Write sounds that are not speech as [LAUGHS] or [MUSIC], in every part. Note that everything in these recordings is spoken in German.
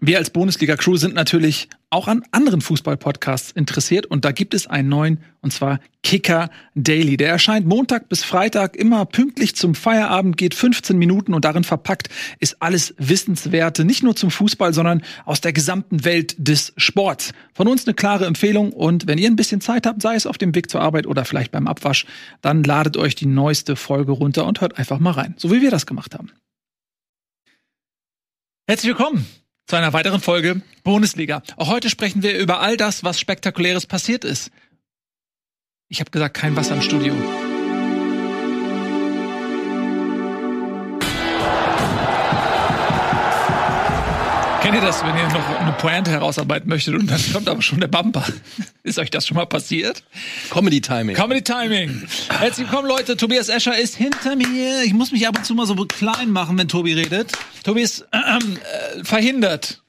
Wir als Bundesliga-Crew sind natürlich auch an anderen Fußball-Podcasts interessiert und da gibt es einen neuen und zwar Kicker Daily. Der erscheint Montag bis Freitag immer pünktlich zum Feierabend, geht 15 Minuten und darin verpackt ist alles Wissenswerte, nicht nur zum Fußball, sondern aus der gesamten Welt des Sports. Von uns eine klare Empfehlung und wenn ihr ein bisschen Zeit habt, sei es auf dem Weg zur Arbeit oder vielleicht beim Abwasch, dann ladet euch die neueste Folge runter und hört einfach mal rein, so wie wir das gemacht haben. Herzlich willkommen zu einer weiteren Folge Bundesliga. Auch heute sprechen wir über all das, was spektakuläres passiert ist. Ich habe gesagt, kein Wasser im Studio. Ihr das, wenn ihr noch eine Pointe herausarbeiten möchtet und dann kommt aber schon der Bumper? [LAUGHS] Ist euch das schon mal passiert? Comedy Timing. Comedy Timing. Herzlich willkommen, Leute. Tobias Escher ist hinter mir. Ich muss mich ab und zu mal so klein machen, wenn Tobi redet. Tobi ist äh, äh, verhindert.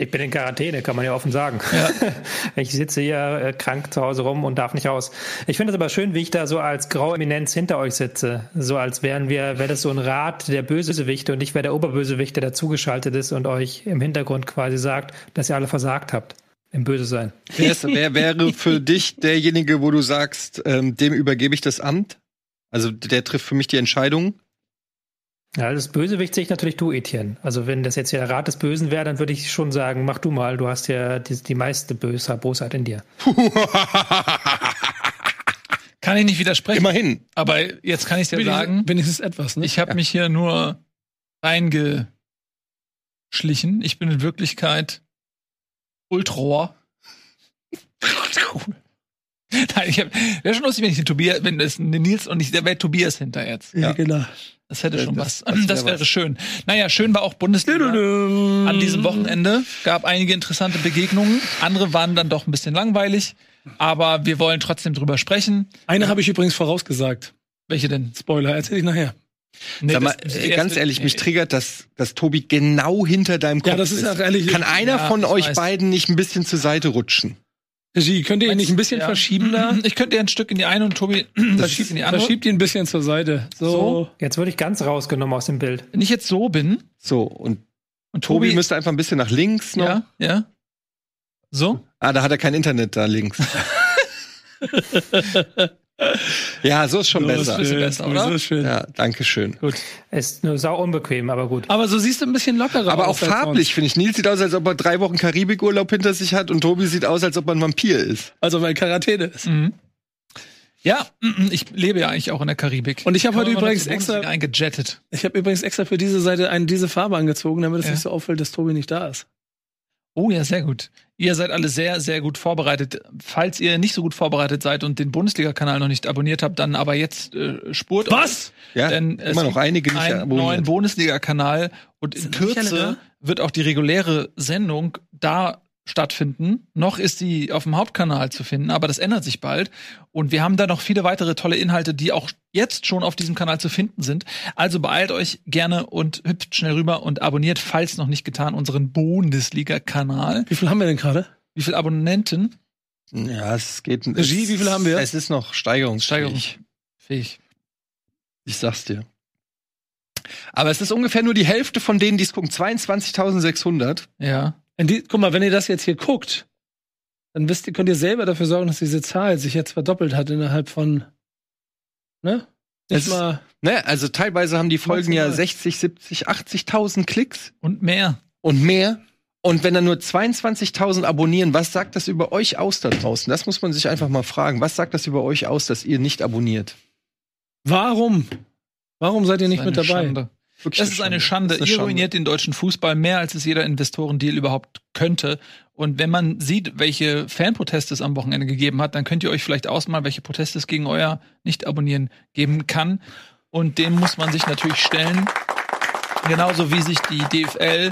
Ich bin in Quarantäne, kann man ja offen sagen. Ja. [LAUGHS] Ich sitze hier äh, krank zu Hause rum und darf nicht raus. Ich finde es aber schön, wie ich da so als graue Eminenz hinter euch sitze. So als wären wir, wäre das so ein Rat der Bösewichte und ich wäre der Oberbösewicht, der dazugeschaltet ist und euch im Hintergrund quasi sagt, dass ihr alle versagt habt. Im Böse sein. Wer, wer wäre für [LAUGHS] dich derjenige, wo du sagst, ähm, dem übergebe ich das Amt? Also der trifft für mich die Entscheidung. Ja, das Bösewicht sehe ich natürlich du, Etienne. Also wenn das jetzt der Rat des Bösen wäre, dann würde ich schon sagen, mach du mal, du hast ja die, die meiste Böse, Bosheit in dir. [LAUGHS] kann ich nicht widersprechen. Immerhin. Aber jetzt kann ich dir sagen, wenigstens etwas. Ne? Ich habe ja. mich hier nur reingeschlichen. Ich bin in Wirklichkeit Ultror. [LAUGHS] Nein, ich hab, wäre schon lustig, wenn ich den Tobias, wenn es Nils und ich, der wäre Tobias hinter jetzt. Ja, genau. Das hätte schon das, was. Das, das wäre was. schön. Naja, schön war auch Bundesliga. An diesem Wochenende gab einige interessante Begegnungen. Andere waren dann doch ein bisschen langweilig. Aber wir wollen trotzdem drüber sprechen. Eine habe ich übrigens vorausgesagt. Welche denn? Spoiler, erzähl ich nachher. Nee, Sag mal, das, ganz ehrlich, mich triggert, dass, dass Tobi genau hinter deinem Kopf ja, das ist. Auch ehrlich, Kann einer ja, von euch weiß. beiden nicht ein bisschen zur Seite rutschen? Regie, könnt ihr ihn nicht ein bisschen ja. verschieben da? Ich könnte ihr ein Stück in die eine und Tobi [CLEARS THROAT] verschiebt in die andere. Verschiebt ihn ein bisschen zur Seite. So. so. Jetzt würde ich ganz rausgenommen aus dem Bild. Wenn ich jetzt so bin. So, und, und Tobi, Tobi müsste einfach ein bisschen nach links noch. Ja, ja. So? Ah, da hat er kein Internet da links. [LAUGHS] Ja, so ist schon so besser. Ist besser, oder? So schön. Ja, danke schön. Gut. Ist nur sau unbequem, aber gut. Aber so siehst du ein bisschen lockerer Aber auch farblich, finde ich. Nils sieht aus, als ob er drei Wochen Karibikurlaub hinter sich hat und Tobi sieht aus, als ob er ein Vampir ist. Also weil Quarantäne ist. Mhm. Ja, ich lebe ja eigentlich auch in der Karibik. Und ich habe heute übrigens extra eingejettet. Ich habe übrigens extra für diese Seite eine, diese Farbe angezogen, damit es ja. nicht so auffällt, dass Tobi nicht da ist. Oh ja, sehr gut. Ihr seid alle sehr, sehr gut vorbereitet. Falls ihr nicht so gut vorbereitet seid und den Bundesliga-Kanal noch nicht abonniert habt, dann aber jetzt äh, spurt Was? Euch, ja, denn immer noch einige nicht einen abonniert. neuen Bundesliga-Kanal und in Kürze wird auch die reguläre Sendung da stattfinden. Noch ist sie auf dem Hauptkanal zu finden, aber das ändert sich bald. Und wir haben da noch viele weitere tolle Inhalte, die auch jetzt schon auf diesem Kanal zu finden sind. Also beeilt euch gerne und hüpft schnell rüber und abonniert, falls noch nicht getan, unseren Bundesliga-Kanal. Wie viel haben wir denn gerade? Wie viele Abonnenten? Ja, es geht. Regie, wie viel haben wir? Es ist noch steigerungsfähig. Steigerungsfähig. Ich sag's dir. Aber es ist ungefähr nur die Hälfte von denen, die es gucken. 22.600. Ja. Die, guck mal, wenn ihr das jetzt hier guckt, dann wisst ihr, könnt ihr selber dafür sorgen, dass diese Zahl sich jetzt verdoppelt hat innerhalb von, ne? Nicht es, mal. Ne, also teilweise haben die Folgen ja 60, 70, 80.000 Klicks. Und mehr. Und mehr. Und wenn da nur 22.000 abonnieren, was sagt das über euch aus da draußen? Das muss man sich einfach mal fragen. Was sagt das über euch aus, dass ihr nicht abonniert? Warum? Warum seid ihr nicht mit dabei? Schande. Wirklich das ist eine Schande. Ist eine Ihr ruiniert den deutschen Fußball mehr, als es jeder Investorendeal überhaupt könnte. Und wenn man sieht, welche Fanproteste es am Wochenende gegeben hat, dann könnt ihr euch vielleicht ausmalen, welche Proteste es gegen euer Nicht-Abonnieren geben kann. Und dem muss man sich natürlich stellen. Genauso wie sich die DFL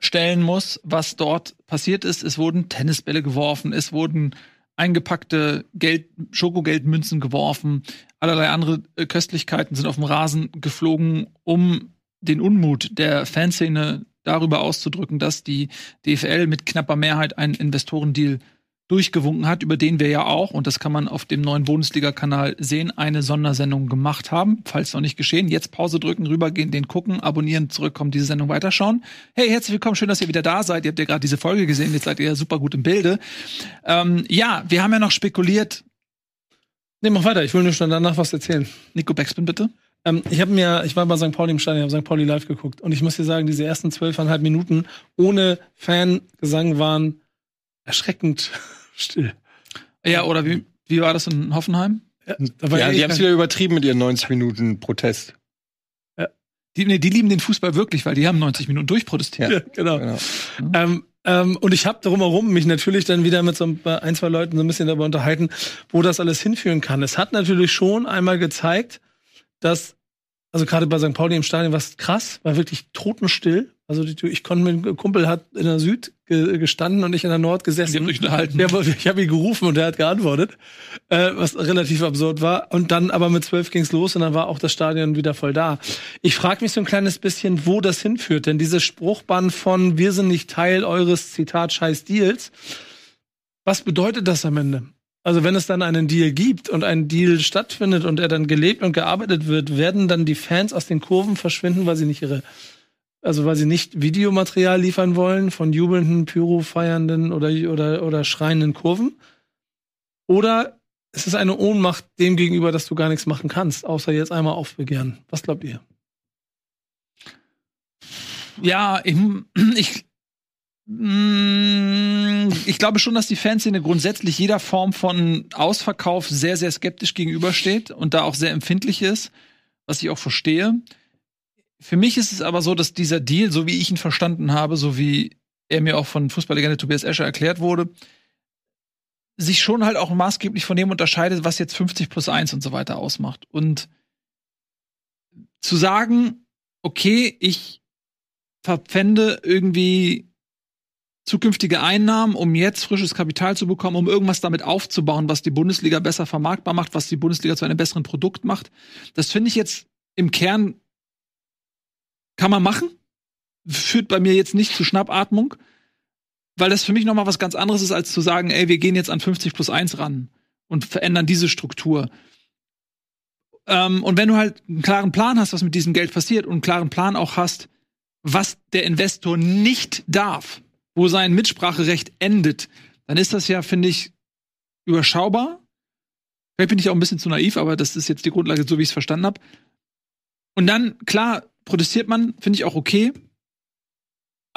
stellen muss, was dort passiert ist. Es wurden Tennisbälle geworfen, es wurden eingepackte Geld, Schokogeldmünzen geworfen, allerlei andere äh, Köstlichkeiten sind auf dem Rasen geflogen, um den Unmut der Fanszene darüber auszudrücken, dass die DFL mit knapper Mehrheit einen Investorendeal durchgewunken hat, über den wir ja auch, und das kann man auf dem neuen Bundesliga-Kanal sehen, eine Sondersendung gemacht haben. Falls noch nicht geschehen, jetzt Pause drücken, rübergehen, den gucken, abonnieren, zurückkommen, diese Sendung weiterschauen. Hey, herzlich willkommen, schön, dass ihr wieder da seid. Ihr habt ja gerade diese Folge gesehen, jetzt seid ihr ja super gut im Bilde. Ähm, ja, wir haben ja noch spekuliert. Nee, mach weiter, ich will nur schon danach was erzählen. Nico Beckspin, bitte. Ähm, ich habe mir, ich war bei St. Pauli im Stadion, ich habe St. Pauli live geguckt und ich muss dir sagen, diese ersten zwölfeinhalb Minuten ohne Fangesang waren erschreckend [LAUGHS] still. Ja, oder wie, wie war das in Hoffenheim? Ja, ja die haben es wieder übertrieben mit ihren 90 Minuten Protest. Ja. Die, nee, die lieben den Fußball wirklich, weil die haben 90 Minuten durchprotestiert. Ja, [LAUGHS] genau. genau. Mhm. Ähm, ähm, und ich habe drumherum mich natürlich dann wieder mit so ein, zwei Leuten so ein bisschen darüber unterhalten, wo das alles hinführen kann. Es hat natürlich schon einmal gezeigt, dass also gerade bei St. Pauli im Stadion war es krass, war wirklich totenstill. Also ich konnte mit einem Kumpel hat in der Süd gestanden und ich in der Nord gesessen. Ich habe ich hab ihn gerufen und er hat geantwortet, äh, was relativ absurd war. Und dann aber mit zwölf ging's los und dann war auch das Stadion wieder voll da. Ich frage mich so ein kleines bisschen, wo das hinführt, denn dieses Spruchband von "Wir sind nicht Teil eures Zitat Scheiß Deals", was bedeutet das am Ende? Also wenn es dann einen Deal gibt und ein Deal stattfindet und er dann gelebt und gearbeitet wird, werden dann die Fans aus den Kurven verschwinden, weil sie nicht ihre, also weil sie nicht Videomaterial liefern wollen von jubelnden, Pyro-feiernden oder, oder, oder schreienden Kurven? Oder ist es eine Ohnmacht dem gegenüber, dass du gar nichts machen kannst, außer jetzt einmal aufbegehren? Was glaubt ihr? Ja, ich, ich Mm, ich glaube schon, dass die Fanszene grundsätzlich jeder Form von Ausverkauf sehr, sehr skeptisch gegenübersteht und da auch sehr empfindlich ist, was ich auch verstehe. Für mich ist es aber so, dass dieser Deal, so wie ich ihn verstanden habe, so wie er mir auch von Fußballlegende Tobias Escher erklärt wurde, sich schon halt auch maßgeblich von dem unterscheidet, was jetzt 50 plus 1 und so weiter ausmacht. Und zu sagen, okay, ich verpfände irgendwie zukünftige Einnahmen, um jetzt frisches Kapital zu bekommen, um irgendwas damit aufzubauen, was die Bundesliga besser vermarktbar macht, was die Bundesliga zu einem besseren Produkt macht. Das finde ich jetzt im Kern kann man machen. Führt bei mir jetzt nicht zu Schnappatmung, weil das für mich nochmal was ganz anderes ist, als zu sagen, ey, wir gehen jetzt an 50 plus 1 ran und verändern diese Struktur. Ähm, und wenn du halt einen klaren Plan hast, was mit diesem Geld passiert und einen klaren Plan auch hast, was der Investor nicht darf, wo sein Mitspracherecht endet, dann ist das ja, finde ich, überschaubar. Vielleicht bin ich auch ein bisschen zu naiv, aber das ist jetzt die Grundlage, so wie ich es verstanden habe. Und dann, klar, protestiert man, finde ich auch okay.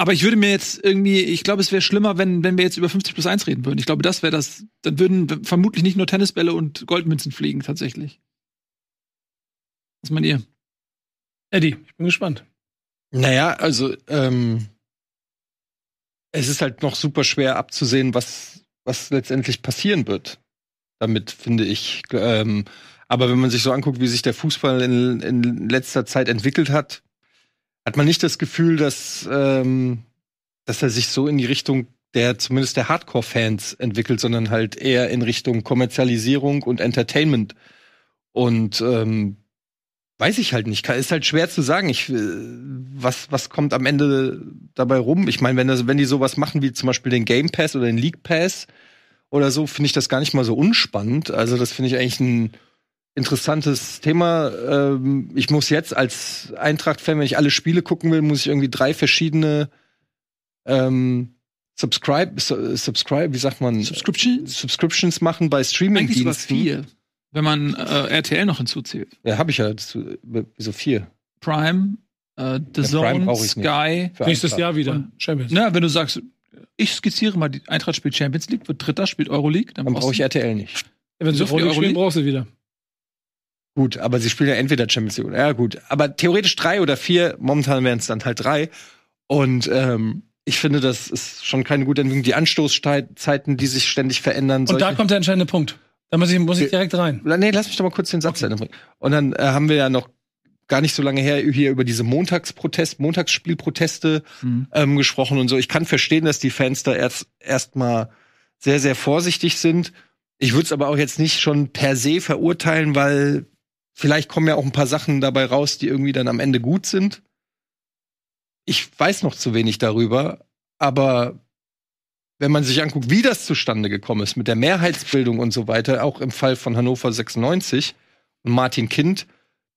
Aber ich würde mir jetzt irgendwie, ich glaube, es wäre schlimmer, wenn, wenn wir jetzt über 50 plus 1 reden würden. Ich glaube, das wäre das, dann würden vermutlich nicht nur Tennisbälle und Goldmünzen fliegen, tatsächlich. Was meint ihr? Eddie, ich bin gespannt. Naja, also, ähm, es ist halt noch super schwer abzusehen, was, was letztendlich passieren wird. Damit finde ich. Ähm, aber wenn man sich so anguckt, wie sich der Fußball in, in letzter Zeit entwickelt hat, hat man nicht das Gefühl, dass, ähm, dass er sich so in die Richtung der zumindest der Hardcore-Fans entwickelt, sondern halt eher in Richtung Kommerzialisierung und Entertainment. Und ähm, Weiß ich halt nicht. Ist halt schwer zu sagen. Ich, äh, was, was kommt am Ende dabei rum? Ich meine, wenn, wenn die sowas machen wie zum Beispiel den Game Pass oder den League Pass oder so, finde ich das gar nicht mal so unspannend. Also, das finde ich eigentlich ein interessantes Thema. Ähm, ich muss jetzt als Eintracht-Fan, wenn ich alle Spiele gucken will, muss ich irgendwie drei verschiedene ähm, Subscribe, Subscribe, wie sagt man? Subscriptions? Subscriptions machen bei Streaming-Diensten. Eigentlich vier. Wenn man äh, RTL noch hinzuzählt. Ja, habe ich ja. Wieso vier? Prime, äh, The ja, Zone, Sky. Nächstes Jahr wieder. Champions. Na, wenn du sagst, ich skizziere mal, die Eintracht spielt Champions League, wird Dritter, spielt Euroleague, dann, dann brauche ich RTL nicht. Ja, wenn sie so Euroleague spielen, brauchst du wieder. Gut, aber sie spielen ja entweder Champions League. Ja, gut. Aber theoretisch drei oder vier, momentan wären es dann halt drei. Und ähm, ich finde, das ist schon keine gute Entwicklung. Die Anstoßzeiten, die sich ständig verändern. Und da kommt der entscheidende Punkt. Da muss ich, muss ich direkt rein. Nee, lass mich doch mal kurz den Satz okay. bringen. Und dann äh, haben wir ja noch gar nicht so lange her hier über diese Montagsprotest, Montagsspielproteste mhm. ähm, gesprochen und so. Ich kann verstehen, dass die Fans da erst erstmal sehr, sehr vorsichtig sind. Ich würde es aber auch jetzt nicht schon per se verurteilen, weil vielleicht kommen ja auch ein paar Sachen dabei raus, die irgendwie dann am Ende gut sind. Ich weiß noch zu wenig darüber, aber wenn man sich anguckt, wie das zustande gekommen ist, mit der Mehrheitsbildung und so weiter, auch im Fall von Hannover 96 und Martin Kind,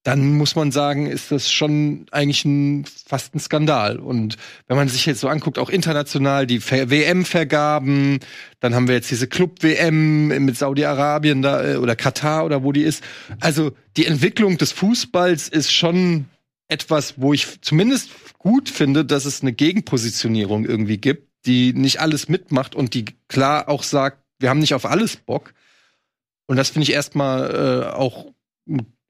dann muss man sagen, ist das schon eigentlich ein, fast ein Skandal. Und wenn man sich jetzt so anguckt, auch international die WM-Vergaben, dann haben wir jetzt diese Club-WM mit Saudi-Arabien da äh, oder Katar oder wo die ist. Also die Entwicklung des Fußballs ist schon etwas, wo ich zumindest gut finde, dass es eine Gegenpositionierung irgendwie gibt, die nicht alles mitmacht und die klar auch sagt, wir haben nicht auf alles Bock. Und das finde ich erstmal äh, auch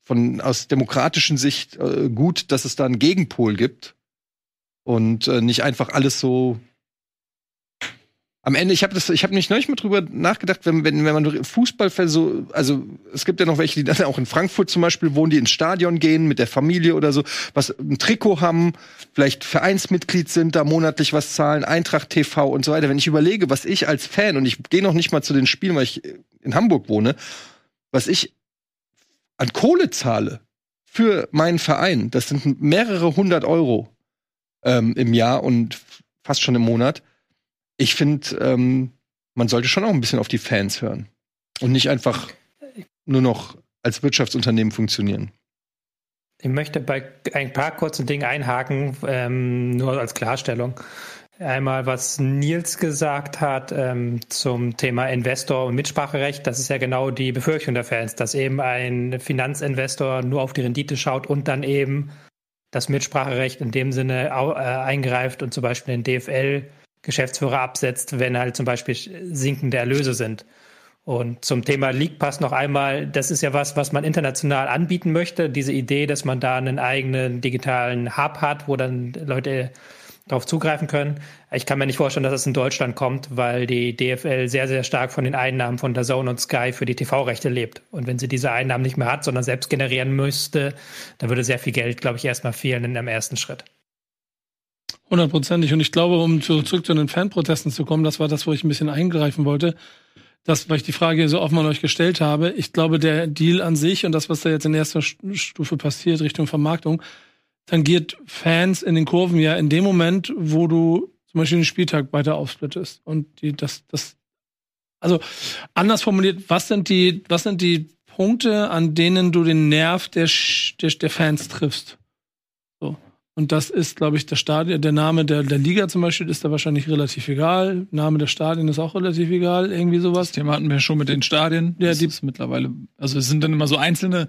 von aus demokratischen Sicht äh, gut, dass es da einen Gegenpol gibt und äh, nicht einfach alles so am Ende, ich habe das, ich habe nicht neulich mal drüber nachgedacht, wenn, wenn, wenn man Fußball so, also es gibt ja noch welche, die dann auch in Frankfurt zum Beispiel wohnen, die ins Stadion gehen mit der Familie oder so, was ein Trikot haben, vielleicht Vereinsmitglied sind, da monatlich was zahlen, Eintracht TV und so weiter. Wenn ich überlege, was ich als Fan und ich gehe noch nicht mal zu den Spielen, weil ich in Hamburg wohne, was ich an Kohle zahle für meinen Verein, das sind mehrere hundert Euro ähm, im Jahr und fast schon im Monat. Ich finde, ähm, man sollte schon auch ein bisschen auf die Fans hören und nicht einfach nur noch als Wirtschaftsunternehmen funktionieren. Ich möchte bei ein paar kurzen Dingen einhaken, ähm, nur als Klarstellung. Einmal, was Nils gesagt hat ähm, zum Thema Investor und Mitspracherecht. Das ist ja genau die Befürchtung der Fans, dass eben ein Finanzinvestor nur auf die Rendite schaut und dann eben das Mitspracherecht in dem Sinne äh, eingreift und zum Beispiel den DFL Geschäftsführer absetzt, wenn halt zum Beispiel sinkende Erlöse sind. Und zum Thema League Pass noch einmal, das ist ja was, was man international anbieten möchte. Diese Idee, dass man da einen eigenen digitalen Hub hat, wo dann Leute darauf zugreifen können. Ich kann mir nicht vorstellen, dass es in Deutschland kommt, weil die DFL sehr, sehr stark von den Einnahmen von der Zone und Sky für die TV-Rechte lebt. Und wenn sie diese Einnahmen nicht mehr hat, sondern selbst generieren müsste, dann würde sehr viel Geld, glaube ich, erstmal fehlen in dem ersten Schritt. Hundertprozentig. Und ich glaube, um zurück zu den Fanprotesten zu kommen, das war das, wo ich ein bisschen eingreifen wollte. Das, weil ich die Frage so offen an euch gestellt habe. Ich glaube, der Deal an sich und das, was da jetzt in erster Stufe passiert, Richtung Vermarktung, tangiert Fans in den Kurven ja in dem Moment, wo du zum Beispiel den Spieltag weiter aufsplittest. Und die, das, das, also anders formuliert, was sind die, was sind die Punkte, an denen du den Nerv der, der, der Fans triffst? So. Und das ist, glaube ich, der Stadion, der Name der, der Liga zum Beispiel ist da wahrscheinlich relativ egal. Name der Stadien ist auch relativ egal, irgendwie sowas. Das Thema hatten wir schon mit den Stadien. Ja, die ist mittlerweile, also es sind dann immer so einzelne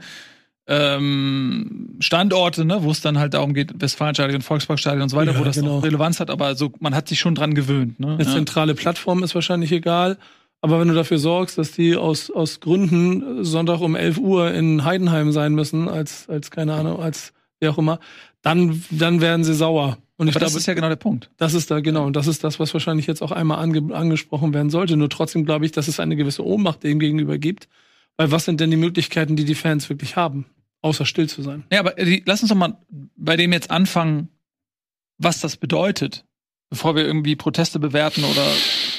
ähm, Standorte, ne, wo es dann halt darum geht, Westfalenstadion, Volksparkstadion und so weiter, ja, wo das genau. Relevanz hat, aber so, man hat sich schon dran gewöhnt. Ne? Eine ja. zentrale Plattform ist wahrscheinlich egal. Aber wenn du dafür sorgst, dass die aus, aus Gründen Sonntag um 11 Uhr in Heidenheim sein müssen, als, als keine Ahnung, als wer auch immer, dann, dann werden sie sauer. Und ich Aber glaube, das ist ja genau der Punkt. Das ist da, genau. Und das ist das, was wahrscheinlich jetzt auch einmal ange angesprochen werden sollte. Nur trotzdem glaube ich, dass es eine gewisse Ohnmacht dem gegenüber gibt. Weil was sind denn die Möglichkeiten, die die Fans wirklich haben? Außer still zu sein. Ja, aber die, lass uns doch mal bei dem jetzt anfangen, was das bedeutet. Bevor wir irgendwie Proteste bewerten oder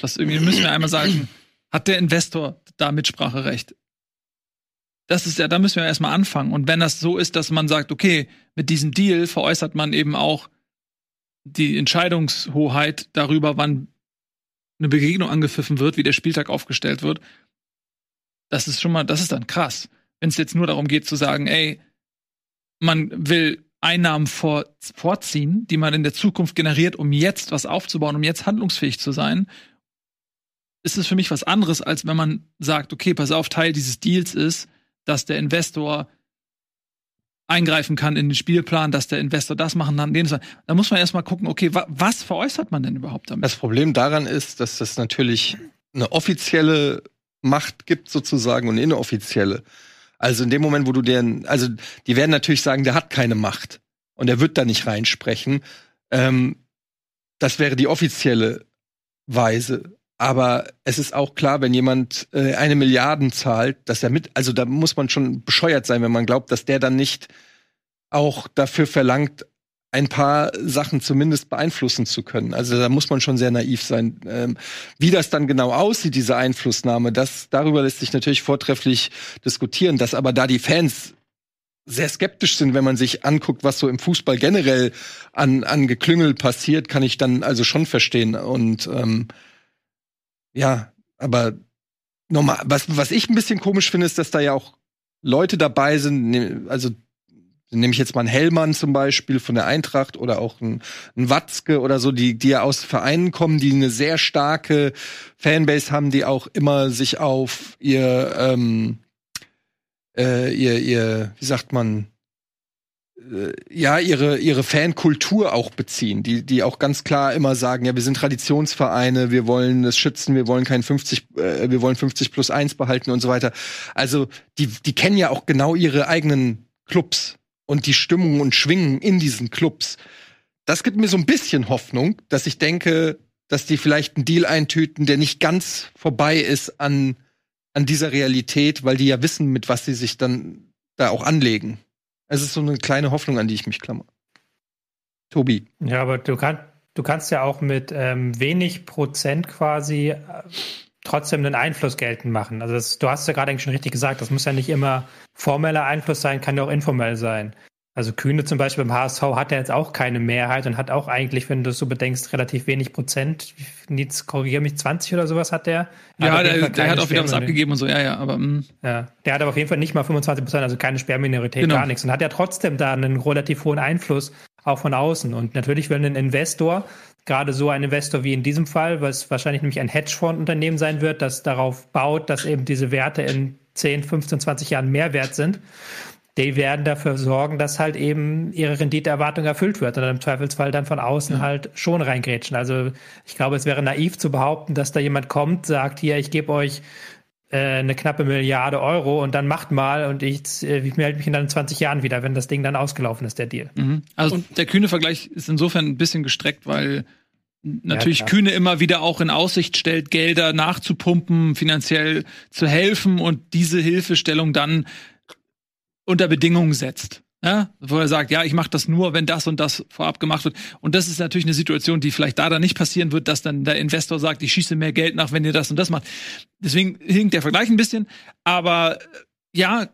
was irgendwie, müssen wir einmal sagen, hat der Investor da Mitspracherecht? Das ist ja, da müssen wir erstmal anfangen. Und wenn das so ist, dass man sagt, okay, mit diesem Deal veräußert man eben auch die Entscheidungshoheit darüber, wann eine Begegnung angepfiffen wird, wie der Spieltag aufgestellt wird, das ist schon mal, das ist dann krass. Wenn es jetzt nur darum geht zu sagen, ey, man will Einnahmen vor, vorziehen, die man in der Zukunft generiert, um jetzt was aufzubauen, um jetzt handlungsfähig zu sein, ist es für mich was anderes, als wenn man sagt, okay, pass auf, Teil dieses Deals ist, dass der Investor eingreifen kann in den Spielplan, dass der Investor das machen kann, den Da muss man erstmal gucken, okay, wa was veräußert man denn überhaupt damit? Das Problem daran ist, dass das natürlich eine offizielle Macht gibt sozusagen und inoffizielle. Also in dem Moment, wo du den, also die werden natürlich sagen, der hat keine Macht und er wird da nicht reinsprechen. Ähm, das wäre die offizielle Weise. Aber es ist auch klar, wenn jemand äh, eine Milliarden zahlt, dass er mit, also da muss man schon bescheuert sein, wenn man glaubt, dass der dann nicht auch dafür verlangt, ein paar Sachen zumindest beeinflussen zu können. Also da muss man schon sehr naiv sein. Ähm, wie das dann genau aussieht, diese Einflussnahme, das darüber lässt sich natürlich vortrefflich diskutieren. Dass aber da die Fans sehr skeptisch sind, wenn man sich anguckt, was so im Fußball generell an, an Geklüngel passiert, kann ich dann also schon verstehen. Und ähm, ja, aber nochmal, was, was ich ein bisschen komisch finde, ist, dass da ja auch Leute dabei sind, ne, also nehme ich jetzt mal einen Hellmann zum Beispiel von der Eintracht oder auch einen, einen Watzke oder so, die, die ja aus Vereinen kommen, die eine sehr starke Fanbase haben, die auch immer sich auf ihr, ähm, äh, ihr, ihr, wie sagt man, äh, ja, ihre, ihre Fankultur auch beziehen, die, die auch ganz klar immer sagen, ja, wir sind Traditionsvereine, wir wollen es schützen, wir wollen kein 50, äh, wir wollen 50 plus 1 behalten und so weiter. Also, die, die kennen ja auch genau ihre eigenen Clubs und die Stimmung und Schwingen in diesen Clubs. Das gibt mir so ein bisschen Hoffnung, dass ich denke, dass die vielleicht einen Deal eintüten, der nicht ganz vorbei ist an, an dieser Realität, weil die ja wissen, mit was sie sich dann da auch anlegen. Es ist so eine kleine Hoffnung, an die ich mich klammer. Tobi. Ja, aber du, kann, du kannst ja auch mit ähm, wenig Prozent quasi äh, trotzdem einen Einfluss geltend machen. Also das, du hast ja gerade eigentlich schon richtig gesagt, das muss ja nicht immer formeller Einfluss sein, kann ja auch informell sein. Also Kühne zum Beispiel beim HSV hat ja jetzt auch keine Mehrheit und hat auch eigentlich, wenn du das so bedenkst, relativ wenig Prozent. Nietz, korrigiere mich, 20 oder sowas hat der. Ja, der, der hat auch wieder was abgegeben und so, ja, ja, aber. Mh. Mm. Ja, der hat aber auf jeden Fall nicht mal 25 Prozent, also keine Sperrminorität, genau. gar nichts. Und hat ja trotzdem da einen relativ hohen Einfluss, auch von außen. Und natürlich will ein Investor, gerade so ein Investor wie in diesem Fall, was wahrscheinlich nämlich ein Hedgefonds-Unternehmen sein wird, das darauf baut, dass eben diese Werte in 10, 15, 20 Jahren mehr wert sind die werden dafür sorgen, dass halt eben ihre Renditeerwartung erfüllt wird und im Zweifelsfall dann von außen halt schon reingrätschen. Also ich glaube, es wäre naiv zu behaupten, dass da jemand kommt, sagt, hier, ich gebe euch eine knappe Milliarde Euro und dann macht mal und ich, äh, ich melde mich in dann 20 Jahren wieder, wenn das Ding dann ausgelaufen ist, der Deal. Mhm. Also und der kühne Vergleich ist insofern ein bisschen gestreckt, weil natürlich ja, Kühne immer wieder auch in Aussicht stellt, Gelder nachzupumpen, finanziell zu helfen und diese Hilfestellung dann unter Bedingungen setzt. Ja, wo er sagt, ja, ich mache das nur, wenn das und das vorab gemacht wird. Und das ist natürlich eine Situation, die vielleicht da dann nicht passieren wird, dass dann der Investor sagt, ich schieße mehr Geld nach, wenn ihr das und das macht. Deswegen hinkt der Vergleich ein bisschen. Aber äh, ja,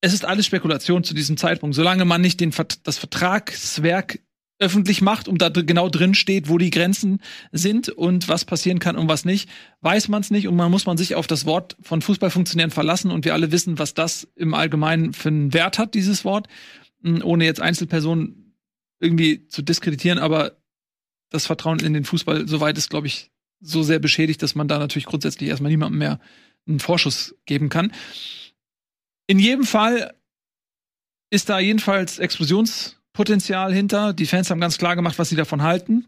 es ist alles Spekulation zu diesem Zeitpunkt. Solange man nicht den, das Vertragswerk öffentlich macht und da genau drin steht, wo die Grenzen sind und was passieren kann und was nicht, weiß man es nicht. Und man muss man sich auf das Wort von Fußballfunktionären verlassen. Und wir alle wissen, was das im Allgemeinen für einen Wert hat, dieses Wort, hm, ohne jetzt Einzelpersonen irgendwie zu diskreditieren, aber das Vertrauen in den Fußball soweit ist, glaube ich, so sehr beschädigt, dass man da natürlich grundsätzlich erstmal niemandem mehr einen Vorschuss geben kann. In jedem Fall ist da jedenfalls Explosions Potenzial hinter. Die Fans haben ganz klar gemacht, was sie davon halten.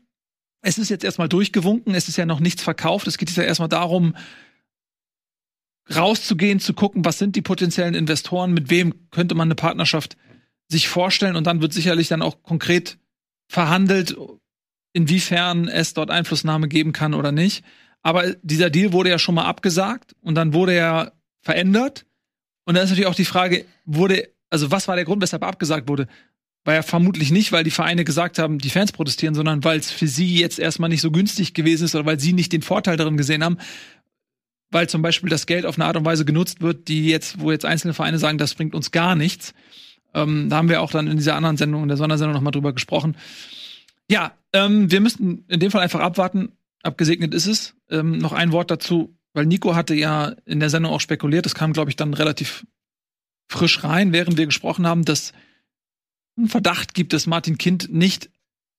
Es ist jetzt erstmal durchgewunken, es ist ja noch nichts verkauft. Es geht jetzt ja erstmal darum, rauszugehen, zu gucken, was sind die potenziellen Investoren, mit wem könnte man eine Partnerschaft sich vorstellen und dann wird sicherlich dann auch konkret verhandelt, inwiefern es dort Einflussnahme geben kann oder nicht. Aber dieser Deal wurde ja schon mal abgesagt und dann wurde er verändert. Und da ist natürlich auch die Frage, wurde, also was war der Grund, weshalb abgesagt wurde? War ja vermutlich nicht, weil die Vereine gesagt haben, die Fans protestieren, sondern weil es für sie jetzt erstmal nicht so günstig gewesen ist oder weil sie nicht den Vorteil darin gesehen haben, weil zum Beispiel das Geld auf eine Art und Weise genutzt wird, die jetzt, wo jetzt einzelne Vereine sagen, das bringt uns gar nichts. Ähm, da haben wir auch dann in dieser anderen Sendung, in der Sondersendung nochmal drüber gesprochen. Ja, ähm, wir müssten in dem Fall einfach abwarten. Abgesegnet ist es. Ähm, noch ein Wort dazu, weil Nico hatte ja in der Sendung auch spekuliert, das kam, glaube ich, dann relativ frisch rein, während wir gesprochen haben, dass einen Verdacht gibt, dass Martin Kind nicht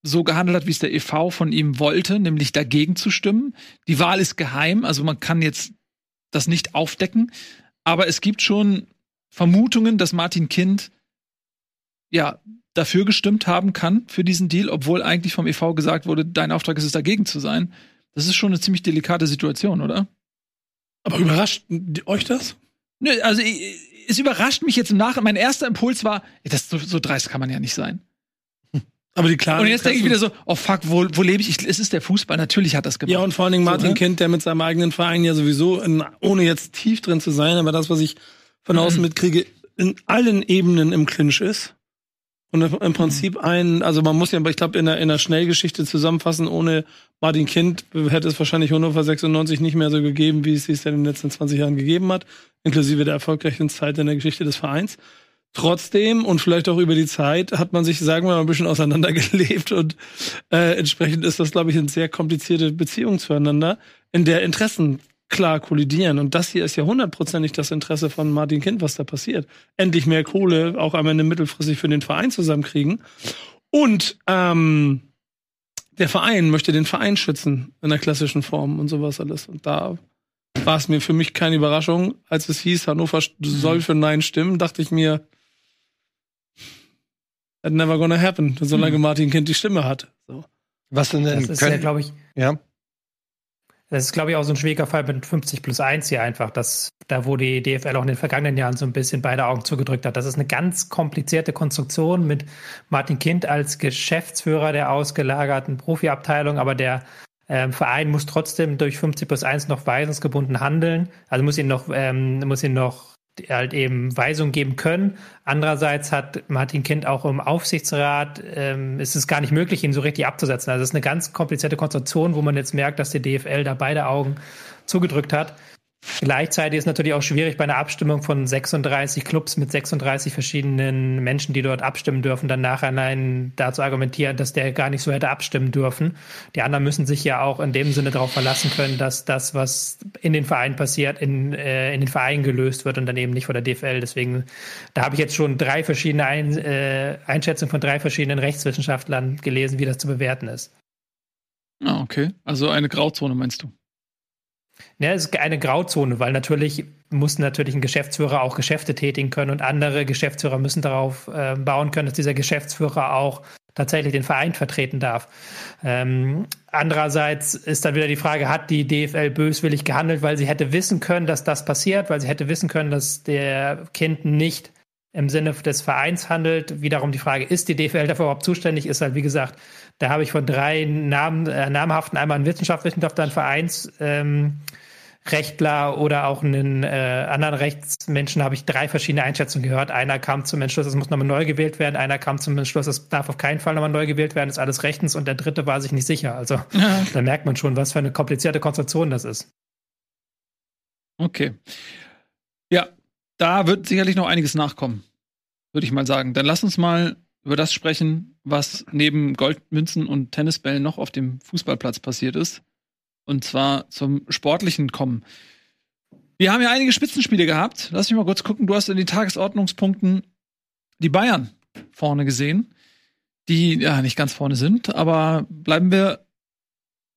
so gehandelt hat, wie es der EV von ihm wollte, nämlich dagegen zu stimmen. Die Wahl ist geheim, also man kann jetzt das nicht aufdecken. Aber es gibt schon Vermutungen, dass Martin Kind ja dafür gestimmt haben kann für diesen Deal, obwohl eigentlich vom EV gesagt wurde, dein Auftrag ist es, dagegen zu sein. Das ist schon eine ziemlich delikate Situation, oder? Aber überrascht euch das? Nö, also ich, es überrascht mich jetzt im Nachhinein. Mein erster Impuls war, das so, so dreist kann man ja nicht sein. [LAUGHS] Aber die klaren Und jetzt denke ich wieder so, oh fuck, wo, wo lebe ich? ich? Es ist der Fußball, natürlich hat das gemacht. Ja, und vor allen Dingen Martin so, ne? Kind, der mit seinem eigenen Verein ja sowieso, in, ohne jetzt tief drin zu sein, aber das, was ich von außen mhm. mitkriege, in allen Ebenen im Clinch ist. Und im Prinzip mhm. ein, also man muss ja, ich glaube, in der, in der Schnellgeschichte zusammenfassen, ohne Martin Kind hätte es wahrscheinlich Hannover 96 nicht mehr so gegeben, wie es es in den letzten 20 Jahren gegeben hat, inklusive der erfolgreichen Zeit in der Geschichte des Vereins. Trotzdem und vielleicht auch über die Zeit hat man sich, sagen wir mal, ein bisschen auseinandergelebt und äh, entsprechend ist das, glaube ich, eine sehr komplizierte Beziehung zueinander, in der Interessen klar kollidieren. Und das hier ist ja hundertprozentig das Interesse von Martin Kind, was da passiert. Endlich mehr Kohle, auch am Ende mittelfristig für den Verein zusammenkriegen. Und ähm, der Verein möchte den Verein schützen in der klassischen Form und sowas alles. Und da war es mir für mich keine Überraschung, als es hieß, Hannover soll für Nein stimmen, dachte ich mir, that never gonna happen, solange mhm. Martin Kind die Stimme hat. So. Was denn denn? Das ist können, ja, glaube ich. Ja. Das ist, glaube ich, auch so ein schwieriger Fall mit 50 plus 1 hier einfach, dass da, wo die DFL auch in den vergangenen Jahren so ein bisschen beide Augen zugedrückt hat. Das ist eine ganz komplizierte Konstruktion mit Martin Kind als Geschäftsführer der ausgelagerten Profiabteilung, aber der ähm, Verein muss trotzdem durch 50 plus 1 noch weisungsgebunden handeln. Also muss ihn noch, ähm, muss ihn noch halt eben Weisungen geben können. Andererseits hat Martin Kind auch im Aufsichtsrat, ähm, ist es gar nicht möglich, ihn so richtig abzusetzen. Also es ist eine ganz komplizierte Konstruktion, wo man jetzt merkt, dass die DFL da beide Augen zugedrückt hat. Gleichzeitig ist natürlich auch schwierig bei einer Abstimmung von 36 Clubs mit 36 verschiedenen Menschen, die dort abstimmen dürfen, dann nachher nein, dazu argumentieren, dass der gar nicht so hätte abstimmen dürfen. Die anderen müssen sich ja auch in dem Sinne darauf verlassen können, dass das, was in den Vereinen passiert, in, äh, in den Vereinen gelöst wird und dann eben nicht von der DFL. Deswegen, da habe ich jetzt schon drei verschiedene Ein äh, Einschätzungen von drei verschiedenen Rechtswissenschaftlern gelesen, wie das zu bewerten ist. Ah, okay. Also eine Grauzone meinst du? Ja, es ist eine Grauzone, weil natürlich muss natürlich ein Geschäftsführer auch Geschäfte tätigen können und andere Geschäftsführer müssen darauf äh, bauen können, dass dieser Geschäftsführer auch tatsächlich den Verein vertreten darf. Ähm, andererseits ist dann wieder die Frage, hat die DFL böswillig gehandelt, weil sie hätte wissen können, dass das passiert, weil sie hätte wissen können, dass der Kind nicht im Sinne des Vereins handelt. Wiederum die Frage, ist die DFL dafür überhaupt zuständig? Ist halt, wie gesagt, da habe ich von drei Namen, äh, namhaften, einmal einen Wissenschaftswissenschaftler, einen Vereinsrechtler ähm, oder auch einen äh, anderen Rechtsmenschen habe ich drei verschiedene Einschätzungen gehört. Einer kam zum Entschluss, es muss nochmal neu gewählt werden. Einer kam zum Entschluss, es darf auf keinen Fall nochmal neu gewählt werden, ist alles rechtens. Und der dritte war sich nicht sicher. Also [LAUGHS] ja. da merkt man schon, was für eine komplizierte Konstruktion das ist. Okay. Ja, da wird sicherlich noch einiges nachkommen, würde ich mal sagen. Dann lass uns mal über das sprechen, was neben Goldmünzen und Tennisbällen noch auf dem Fußballplatz passiert ist. Und zwar zum Sportlichen kommen. Wir haben ja einige Spitzenspiele gehabt. Lass mich mal kurz gucken. Du hast in den Tagesordnungspunkten die Bayern vorne gesehen, die ja nicht ganz vorne sind, aber bleiben wir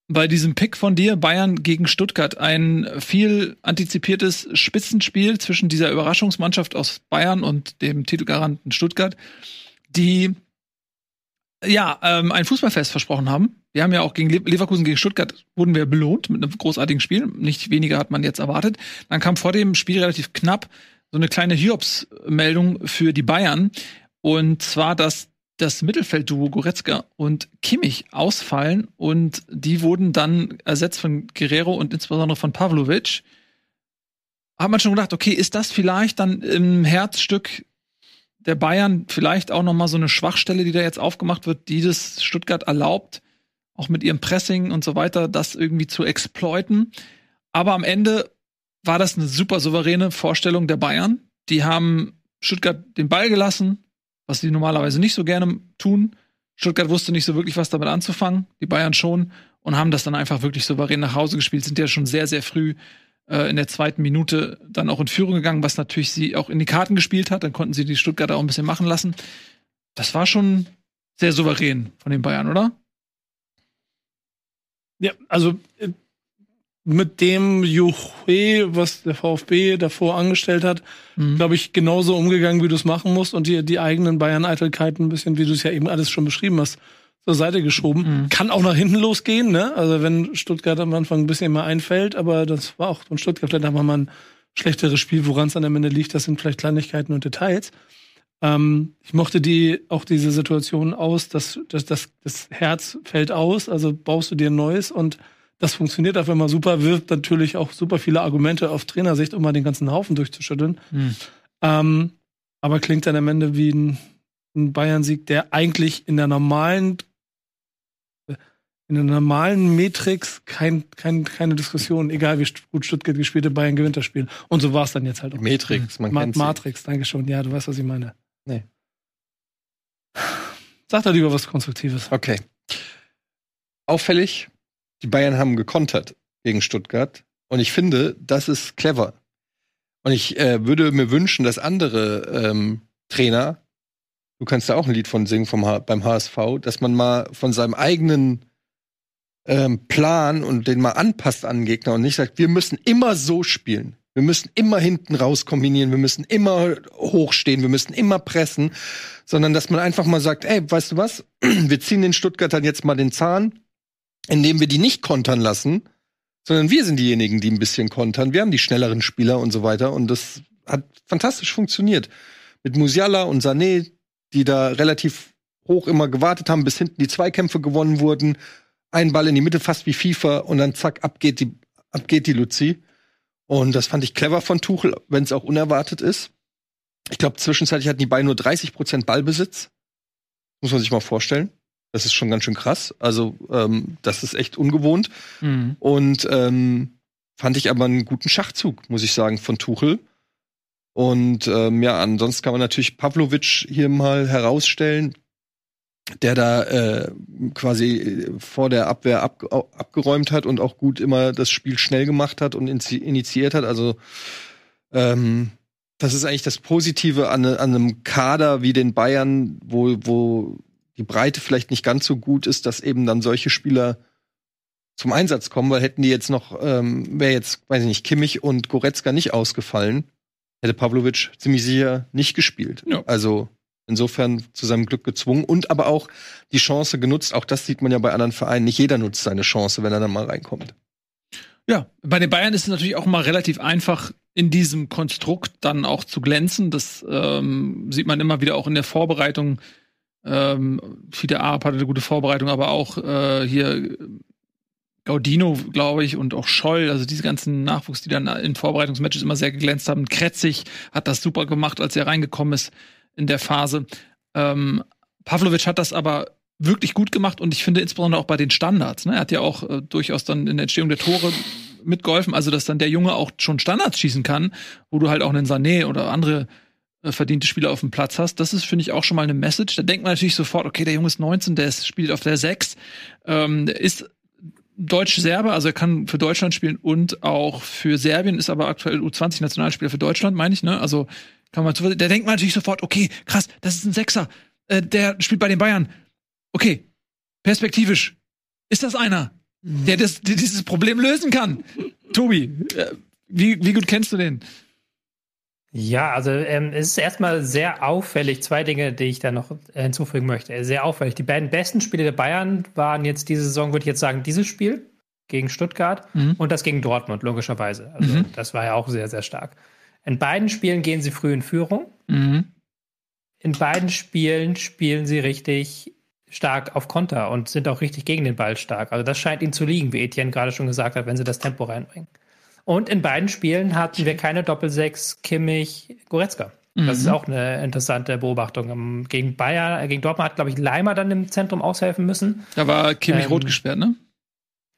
bei diesem Pick von dir, Bayern gegen Stuttgart, ein viel antizipiertes Spitzenspiel zwischen dieser Überraschungsmannschaft aus Bayern und dem Titelgaranten Stuttgart, die ja ähm, ein Fußballfest versprochen haben. Wir haben ja auch gegen Leverkusen gegen Stuttgart wurden wir belohnt mit einem großartigen Spiel. Nicht weniger hat man jetzt erwartet. Dann kam vor dem Spiel relativ knapp so eine kleine Hiobs-Meldung für die Bayern. Und zwar, dass das Mittelfeldduo Goretzka und Kimmich ausfallen und die wurden dann ersetzt von Guerrero und insbesondere von Pavlovic. Hat man schon gedacht, okay, ist das vielleicht dann im Herzstück der Bayern vielleicht auch noch mal so eine Schwachstelle, die da jetzt aufgemacht wird, die das Stuttgart erlaubt, auch mit ihrem Pressing und so weiter, das irgendwie zu exploiten. Aber am Ende war das eine super souveräne Vorstellung der Bayern. Die haben Stuttgart den Ball gelassen, was sie normalerweise nicht so gerne tun. Stuttgart wusste nicht so wirklich, was damit anzufangen, die Bayern schon, und haben das dann einfach wirklich souverän nach Hause gespielt, sind ja schon sehr, sehr früh äh, in der zweiten Minute dann auch in Führung gegangen, was natürlich sie auch in die Karten gespielt hat. Dann konnten sie die Stuttgarter auch ein bisschen machen lassen. Das war schon sehr souverän von den Bayern, oder? Ja, also äh, mit dem Juche, was der VfB davor angestellt hat, mhm. glaube ich, genauso umgegangen, wie du es machen musst und die, die eigenen Bayern-Eitelkeiten ein bisschen, wie du es ja eben alles schon beschrieben hast, zur Seite geschoben. Mhm. Kann auch nach hinten losgehen, ne? Also wenn Stuttgart am Anfang ein bisschen mehr einfällt, aber das war auch von Stuttgart vielleicht einfach mal ein schlechteres Spiel, woran es an am Ende liegt, das sind vielleicht Kleinigkeiten und Details. Ähm, ich mochte die auch diese Situation aus, dass, dass, dass das Herz fällt aus, also baust du dir ein neues und das funktioniert auf einmal super, wirft natürlich auch super viele Argumente auf Trainersicht, um mal den ganzen Haufen durchzuschütteln. Mhm. Ähm, aber klingt dann am Ende wie ein, ein Bayern-Sieg, der eigentlich in der normalen in der normalen Matrix kein, kein, keine Diskussion, egal wie gut Stuttgart gespielt hat, Bayern gewinnt das Spiel. Und so war es dann jetzt halt auch. Matrix, man Ma kennt Matrix, danke schon. Ja, du weißt, was ich meine. Nee. Sag doch lieber was Konstruktives. Okay. Auffällig, die Bayern haben gekontert gegen Stuttgart. Und ich finde, das ist clever. Und ich äh, würde mir wünschen, dass andere ähm, Trainer, du kannst da auch ein Lied von singen vom beim HSV, dass man mal von seinem eigenen ähm, Plan und den mal anpasst an den Gegner und nicht sagt, wir müssen immer so spielen. Wir müssen immer hinten raus kombinieren, wir müssen immer hochstehen, wir müssen immer pressen, sondern dass man einfach mal sagt, ey, weißt du was? [CLEARS THROAT] Wir ziehen den Stuttgartern jetzt mal den Zahn, indem wir die nicht kontern lassen, sondern wir sind diejenigen, die ein bisschen kontern. Wir haben die schnelleren Spieler und so weiter und das hat fantastisch funktioniert. Mit Musiala und Sané, die da relativ hoch immer gewartet haben, bis hinten die Zweikämpfe gewonnen wurden ein Ball in die Mitte, fast wie FIFA, und dann zack, ab geht die, ab geht die Luzi. Und das fand ich clever von Tuchel, wenn es auch unerwartet ist. Ich glaube, zwischenzeitlich hatten die beiden nur 30 Prozent Ballbesitz. Muss man sich mal vorstellen. Das ist schon ganz schön krass. Also, ähm, das ist echt ungewohnt. Mhm. Und ähm, fand ich aber einen guten Schachzug, muss ich sagen, von Tuchel. Und ähm, ja, ansonsten kann man natürlich Pavlovic hier mal herausstellen der da äh, quasi vor der Abwehr ab, abgeräumt hat und auch gut immer das Spiel schnell gemacht hat und initiiert hat. Also ähm, das ist eigentlich das Positive an, an einem Kader wie den Bayern, wo, wo die Breite vielleicht nicht ganz so gut ist, dass eben dann solche Spieler zum Einsatz kommen, weil hätten die jetzt noch, ähm, wäre jetzt, weiß ich nicht, Kimmich und Goretzka nicht ausgefallen, hätte Pavlovic ziemlich sicher nicht gespielt. Ja. Also insofern zu seinem Glück gezwungen und aber auch die Chance genutzt. Auch das sieht man ja bei anderen Vereinen. Nicht jeder nutzt seine Chance, wenn er dann mal reinkommt. Ja, bei den Bayern ist es natürlich auch mal relativ einfach, in diesem Konstrukt dann auch zu glänzen. Das ähm, sieht man immer wieder auch in der Vorbereitung. Ähm, Fiete Arp hatte eine gute Vorbereitung, aber auch äh, hier Gaudino, glaube ich, und auch Scholl, also diese ganzen Nachwuchs, die dann in Vorbereitungsmatches immer sehr geglänzt haben. Kretzig hat das super gemacht, als er reingekommen ist in der Phase. Ähm, Pavlovic hat das aber wirklich gut gemacht und ich finde insbesondere auch bei den Standards. Ne? Er hat ja auch äh, durchaus dann in der Entstehung der Tore mitgeholfen, also dass dann der Junge auch schon Standards schießen kann, wo du halt auch einen Sané oder andere verdiente Spieler auf dem Platz hast. Das ist, finde ich, auch schon mal eine Message. Da denkt man natürlich sofort, okay, der Junge ist 19, der ist, spielt auf der 6, ähm, ist Deutsch-Serbe, also er kann für Deutschland spielen und auch für Serbien, ist aber aktuell U20-Nationalspieler für Deutschland, meine ich, ne? Also kann man, da denkt man natürlich sofort, okay, krass, das ist ein Sechser, äh, der spielt bei den Bayern. Okay, perspektivisch ist das einer, der, das, der dieses Problem lösen kann. Tobi, äh, wie, wie gut kennst du den? Ja, also ähm, es ist erstmal sehr auffällig. Zwei Dinge, die ich da noch hinzufügen möchte. Sehr auffällig. Die beiden besten Spiele der Bayern waren jetzt diese Saison, würde ich jetzt sagen, dieses Spiel gegen Stuttgart mhm. und das gegen Dortmund, logischerweise. Also mhm. das war ja auch sehr, sehr stark. In beiden Spielen gehen sie früh in Führung. Mhm. In beiden Spielen spielen sie richtig stark auf Konter und sind auch richtig gegen den Ball stark. Also das scheint ihnen zu liegen, wie Etienne gerade schon gesagt hat, wenn sie das Tempo reinbringen. Und in beiden Spielen hatten wir keine Doppelsechs Kimmich Goretzka. Das mhm. ist auch eine interessante Beobachtung. Gegen Bayern, gegen Dortmund hat, glaube ich, Leimer dann im Zentrum aushelfen müssen. Da war Kimmich ähm, rot gesperrt, ne?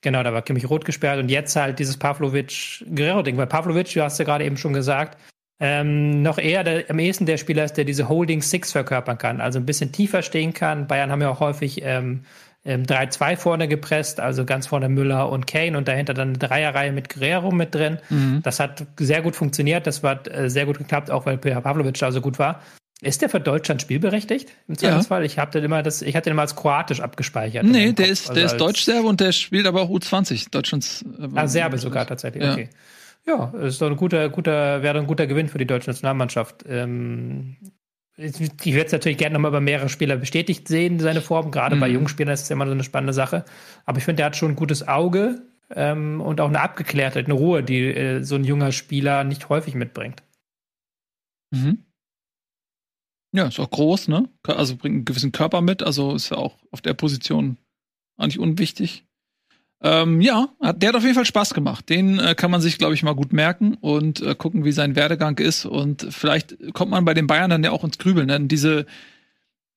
Genau, da war Kimmich rot gesperrt und jetzt halt dieses Pavlovic-Guerrero-Ding. Weil Pavlovic, du hast ja gerade eben schon gesagt, ähm, noch eher der, am ehesten der Spieler ist, der diese Holding Six verkörpern kann, also ein bisschen tiefer stehen kann. Bayern haben ja auch häufig ähm, 3-2 ähm, vorne gepresst, also ganz vorne Müller und Kane und dahinter dann eine Dreierreihe mit Guerrero mit drin. Mhm. Das hat sehr gut funktioniert, das hat äh, sehr gut geklappt, auch weil Pavlovic da so gut war. Ist der für Deutschland spielberechtigt im Zweifelsfall? Ja. Ich habe immer das, ich hatte den immer als kroatisch abgespeichert. Nee, der ist, der also ist Deutsch-Serbe und der spielt aber auch U20 Deutschlands. Äh, ah, Serbe sogar tatsächlich. Ja. Okay. Ja, ist doch ein guter, guter, wäre ein guter Gewinn für die deutsche Nationalmannschaft. Ähm, ich würde es natürlich gerne nochmal bei mehreren Spielern bestätigt sehen, seine Form. Gerade mhm. bei jungen Spielern ist es immer so eine spannende Sache. Aber ich finde, der hat schon ein gutes Auge ähm, und auch eine Abgeklärtheit, eine Ruhe, die äh, so ein junger Spieler nicht häufig mitbringt. Mhm. Ja, ist auch groß, ne? Also bringt einen gewissen Körper mit, also ist ja auch auf der Position eigentlich unwichtig. Ähm, ja, der hat auf jeden Fall Spaß gemacht. Den äh, kann man sich, glaube ich, mal gut merken und äh, gucken, wie sein Werdegang ist. Und vielleicht kommt man bei den Bayern dann ja auch ins Grübeln. Denn diese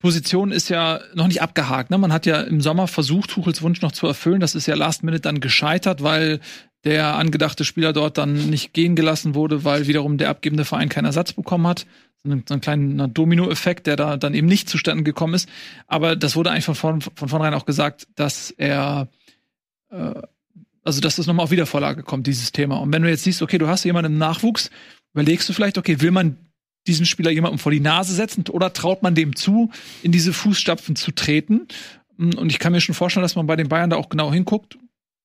Position ist ja noch nicht abgehakt. Ne? Man hat ja im Sommer versucht, Tuchels Wunsch noch zu erfüllen. Das ist ja last minute dann gescheitert, weil der angedachte Spieler dort dann nicht gehen gelassen wurde, weil wiederum der abgebende Verein keinen Ersatz bekommen hat. so ein kleiner Domino-Effekt, der da dann eben nicht zustande gekommen ist. Aber das wurde eigentlich von, von, von vornherein auch gesagt, dass er, äh, also dass das nochmal auf Wiedervorlage kommt, dieses Thema. Und wenn du jetzt siehst, okay, du hast jemanden im Nachwuchs, überlegst du vielleicht, okay, will man diesen Spieler jemandem vor die Nase setzen oder traut man dem zu, in diese Fußstapfen zu treten? Und ich kann mir schon vorstellen, dass man bei den Bayern da auch genau hinguckt.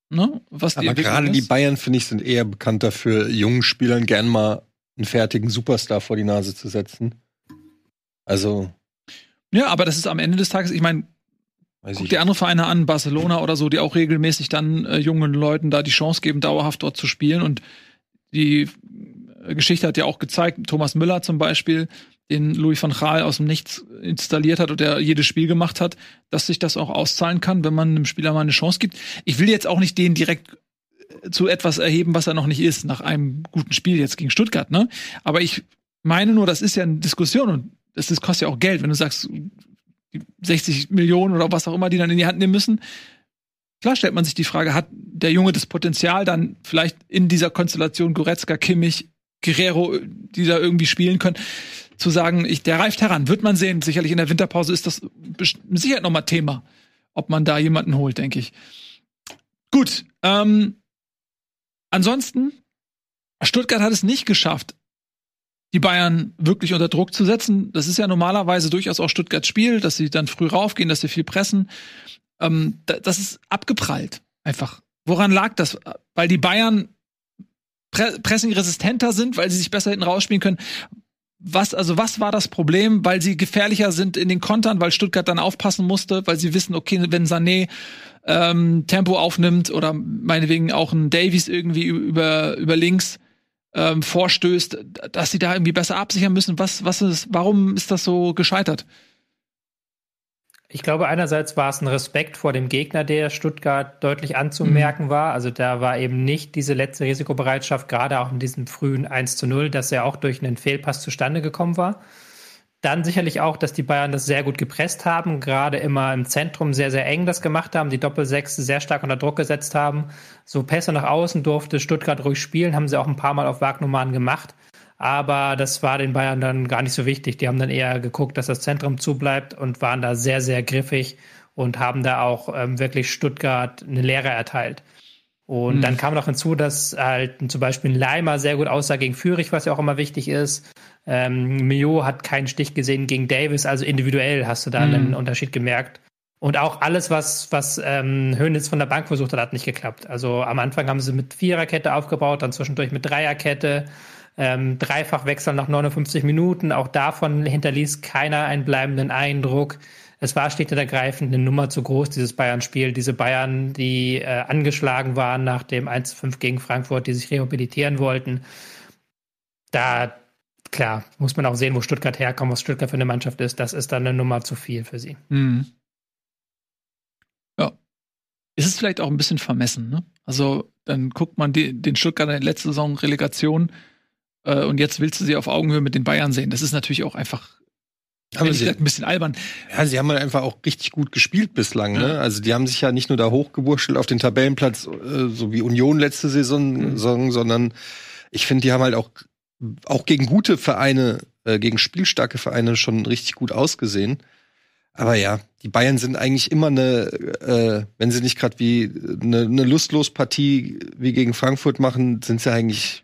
Ne? Was Aber gerade die Bayern, finde ich, sind eher bekannt dafür, jungen Spielern gern mal einen fertigen Superstar vor die Nase zu setzen. Also. Ja, aber das ist am Ende des Tages, ich meine, guck dir andere Vereine an, Barcelona oder so, die auch regelmäßig dann äh, jungen Leuten da die Chance geben, dauerhaft dort zu spielen. Und die äh, Geschichte hat ja auch gezeigt, Thomas Müller zum Beispiel, den Louis van Gaal aus dem Nichts installiert hat und der jedes Spiel gemacht hat, dass sich das auch auszahlen kann, wenn man einem Spieler mal eine Chance gibt. Ich will jetzt auch nicht den direkt zu etwas erheben, was er noch nicht ist, nach einem guten Spiel jetzt gegen Stuttgart, ne? Aber ich meine nur, das ist ja eine Diskussion und das, das kostet ja auch Geld, wenn du sagst, 60 Millionen oder was auch immer, die dann in die Hand nehmen müssen. Klar stellt man sich die Frage, hat der Junge das Potenzial, dann vielleicht in dieser Konstellation Goretzka, Kimmich, Guerrero, die da irgendwie spielen können, zu sagen, ich, der reift heran. Wird man sehen. Sicherlich in der Winterpause ist das mit Sicherheit nochmal Thema, ob man da jemanden holt, denke ich. Gut, ähm, Ansonsten, Stuttgart hat es nicht geschafft, die Bayern wirklich unter Druck zu setzen. Das ist ja normalerweise durchaus auch Stuttgarts Spiel, dass sie dann früh raufgehen, dass sie viel pressen. Ähm, das ist abgeprallt. Einfach. Woran lag das? Weil die Bayern pre pressingresistenter sind, weil sie sich besser hinten rausspielen können. Was, also was war das Problem? Weil sie gefährlicher sind in den Kontern, weil Stuttgart dann aufpassen musste, weil sie wissen, okay, wenn Sané ähm, Tempo aufnimmt oder meinetwegen auch ein Davies irgendwie über, über links ähm, vorstößt, dass sie da irgendwie besser absichern müssen. Was, was ist, warum ist das so gescheitert? Ich glaube, einerseits war es ein Respekt vor dem Gegner, der Stuttgart deutlich anzumerken mhm. war. Also da war eben nicht diese letzte Risikobereitschaft, gerade auch in diesem frühen 1 zu 0, dass er auch durch einen Fehlpass zustande gekommen war. Dann sicherlich auch, dass die Bayern das sehr gut gepresst haben, gerade immer im Zentrum sehr, sehr eng das gemacht haben, die Doppelsechs sehr stark unter Druck gesetzt haben. So Pässe nach außen durfte Stuttgart ruhig spielen, haben sie auch ein paar Mal auf Wagnummern gemacht. Aber das war den Bayern dann gar nicht so wichtig. Die haben dann eher geguckt, dass das Zentrum zubleibt und waren da sehr, sehr griffig und haben da auch ähm, wirklich Stuttgart eine Lehre erteilt. Und mhm. dann kam noch hinzu, dass halt zum Beispiel ein Leimer sehr gut aussah gegen Fürich, was ja auch immer wichtig ist. Ähm, Mio hat keinen Stich gesehen gegen Davis, also individuell hast du da mhm. einen Unterschied gemerkt. Und auch alles, was, was ähm, Hönes von der Bank versucht hat, hat nicht geklappt. Also am Anfang haben sie mit Viererkette aufgebaut, dann zwischendurch mit Dreierkette, ähm, Dreifachwechsel nach 59 Minuten. Auch davon hinterließ keiner einen bleibenden Eindruck. Es war schlicht und ergreifend eine Nummer zu groß, dieses Bayern-Spiel. Diese Bayern, die äh, angeschlagen waren nach dem 1-5 gegen Frankfurt, die sich rehabilitieren wollten. Da, klar, muss man auch sehen, wo Stuttgart herkommt, was Stuttgart für eine Mannschaft ist. Das ist dann eine Nummer zu viel für sie. Mhm. Ja. Ist es vielleicht auch ein bisschen vermessen, ne? Also, dann guckt man die, den Stuttgart in der letzten Saison Relegation äh, und jetzt willst du sie auf Augenhöhe mit den Bayern sehen. Das ist natürlich auch einfach aber sie, ein bisschen albern. Ja, sie haben halt einfach auch richtig gut gespielt bislang. Ne? Ja. Ne? Also die haben sich ja nicht nur da hochgewurschtelt auf den Tabellenplatz, äh, so wie Union letzte Saison, mhm. sondern ich finde, die haben halt auch auch gegen gute Vereine, äh, gegen spielstarke Vereine schon richtig gut ausgesehen. Aber ja, die Bayern sind eigentlich immer eine, äh, wenn sie nicht gerade wie eine, eine lustlos Partie wie gegen Frankfurt machen, sind sie eigentlich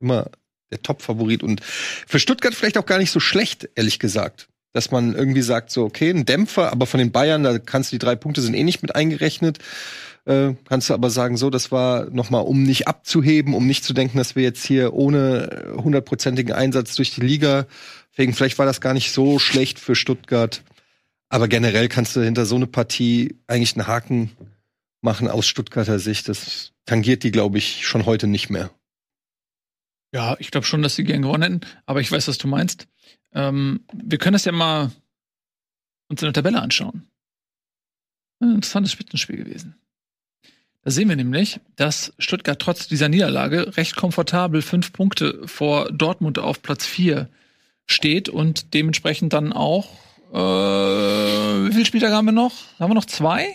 immer der Top-Favorit und für Stuttgart vielleicht auch gar nicht so schlecht, ehrlich gesagt. Dass man irgendwie sagt, so, okay, ein Dämpfer, aber von den Bayern, da kannst du die drei Punkte sind eh nicht mit eingerechnet. Äh, kannst du aber sagen, so, das war nochmal, um nicht abzuheben, um nicht zu denken, dass wir jetzt hier ohne hundertprozentigen Einsatz durch die Liga, deswegen vielleicht war das gar nicht so schlecht für Stuttgart. Aber generell kannst du hinter so eine Partie eigentlich einen Haken machen aus Stuttgarter Sicht. Das tangiert die, glaube ich, schon heute nicht mehr. Ja, ich glaube schon, dass sie gern gewonnen hätten, aber ich weiß, was du meinst. Ähm, wir können das ja mal uns in der Tabelle anschauen. Ein interessantes Spitzenspiel gewesen. Da sehen wir nämlich, dass Stuttgart trotz dieser Niederlage recht komfortabel fünf Punkte vor Dortmund auf Platz vier steht und dementsprechend dann auch, äh, wie viele Spieltage haben wir noch? Haben wir noch zwei?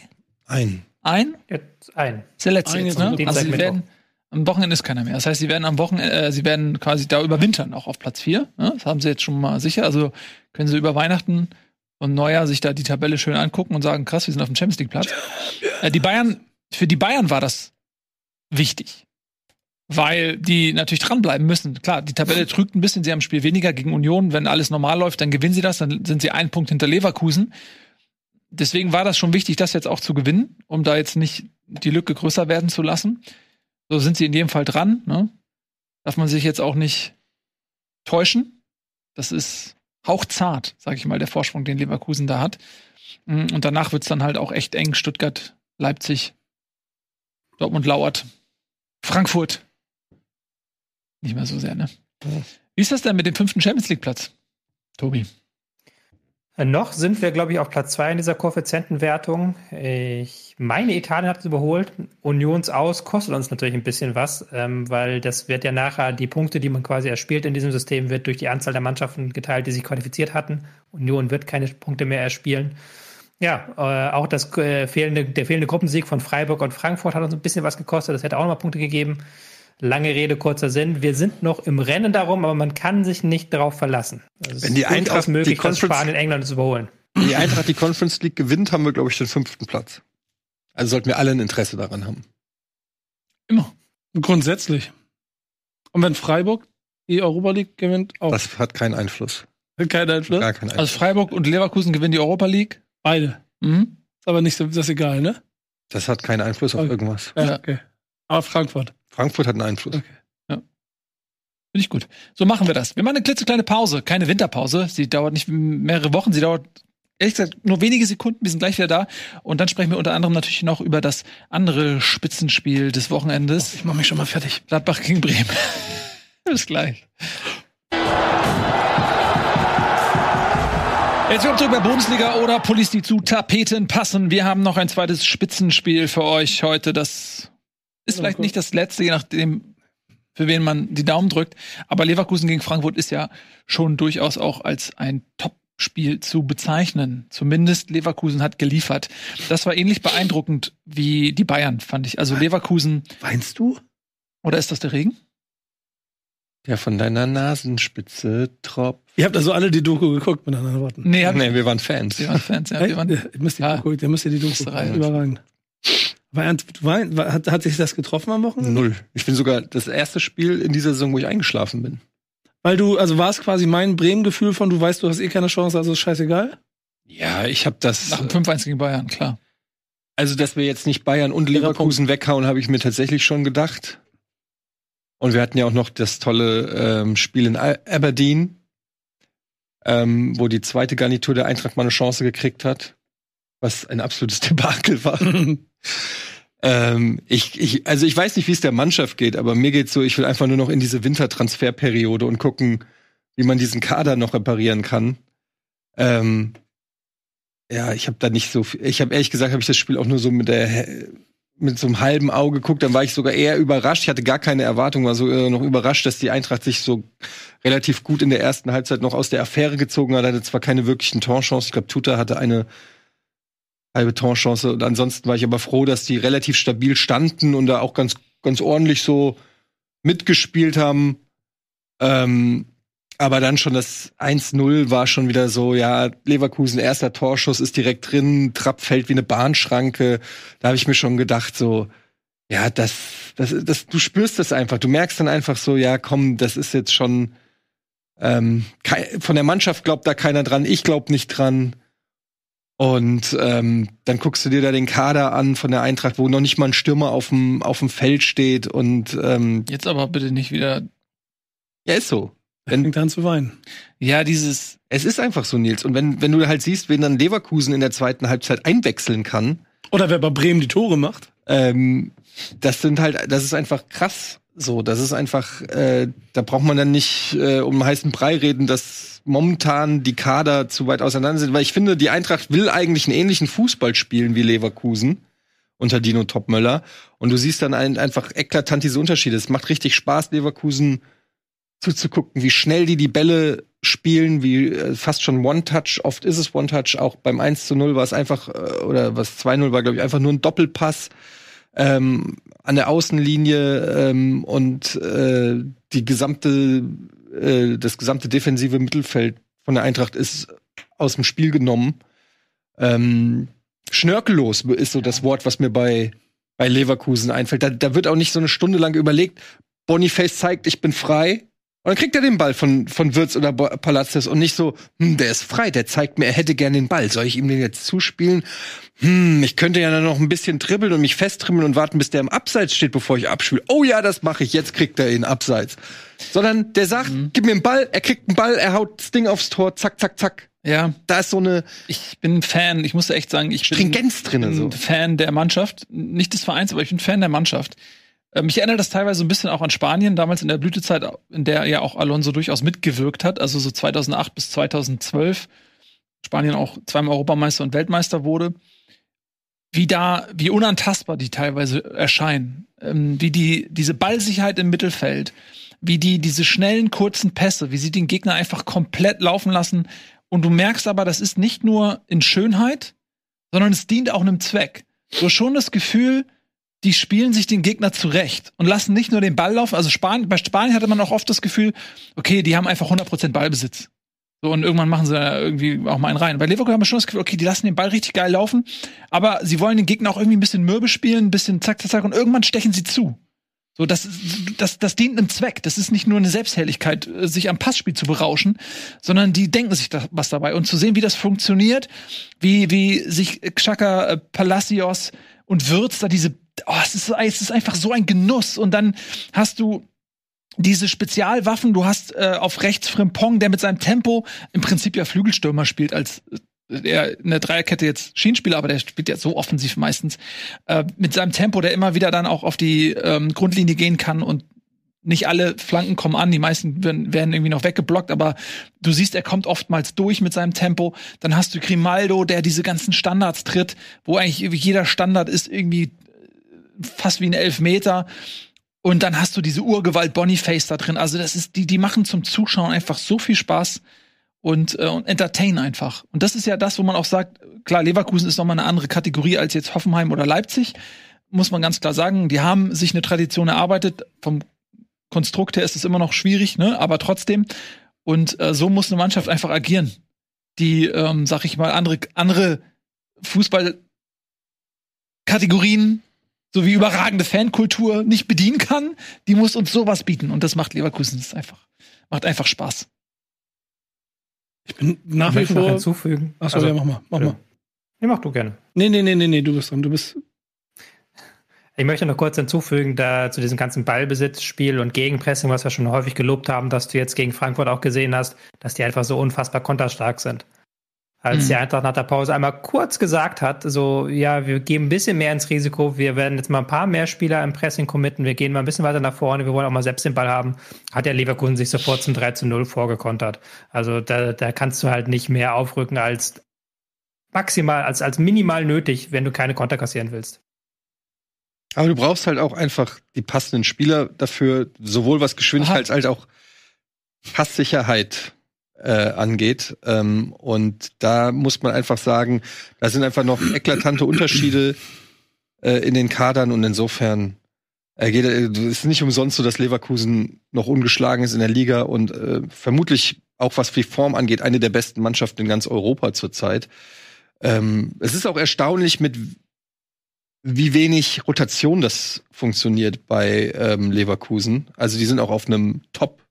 Ein. Ein? Jetzt ein. Das ist der letzte ein jetzt, ne? Also sie werden, Am Wochenende ist keiner mehr. Das heißt, sie werden am Wochenende, äh, sie werden quasi da überwintern, auch auf Platz 4. Ne? Das haben sie jetzt schon mal sicher. Also können sie über Weihnachten und Neujahr sich da die Tabelle schön angucken und sagen, krass, wir sind auf dem Champions League Platz. [LAUGHS] Äh, die Bayern, für die Bayern war das wichtig. Weil die natürlich dranbleiben müssen. Klar, die Tabelle [LAUGHS] trügt ein bisschen, sie haben ein Spiel weniger gegen Union. Wenn alles normal läuft, dann gewinnen sie das, dann sind sie einen Punkt hinter Leverkusen. Deswegen war das schon wichtig, das jetzt auch zu gewinnen, um da jetzt nicht die Lücke größer werden zu lassen. So sind sie in jedem Fall dran. Ne? Darf man sich jetzt auch nicht täuschen. Das ist hauchzart, sag ich mal, der Vorsprung, den Leverkusen da hat. Mm, und danach wird's dann halt auch echt eng. Stuttgart, Leipzig, Dortmund lauert, Frankfurt. Nicht mehr so sehr, ne? Wie ist das denn mit dem fünften Champions League-Platz, Tobi? Noch sind wir, glaube ich, auf Platz zwei in dieser Koeffizientenwertung. Ich meine, Italien hat es überholt. Unions aus kostet uns natürlich ein bisschen was, ähm, weil das wird ja nachher die Punkte, die man quasi erspielt in diesem System, wird durch die Anzahl der Mannschaften geteilt, die sich qualifiziert hatten. Union wird keine Punkte mehr erspielen. Ja, äh, auch das äh, fehlende, der fehlende Gruppensieg von Freiburg und Frankfurt hat uns ein bisschen was gekostet. Das hätte auch nochmal Punkte gegeben. Lange Rede, kurzer Sinn. Wir sind noch im Rennen darum, aber man kann sich nicht darauf verlassen. Also Wenn die Eintracht möglich, die Conference, Spanien England zu überholen. Wenn die Eintracht die Conference League gewinnt, haben wir, glaube ich, den fünften Platz. Also sollten wir alle ein Interesse daran haben. Immer. Grundsätzlich. Und wenn Freiburg die Europa League gewinnt, auch. Das hat keinen Einfluss. Keinen Einfluss? Gar keinen Einfluss. Also Freiburg und Leverkusen gewinnen die Europa League? Beide. Mhm. Ist aber nicht so, das ist egal, ne? Das hat keinen Einfluss auf okay. irgendwas. Ja, okay. Aber Frankfurt. Frankfurt hat einen Einfluss. Okay. Ja. Finde ich gut. So machen wir das. Wir machen eine klitzekleine Pause. Keine Winterpause. Sie dauert nicht mehrere Wochen. Sie dauert ehrlich gesagt nur wenige Sekunden. Wir sind gleich wieder da. Und dann sprechen wir unter anderem natürlich noch über das andere Spitzenspiel des Wochenendes. Oh, ich mache mich schon mal fertig. Gladbach gegen Bremen. [LAUGHS] Bis gleich. Jetzt kommt zurück bei Bundesliga oder Police, die zu Tapeten passen. Wir haben noch ein zweites Spitzenspiel für euch heute. Das ist vielleicht nicht das letzte, je nachdem, für wen man die Daumen drückt. Aber Leverkusen gegen Frankfurt ist ja schon durchaus auch als ein Top-Spiel zu bezeichnen. Zumindest Leverkusen hat geliefert. Das war ähnlich beeindruckend wie die Bayern, fand ich. Also Leverkusen. Weinst du? Oder ist das der Regen? Der von deiner Nasenspitze tropft. Ihr habt also alle die Doku geguckt, mit anderen Worten. Nee, nee wir waren Fans. Wir waren Fans, ja. Wir waren, ihr müsst die ja. Doku, ihr müsst die Doku überragend. War, war, hat, hat sich das getroffen am Wochenende? Null. Ich bin sogar das erste Spiel in dieser Saison, wo ich eingeschlafen bin. Weil du, also war es quasi mein Bremen-Gefühl von, du weißt, du hast eh keine Chance, also ist scheißegal? Ja, ich habe das. Nach dem 5-1 gegen Bayern, klar. Also, dass wir jetzt nicht Bayern und Leverkusen weghauen, habe ich mir tatsächlich schon gedacht. Und wir hatten ja auch noch das tolle ähm, Spiel in Aberdeen, ähm, wo die zweite Garnitur der Eintracht mal eine Chance gekriegt hat, was ein absolutes [LAUGHS] Debakel war. [LAUGHS] ähm, ich, ich, also ich weiß nicht, wie es der Mannschaft geht, aber mir geht's so, ich will einfach nur noch in diese Wintertransferperiode und gucken, wie man diesen Kader noch reparieren kann. Ähm, ja, ich habe da nicht so viel, ich habe ehrlich gesagt, habe ich das Spiel auch nur so mit der mit so einem halben Auge geguckt, dann war ich sogar eher überrascht. Ich hatte gar keine Erwartung, war so äh, noch überrascht, dass die Eintracht sich so relativ gut in der ersten Halbzeit noch aus der Affäre gezogen hat. Hatte zwar keine wirklichen Torchancen. Ich glaube, Tuta hatte eine halbe Torchance. Und ansonsten war ich aber froh, dass die relativ stabil standen und da auch ganz, ganz ordentlich so mitgespielt haben. Ähm, aber dann schon das 1-0 war schon wieder so, ja, Leverkusen erster Torschuss ist direkt drin, Trapp fällt wie eine Bahnschranke. Da habe ich mir schon gedacht, so, ja, das, das, das, du spürst das einfach. Du merkst dann einfach so, ja, komm, das ist jetzt schon ähm, von der Mannschaft glaubt da keiner dran, ich glaub nicht dran. Und ähm, dann guckst du dir da den Kader an von der Eintracht, wo noch nicht mal ein Stürmer auf dem auf dem Feld steht und ähm, jetzt aber bitte nicht wieder. Ja, ist so. Wenn, fängt an zu weinen. Ja, dieses, es ist einfach so, Nils. Und wenn, wenn du halt siehst, wen dann Leverkusen in der zweiten Halbzeit einwechseln kann. Oder wer bei Bremen die Tore macht. Ähm, das sind halt, das ist einfach krass. So, das ist einfach, äh, da braucht man dann nicht äh, um heißen Brei reden, dass momentan die Kader zu weit auseinander sind, weil ich finde, die Eintracht will eigentlich einen ähnlichen Fußball spielen wie Leverkusen unter Dino Topmöller. Und du siehst dann ein, einfach eklatant diese Unterschiede. Es macht richtig Spaß, Leverkusen zuzugucken, wie schnell die die Bälle spielen, wie äh, fast schon One-Touch. Oft ist es One-Touch. Auch beim 1 zu 0 war es einfach, äh, oder was 2-0 war, glaube ich, einfach nur ein Doppelpass. ähm, an der Außenlinie ähm, und äh, die gesamte, äh, das gesamte defensive Mittelfeld von der Eintracht ist aus dem Spiel genommen. Ähm, schnörkellos ist so das Wort, was mir bei, bei Leverkusen einfällt. Da, da wird auch nicht so eine Stunde lang überlegt, Boniface zeigt, ich bin frei. Und dann kriegt er den Ball von, von Wirtz oder Palacios und nicht so, hm, der ist frei, der zeigt mir, er hätte gern den Ball. Soll ich ihm den jetzt zuspielen? Hm, ich könnte ja dann noch ein bisschen dribbeln und mich festtribbeln und warten, bis der im Abseits steht, bevor ich abspiele. Oh ja, das mache ich, jetzt kriegt er ihn Abseits. Sondern der sagt, mhm. gib mir einen Ball, er kriegt einen Ball, er haut das Ding aufs Tor, zack, zack, zack. Ja. Da ist so eine. Ich bin Fan, ich muss echt sagen, ich Stringenz bin, drin, so. Fan der Mannschaft. Nicht des Vereins, aber ich bin Fan der Mannschaft. Ähm, mich erinnert das teilweise so ein bisschen auch an Spanien, damals in der Blütezeit, in der ja auch Alonso durchaus mitgewirkt hat, also so 2008 bis 2012. Spanien auch zweimal Europameister und Weltmeister wurde. Wie da, wie unantastbar die teilweise erscheinen. Ähm, wie die, diese Ballsicherheit im Mittelfeld, wie die, diese schnellen, kurzen Pässe, wie sie den Gegner einfach komplett laufen lassen. Und du merkst aber, das ist nicht nur in Schönheit, sondern es dient auch einem Zweck. Hast schon das Gefühl, die spielen sich den Gegner zurecht und lassen nicht nur den Ball laufen. Also Spanien, bei Spanien hatte man auch oft das Gefühl, okay, die haben einfach 100% Ballbesitz. So, und irgendwann machen sie da irgendwie auch mal einen rein. Bei Leverkusen haben wir schon das Gefühl, okay, die lassen den Ball richtig geil laufen, aber sie wollen den Gegner auch irgendwie ein bisschen mürbe spielen, ein bisschen zack, zack, zack, und irgendwann stechen sie zu. So, das, das, das dient einem Zweck. Das ist nicht nur eine Selbstherrlichkeit, äh, sich am Passspiel zu berauschen, sondern die denken sich da was dabei. Und zu sehen, wie das funktioniert, wie, wie sich Xhaka, äh, Palacios und Würz da diese oh, es, ist, es ist einfach so ein Genuss. Und dann hast du diese Spezialwaffen, du hast äh, auf rechts Frimpong, der mit seinem Tempo im Prinzip ja Flügelstürmer spielt, als äh, er in der Dreierkette jetzt Schienenspieler, aber der spielt ja so offensiv meistens, äh, mit seinem Tempo, der immer wieder dann auch auf die ähm, Grundlinie gehen kann und nicht alle Flanken kommen an, die meisten werden, irgendwie noch weggeblockt, aber du siehst, er kommt oftmals durch mit seinem Tempo. Dann hast du Grimaldo, der diese ganzen Standards tritt, wo eigentlich jeder Standard ist irgendwie fast wie ein Elfmeter. Und dann hast du diese Urgewalt Boniface da drin. Also das ist, die, die machen zum Zuschauen einfach so viel Spaß und, äh, und entertain einfach. Und das ist ja das, wo man auch sagt, klar, Leverkusen ist nochmal eine andere Kategorie als jetzt Hoffenheim oder Leipzig. Muss man ganz klar sagen. Die haben sich eine Tradition erarbeitet. Vom Konstrukt her ist es immer noch schwierig, ne? Aber trotzdem. Und äh, so muss eine Mannschaft einfach agieren. Die, ähm, sag ich mal, andere, andere Fußballkategorien sowie überragende Fankultur nicht bedienen kann, die muss uns sowas bieten. Und das macht Leverkusen das einfach. Macht einfach Spaß. Ich bin nach wie vor. hinzufügen. Achso, also, ja, mach mal. Mach ja. mal. Nee, mach du gerne. Nee, nee, nee, nee, nee, du bist dran. Du bist. Ich möchte noch kurz hinzufügen, da zu diesem ganzen Ballbesitzspiel und Gegenpressing, was wir schon häufig gelobt haben, dass du jetzt gegen Frankfurt auch gesehen hast, dass die einfach so unfassbar konterstark sind als mhm. die Eintracht nach der Pause einmal kurz gesagt hat, so, ja, wir geben ein bisschen mehr ins Risiko, wir werden jetzt mal ein paar mehr Spieler im Pressing committen, wir gehen mal ein bisschen weiter nach vorne, wir wollen auch mal selbst den Ball haben, hat der Leverkusen sich sofort zum 3 zu 0 vorgekontert. Also da, da kannst du halt nicht mehr aufrücken als maximal, als, als minimal nötig, wenn du keine Konter kassieren willst. Aber du brauchst halt auch einfach die passenden Spieler dafür, sowohl was Geschwindigkeit als auch Passsicherheit äh, angeht. Ähm, und da muss man einfach sagen, da sind einfach noch [CLEARS THROAT] eklatante Unterschiede äh, in den Kadern und insofern äh, geht, äh, ist nicht umsonst so, dass Leverkusen noch ungeschlagen ist in der Liga und äh, vermutlich auch was die Form angeht, eine der besten Mannschaften in ganz Europa zurzeit. Ähm, es ist auch erstaunlich, mit wie wenig Rotation das funktioniert bei ähm, Leverkusen. Also die sind auch auf einem Top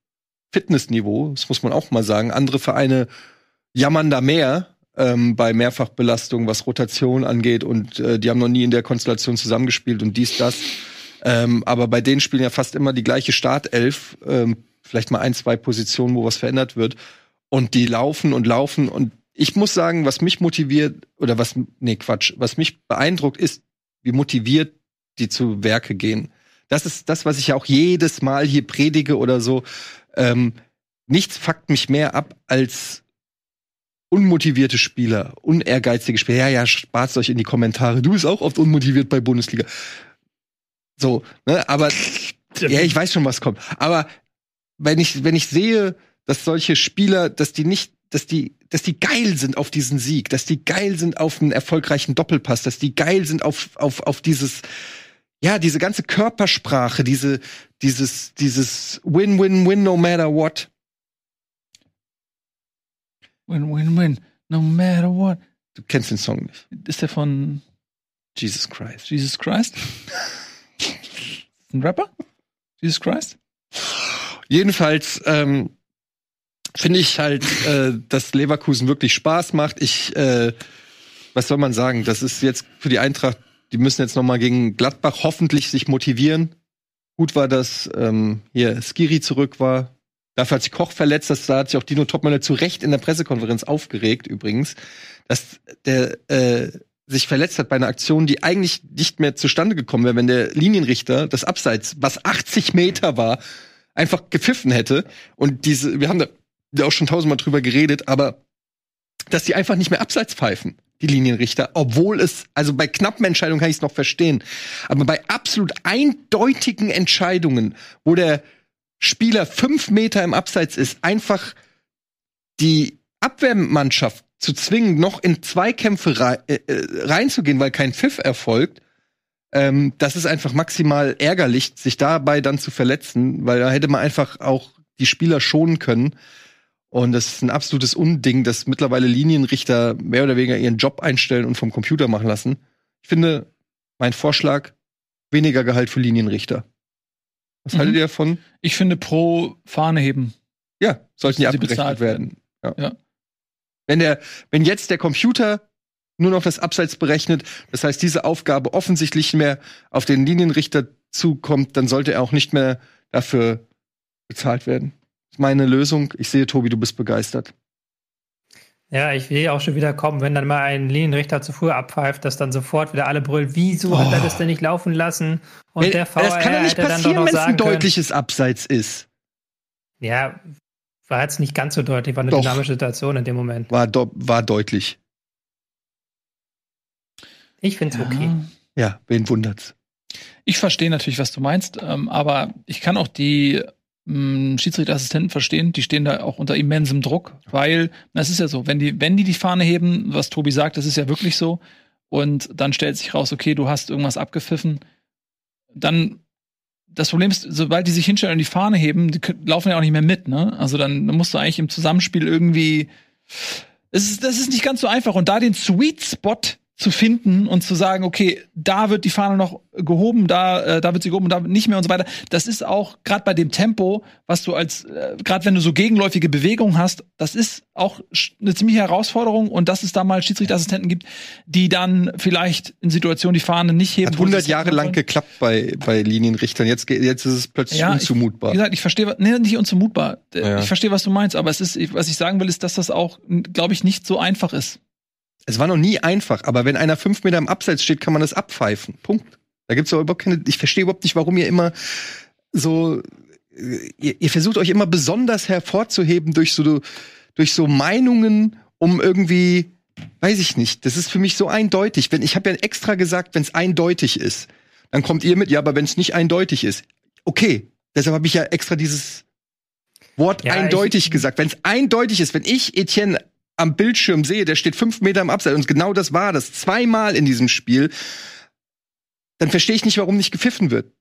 Fitnessniveau, das muss man auch mal sagen. Andere Vereine jammern da mehr ähm, bei Mehrfachbelastung, was Rotation angeht und äh, die haben noch nie in der Konstellation zusammengespielt und dies, das. Ähm, aber bei denen spielen ja fast immer die gleiche Startelf, ähm, vielleicht mal ein, zwei Positionen, wo was verändert wird. Und die laufen und laufen und ich muss sagen, was mich motiviert, oder was, nee, Quatsch, was mich beeindruckt ist, wie motiviert die zu Werke gehen. Das ist das, was ich ja auch jedes Mal hier predige oder so. Ähm, nichts fuckt mich mehr ab als unmotivierte Spieler, unehrgeizige Spieler. Ja, ja, spart euch in die Kommentare. Du bist auch oft unmotiviert bei Bundesliga. So, ne, aber ja, ich weiß schon, was kommt. Aber wenn ich wenn ich sehe, dass solche Spieler, dass die nicht, dass die dass die geil sind auf diesen Sieg, dass die geil sind auf einen erfolgreichen Doppelpass, dass die geil sind auf auf auf dieses ja, diese ganze Körpersprache, diese, dieses, dieses Win-Win-Win no matter what. Win-Win-Win no matter what. Du kennst den Song nicht. Ist der von Jesus Christ. Jesus Christ? [LAUGHS] Ein Rapper? Jesus Christ? Jedenfalls ähm, finde ich halt, äh, dass Leverkusen wirklich Spaß macht. Ich, äh, was soll man sagen? Das ist jetzt für die Eintracht, die müssen jetzt noch mal gegen Gladbach hoffentlich sich motivieren. Gut war, dass ähm, hier Skiri zurück war. Dafür hat sich Koch verletzt. Das, da hat sich auch Dino Topmöller zu Recht in der Pressekonferenz aufgeregt, übrigens, dass der äh, sich verletzt hat bei einer Aktion, die eigentlich nicht mehr zustande gekommen wäre, wenn der Linienrichter das Abseits, was 80 Meter war, einfach gepfiffen hätte. Und diese, wir haben da auch schon tausendmal drüber geredet, aber dass die einfach nicht mehr Abseits pfeifen, die Linienrichter, obwohl es, also bei knappen Entscheidungen kann ich es noch verstehen, aber bei absolut eindeutigen Entscheidungen, wo der Spieler fünf Meter im Abseits ist, einfach die Abwehrmannschaft zu zwingen, noch in Zweikämpfe rei äh, äh, reinzugehen, weil kein Pfiff erfolgt, ähm, das ist einfach maximal ärgerlich, sich dabei dann zu verletzen, weil da hätte man einfach auch die Spieler schonen können. Und das ist ein absolutes Unding, dass mittlerweile Linienrichter mehr oder weniger ihren Job einstellen und vom Computer machen lassen. Ich finde, mein Vorschlag, weniger Gehalt für Linienrichter. Was mhm. haltet ihr davon? Ich finde pro Fahne heben. Ja, sollten die abgerechnet werden. werden. Ja. ja. Wenn der, wenn jetzt der Computer nur noch das Abseits berechnet, das heißt, diese Aufgabe offensichtlich mehr auf den Linienrichter zukommt, dann sollte er auch nicht mehr dafür bezahlt werden. Meine Lösung. Ich sehe, Tobi, du bist begeistert. Ja, ich will auch schon wieder kommen, wenn dann mal ein Linienrichter zu früh abpfeift, dass dann sofort wieder alle brüllen, wieso oh. hat er das denn nicht laufen lassen? Und wenn, der VR Das kann ja nicht passieren, wenn es ein deutliches Abseits ist. Ja, war jetzt nicht ganz so deutlich, war eine Doch. dynamische Situation in dem Moment. War, war deutlich. Ich finde es ja. okay. Ja, wen wundert's? Ich verstehe natürlich, was du meinst, ähm, aber ich kann auch die Schiedsrichterassistenten verstehen, die stehen da auch unter immensem Druck, weil, das ist ja so, wenn die, wenn die die Fahne heben, was Tobi sagt, das ist ja wirklich so, und dann stellt sich raus, okay, du hast irgendwas abgepfiffen, dann das Problem ist, sobald die sich hinstellen und die Fahne heben, die laufen ja auch nicht mehr mit, ne? Also dann, dann musst du eigentlich im Zusammenspiel irgendwie. Es ist, das ist nicht ganz so einfach. Und da den Sweet Spot zu finden und zu sagen, okay, da wird die Fahne noch gehoben, da äh, da wird sie gehoben und da nicht mehr und so weiter. Das ist auch gerade bei dem Tempo, was du als äh, gerade wenn du so gegenläufige Bewegungen hast, das ist auch eine ziemliche Herausforderung und dass es da mal Schiedsrichterassistenten gibt, die dann vielleicht in Situationen die Fahne nicht heben. Hat 100 Jahre lang geklappt bei bei Linienrichtern. Jetzt jetzt ist es plötzlich ja, unzumutbar. Ich, wie gesagt, ich verstehe, nee, nicht unzumutbar. Ja. Ich verstehe, was du meinst, aber es ist, was ich sagen will, ist, dass das auch, glaube ich, nicht so einfach ist. Es war noch nie einfach, aber wenn einer fünf Meter im Abseits steht, kann man das abpfeifen. Punkt. Da gibt's doch überhaupt keine. Ich verstehe überhaupt nicht, warum ihr immer so. Ihr, ihr versucht euch immer besonders hervorzuheben durch so durch so Meinungen, um irgendwie, weiß ich nicht. Das ist für mich so eindeutig. Wenn ich habe ja extra gesagt, wenn es eindeutig ist, dann kommt ihr mit. Ja, aber wenn es nicht eindeutig ist, okay. Deshalb habe ich ja extra dieses Wort ja, eindeutig gesagt. Wenn es eindeutig ist, wenn ich Etienne am Bildschirm sehe, der steht fünf Meter im Abseits und genau das war das, zweimal in diesem Spiel, dann verstehe ich nicht, warum nicht gepfiffen wird.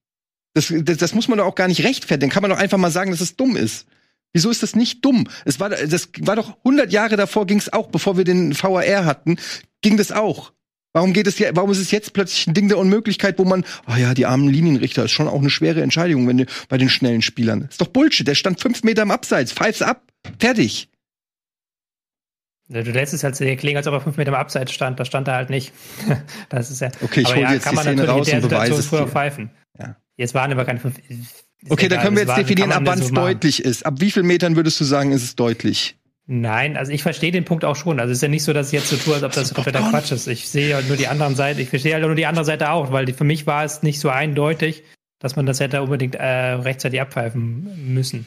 Das, das, das muss man doch auch gar nicht rechtfertigen. Dann kann man doch einfach mal sagen, dass es dumm ist. Wieso ist das nicht dumm? Es war, das war doch 100 Jahre davor ging es auch, bevor wir den VAR hatten, ging das auch. Warum geht es warum ist es jetzt plötzlich ein Ding der Unmöglichkeit, wo man, ah oh ja, die armen Linienrichter ist schon auch eine schwere Entscheidung, wenn bei den schnellen Spielern. Ist doch Bullshit. Der stand fünf Meter im Abseits, pfeif's ab, fertig. Du lässt es halt klingen, als ob er fünf Meter im Abseits stand. Das stand er halt nicht. [LAUGHS] das ist ja. Okay, ich hole ja, jetzt kann die Szene raus und beweise es früher pfeifen. Ja. Jetzt waren aber keine fünf. Okay, egal, dann können wir jetzt definieren, ab wann es so deutlich ist. Ab wie vielen Metern würdest du sagen, ist es deutlich? Nein, also ich verstehe den Punkt auch schon. Also es ist ja nicht so, dass ich jetzt so tue, als ob das kompletter Quatsch ist. Ich sehe halt nur die anderen Seite. Ich verstehe halt nur die andere Seite auch, weil für mich war es nicht so eindeutig, dass man das hätte unbedingt äh, rechtzeitig abpfeifen müssen.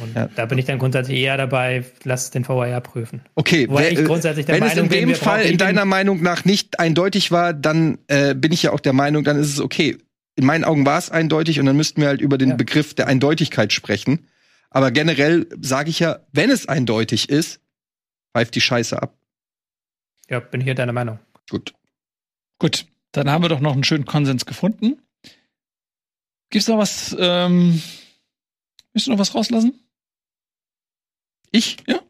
Und ja. da bin ich dann grundsätzlich eher dabei, lass den VAR prüfen. Okay, Wobei ich grundsätzlich der wenn Meinung es in dem Fall in deiner Meinung nach nicht eindeutig war, dann äh, bin ich ja auch der Meinung, dann ist es okay. In meinen Augen war es eindeutig und dann müssten wir halt über den ja. Begriff der Eindeutigkeit sprechen. Aber generell sage ich ja, wenn es eindeutig ist, pfeift die Scheiße ab. Ja, bin ich ja deiner Meinung. Gut. Gut, dann haben wir doch noch einen schönen Konsens gefunden. Gibt's noch was, ähm, willst du noch was rauslassen? Ich? Ja.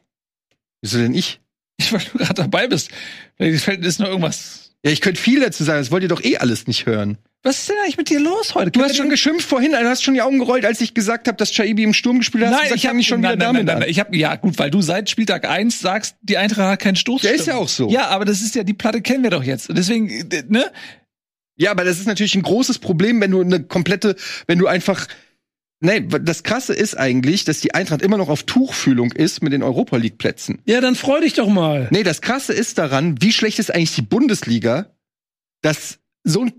Wieso denn ich? Ich, weil du gerade dabei bist. Vielleicht fällt ist noch irgendwas. Ja, ich könnte viel dazu sagen, das wollt ihr doch eh alles nicht hören. Was ist denn eigentlich mit dir los heute? Du hast schon geschimpft vorhin, du hast schon die Augen gerollt, als ich gesagt habe, dass Chaibi im Sturm gespielt hat. Nein, gesagt, ich habe nicht schon nein, wieder nein, damit nein, nein, nein. Ich habe ja gut, weil du seit Spieltag 1 sagst, die Eintracht hat keinen Stoß. Der ist ja auch so. Ja, aber das ist ja die Platte kennen wir doch jetzt. Deswegen ne? Ja, aber das ist natürlich ein großes Problem, wenn du eine komplette, wenn du einfach Nee, das krasse ist eigentlich, dass die Eintracht immer noch auf Tuchfühlung ist mit den Europa League Plätzen. Ja, dann freu dich doch mal. Nee, das krasse ist daran, wie schlecht ist eigentlich die Bundesliga, dass so ein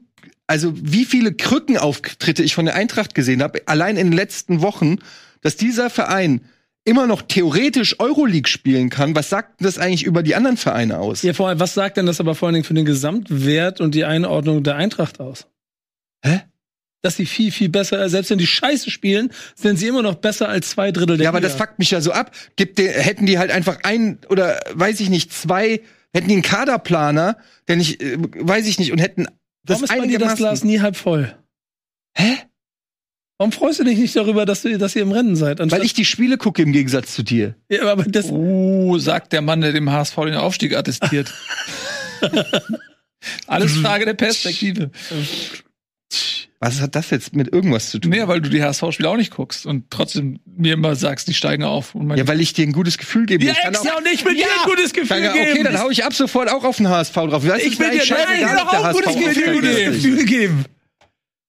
also wie viele Krückenauftritte ich von der Eintracht gesehen habe, allein in den letzten Wochen, dass dieser Verein immer noch theoretisch Euroleague spielen kann, was sagt das eigentlich über die anderen Vereine aus? Ja, vor allem, was sagt denn das aber vor allen Dingen für den Gesamtwert und die Einordnung der Eintracht aus? Hä? Dass sie viel, viel besser, selbst wenn die Scheiße spielen, sind sie immer noch besser als zwei Drittel der Ja, aber Liga. das fuckt mich ja so ab. Gibt die, hätten die halt einfach ein oder weiß ich nicht, zwei, hätten die einen Kaderplaner, der nicht, äh, weiß ich nicht, und hätten das Warum ist bei dir das Glas nie halb voll? Hä? Warum freust du dich nicht darüber, dass, du, dass ihr im Rennen seid? Weil ich die Spiele gucke im Gegensatz zu dir. Ja, aber das uh, sagt der Mann, der dem HSV den Aufstieg attestiert. [LAUGHS] Alles Frage der Perspektive. Was hat das jetzt mit irgendwas zu tun? Nee, weil du die HSV-Spiele auch nicht guckst und trotzdem mir immer sagst, die steigen auf. ja, weil ich dir ein gutes Gefühl gebe. Ja, extra und ich will ja, dir ein gutes Gefühl geben. Okay, dann hau ich ab sofort auch auf den HSV drauf. Weißt, ich will dir nein, auch ein gutes Gefühl geben.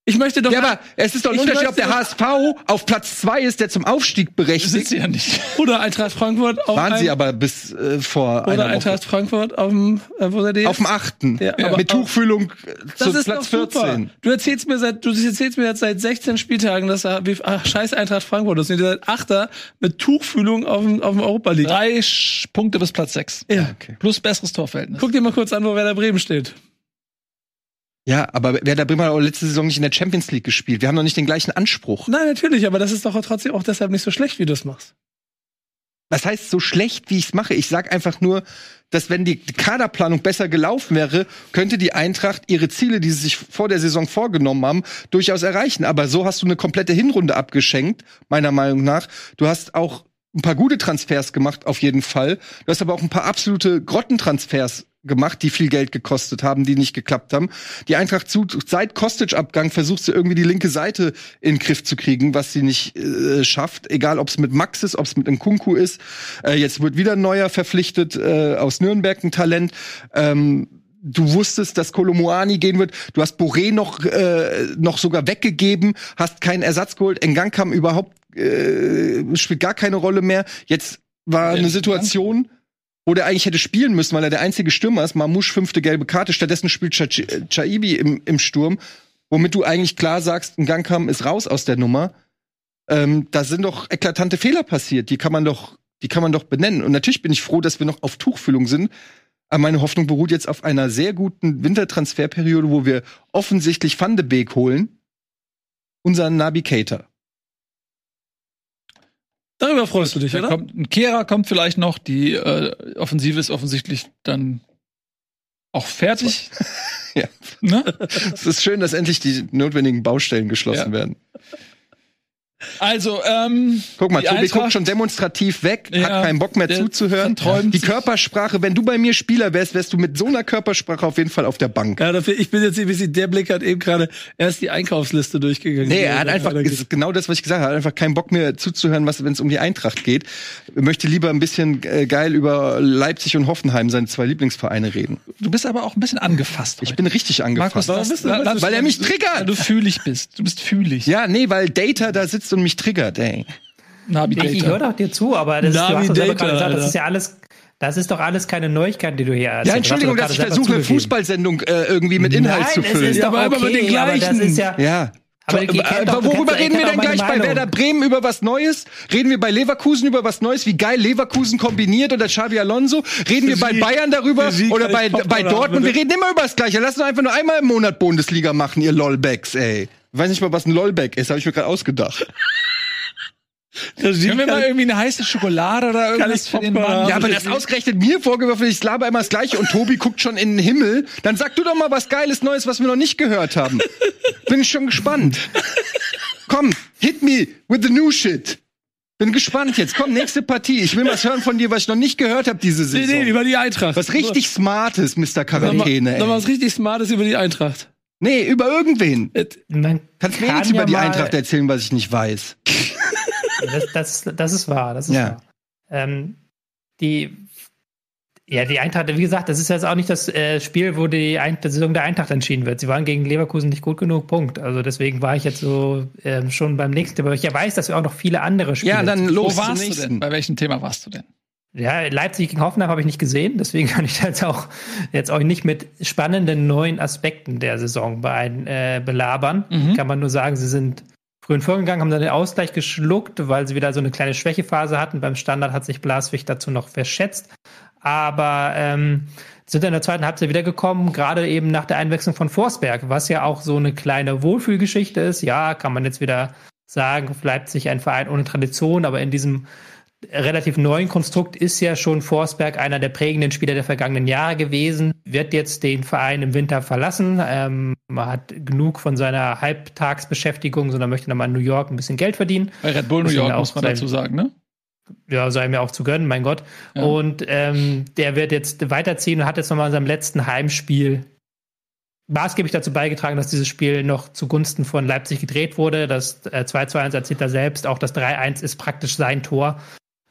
Ich möchte doch. Ja, aber es ist doch ein Unterschied, ob der HSV auf Platz zwei ist, der zum Aufstieg berechtigt. Sind sie ja nicht. Oder Eintracht Frankfurt auf Waren sie aber bis äh, vor Oder Eintracht Woche. Frankfurt auf dem, äh, wo seid ihr Auf dem achten. Ja, ja. Mit Tuchfühlung äh, zu Platz 14. Du erzählst mir seit, du erzählst mir jetzt seit 16 Spieltagen, dass er, wie, ach, scheiß Eintracht Frankfurt, das sind seit Achter mit Tuchfühlung auf dem, auf dem Europa League. Drei Punkte bis Platz sechs. Ja. Okay. Plus besseres Torverhältnis. Guck dir mal kurz an, wo Werder Bremen steht. Ja, aber Werder Bremen hat auch letzte Saison nicht in der Champions League gespielt. Wir haben noch nicht den gleichen Anspruch. Nein, natürlich, aber das ist doch trotzdem auch deshalb nicht so schlecht, wie du es machst. Was heißt so schlecht, wie ich es mache? Ich sag einfach nur, dass wenn die Kaderplanung besser gelaufen wäre, könnte die Eintracht ihre Ziele, die sie sich vor der Saison vorgenommen haben, durchaus erreichen. Aber so hast du eine komplette Hinrunde abgeschenkt, meiner Meinung nach. Du hast auch ein paar gute Transfers gemacht, auf jeden Fall. Du hast aber auch ein paar absolute Grottentransfers gemacht, die viel Geld gekostet haben, die nicht geklappt haben. Die Eintracht zu, seit Kostic-Abgang versucht sie irgendwie die linke Seite in den Griff zu kriegen, was sie nicht äh, schafft. Egal, ob es mit Max ist, ob es mit Nkunku ist. Äh, jetzt wird wieder ein neuer verpflichtet äh, aus Nürnberg, ein Talent. Ähm, du wusstest, dass Kolomoani gehen wird. Du hast Boré noch, äh, noch sogar weggegeben, hast keinen Ersatz geholt. Engang kam überhaupt, äh, spielt gar keine Rolle mehr. Jetzt war eine Situation, wo der eigentlich hätte spielen müssen, weil er der einzige Stürmer ist. Mamouche fünfte gelbe Karte. Stattdessen spielt Chaibi im, im Sturm, womit du eigentlich klar sagst, ein Gangkam ist raus aus der Nummer. Ähm, da sind doch eklatante Fehler passiert. Die kann man doch, die kann man doch benennen. Und natürlich bin ich froh, dass wir noch auf Tuchfüllung sind. Aber meine Hoffnung beruht jetzt auf einer sehr guten Wintertransferperiode, wo wir offensichtlich Van de Beek holen. Unseren Navigator. Darüber freust du dich, oder? Kommt, ein Kehrer kommt vielleicht noch. Die äh, Offensive ist offensichtlich dann auch fertig. [LAUGHS] ja. Ne? es ist schön, dass endlich die notwendigen Baustellen geschlossen ja. werden. Also, ähm, guck mal, Tobi Eintracht, guckt schon demonstrativ weg, ja, hat keinen Bock mehr zuzuhören. Die Körpersprache, wenn du bei mir Spieler wärst, wärst du mit so einer Körpersprache auf jeden Fall auf der Bank. Ja, dafür, ich bin jetzt ein bisschen, der Blick hat eben gerade erst die Einkaufsliste durchgegangen. Nee, er hat einfach, ist genau das, was ich gesagt habe, er hat einfach keinen Bock mehr zuzuhören, was, wenn es um die Eintracht geht. Er möchte lieber ein bisschen äh, geil über Leipzig und Hoffenheim, seine zwei Lieblingsvereine reden. Du bist aber auch ein bisschen angefasst. Heute. Ich bin richtig angefasst. Markus, bist du, weil er mich triggert. Weil du fühlig bist. Du bist fühlig. Ja, nee, weil Data da sitzt und mich triggert, ey. Navigator. Ich, ich höre doch dir zu, aber das ist, du hast doch selber gerade gesagt, das ist ja alles das ist doch alles keine Neuigkeit, die du hier erzählst. Ja, Entschuldigung, dass ich versuche, eine Fußballsendung äh, irgendwie mit Inhalt Nein, zu füllen. Es ist ja, doch aber okay, mit den gleichen. Das ist ja, ja. Aber, aber worüber reden wir denn gleich bei Werder Bremen über was Neues? Reden wir bei Leverkusen über was Neues, wie geil Leverkusen kombiniert oder Xavi Alonso? Reden wir bei Bayern darüber oder bei, bei Dortmund? Wir reden immer über das Gleiche. Lass uns einfach nur einmal im Monat Bundesliga machen, ihr Lolbacks, ey. Ich weiß nicht mal, was ein Lolback ist, habe ich mir gerade ausgedacht. Das [LAUGHS] Können wir mal irgendwie eine heiße Schokolade oder irgendwas für den Mann? Ja, aber das ausgerechnet mir vorgeworfen, ich laber immer das Gleiche und Tobi guckt schon in den Himmel. Dann sag du doch mal was Geiles Neues, was wir noch nicht gehört haben. Bin ich schon gespannt. Komm, hit me with the new shit. Bin gespannt jetzt. Komm, nächste Partie. Ich will was hören von dir, was ich noch nicht gehört habe diese Saison. Nee, nee, über die Eintracht. Was richtig Smartes, Mr. Quarantäne. Noch, noch was richtig Smartes über die Eintracht. Nee, über irgendwen. Man Kannst mir nichts ja über die Eintracht erzählen, was ich nicht weiß. Das, das, das ist wahr, das ist ja. wahr. Ähm, die ja, die Eintracht, wie gesagt, das ist jetzt auch nicht das äh, Spiel, wo die, Ein die Saison der Eintracht entschieden wird. Sie waren gegen Leverkusen nicht gut genug, Punkt. Also deswegen war ich jetzt so äh, schon beim nächsten, aber ich ja weiß, dass wir auch noch viele andere Spiele. Ja, dann los. Wo warst du denn? Bei welchem Thema warst du denn? Ja, Leipzig gegen Hoffenheim habe ich nicht gesehen, deswegen [LAUGHS] kann ich jetzt auch jetzt auch nicht mit spannenden neuen Aspekten der Saison bei, äh, belabern. Mhm. Kann man nur sagen, sie sind früh in vorgegangen, haben dann den Ausgleich geschluckt, weil sie wieder so eine kleine Schwächephase hatten. Beim Standard hat sich Blaswig dazu noch verschätzt aber ähm, sind in der zweiten Halbzeit wiedergekommen, gerade eben nach der Einwechslung von Forsberg, was ja auch so eine kleine Wohlfühlgeschichte ist. Ja, kann man jetzt wieder sagen, Leipzig ein Verein ohne Tradition, aber in diesem relativ neuen Konstrukt ist ja schon Forsberg einer der prägenden Spieler der vergangenen Jahre gewesen, wird jetzt den Verein im Winter verlassen. Ähm, man hat genug von seiner Halbtagsbeschäftigung, sondern möchte nochmal in New York ein bisschen Geld verdienen. Bei Red Bull New York muss man dazu sagen, ne? ja, sei mir auch zu gönnen, mein Gott. Ja. Und ähm, der wird jetzt weiterziehen und hat jetzt nochmal in seinem letzten Heimspiel maßgeblich dazu beigetragen, dass dieses Spiel noch zugunsten von Leipzig gedreht wurde. Das äh, 2-2-1 erzählt er selbst. Auch das 3-1 ist praktisch sein Tor.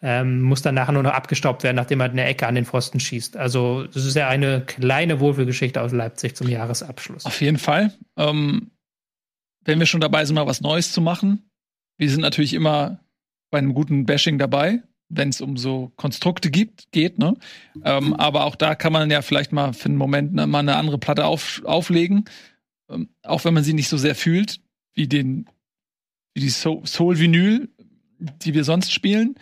Ähm, muss dann nachher nur noch abgestaubt werden, nachdem er in der Ecke an den Pfosten schießt. Also das ist ja eine kleine Wohlfühlgeschichte aus Leipzig zum Jahresabschluss. Auf jeden Fall. Ähm, wenn wir schon dabei sind, mal was Neues zu machen. Wir sind natürlich immer bei einem guten Bashing dabei, wenn es um so Konstrukte gibt, geht, ne? Ähm, aber auch da kann man ja vielleicht mal für einen Moment ne, mal eine andere Platte auf, auflegen, ähm, auch wenn man sie nicht so sehr fühlt, wie den, wie die Soul Vinyl, die wir sonst spielen.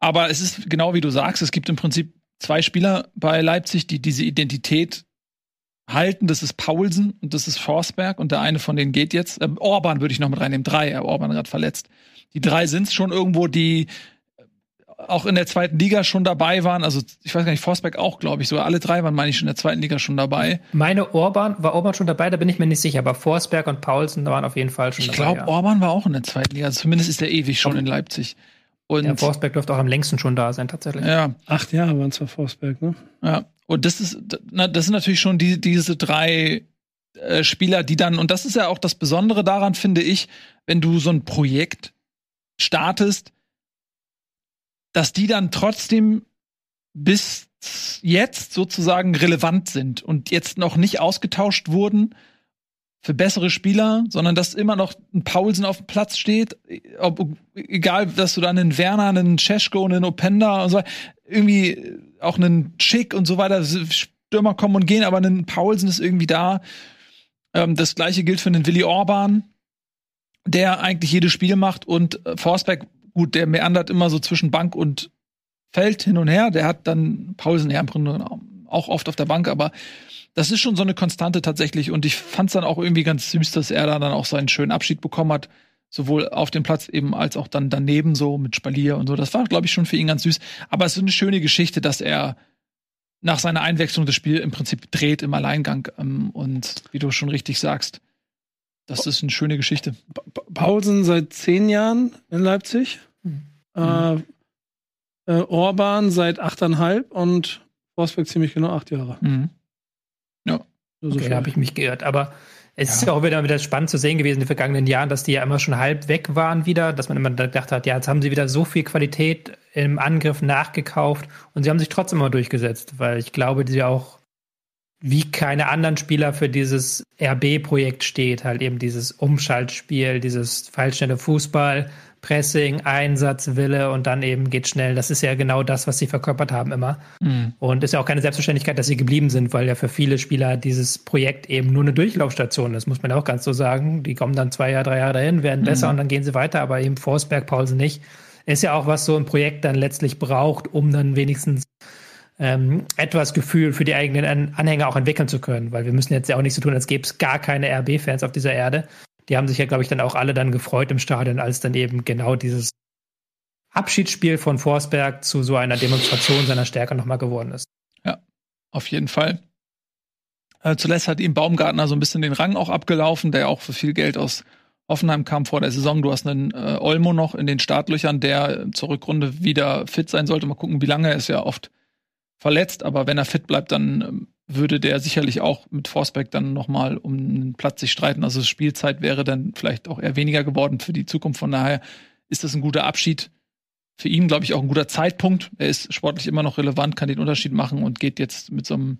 Aber es ist genau wie du sagst, es gibt im Prinzip zwei Spieler bei Leipzig, die diese Identität halten. Das ist Paulsen und das ist Forsberg und der eine von denen geht jetzt. Äh, Orban würde ich noch mit reinnehmen, drei, aber Orban gerade verletzt die drei sind es schon irgendwo, die auch in der zweiten Liga schon dabei waren. Also ich weiß gar nicht, Forsberg auch, glaube ich. So alle drei waren, meine ich, in der zweiten Liga schon dabei. Meine Orban, war Orban schon dabei? Da bin ich mir nicht sicher. Aber Forsberg und Paulsen waren auf jeden Fall schon ich dabei. Ich glaube, ja. Orban war auch in der zweiten Liga. Also zumindest ist er ewig schon in Leipzig. Und ja, Forsberg dürfte auch am längsten schon da sein, tatsächlich. Ja. Acht Jahre waren es für Forsberg, ne? Ja. Und das ist, na, das sind natürlich schon die, diese drei äh, Spieler, die dann, und das ist ja auch das Besondere daran, finde ich, wenn du so ein Projekt startest, dass die dann trotzdem bis jetzt sozusagen relevant sind und jetzt noch nicht ausgetauscht wurden für bessere Spieler, sondern dass immer noch ein Paulsen auf dem Platz steht, ob, egal, dass du dann einen Werner, einen Cesko, einen Openda und so irgendwie auch einen Schick und so weiter, Stürmer kommen und gehen, aber ein Paulsen ist irgendwie da. Ähm, das gleiche gilt für einen Willi Orban der eigentlich jedes Spiel macht und äh, Forsberg, gut, der meandert immer so zwischen Bank und Feld hin und her. Der hat dann Paulsen ja im Grunde auch oft auf der Bank, aber das ist schon so eine Konstante tatsächlich. Und ich fand es dann auch irgendwie ganz süß, dass er da dann auch seinen schönen Abschied bekommen hat. Sowohl auf dem Platz eben als auch dann daneben so mit Spalier und so. Das war, glaube ich, schon für ihn ganz süß. Aber es ist eine schöne Geschichte, dass er nach seiner Einwechslung das Spiel im Prinzip dreht im Alleingang. Ähm, und wie du schon richtig sagst, das ist eine schöne Geschichte. Paulsen seit zehn Jahren in Leipzig. Mhm. Äh, äh, Orban seit achteinhalb und Forsberg ziemlich genau acht Jahre. Mhm. Ja. okay, da habe ich mich geirrt. Aber es ja. ist ja auch wieder, wieder spannend zu sehen gewesen in den vergangenen Jahren, dass die ja immer schon halb weg waren wieder, dass man immer gedacht hat, ja, jetzt haben sie wieder so viel Qualität im Angriff nachgekauft und sie haben sich trotzdem immer durchgesetzt, weil ich glaube, die auch wie keine anderen Spieler für dieses RB-Projekt steht. Halt eben dieses Umschaltspiel, dieses feilschnelle Fußball, Pressing, Einsatzwille und dann eben geht schnell. Das ist ja genau das, was sie verkörpert haben immer. Mhm. Und ist ja auch keine Selbstverständlichkeit, dass sie geblieben sind, weil ja für viele Spieler dieses Projekt eben nur eine Durchlaufstation ist, muss man auch ganz so sagen. Die kommen dann zwei Jahre, drei Jahre dahin, werden mhm. besser und dann gehen sie weiter, aber eben Forsberg, Paulsen nicht. Ist ja auch was so ein Projekt dann letztlich braucht, um dann wenigstens ähm, etwas Gefühl für die eigenen Anhänger auch entwickeln zu können, weil wir müssen jetzt ja auch nicht so tun, als gäbe es gar keine RB-Fans auf dieser Erde. Die haben sich ja, glaube ich, dann auch alle dann gefreut im Stadion, als dann eben genau dieses Abschiedsspiel von Forsberg zu so einer Demonstration seiner Stärke nochmal geworden ist. Ja, auf jeden Fall. Äh, zuletzt hat ihm Baumgartner so ein bisschen den Rang auch abgelaufen, der auch für viel Geld aus Hoffenheim kam vor der Saison. Du hast einen äh, Olmo noch in den Startlöchern, der zur Rückrunde wieder fit sein sollte. Mal gucken, wie lange. Er ist ja oft verletzt, aber wenn er fit bleibt, dann ähm, würde der sicherlich auch mit Forsberg dann nochmal um einen Platz sich streiten. Also Spielzeit wäre dann vielleicht auch eher weniger geworden für die Zukunft. Von daher ist das ein guter Abschied. Für ihn, glaube ich, auch ein guter Zeitpunkt. Er ist sportlich immer noch relevant, kann den Unterschied machen und geht jetzt mit so einem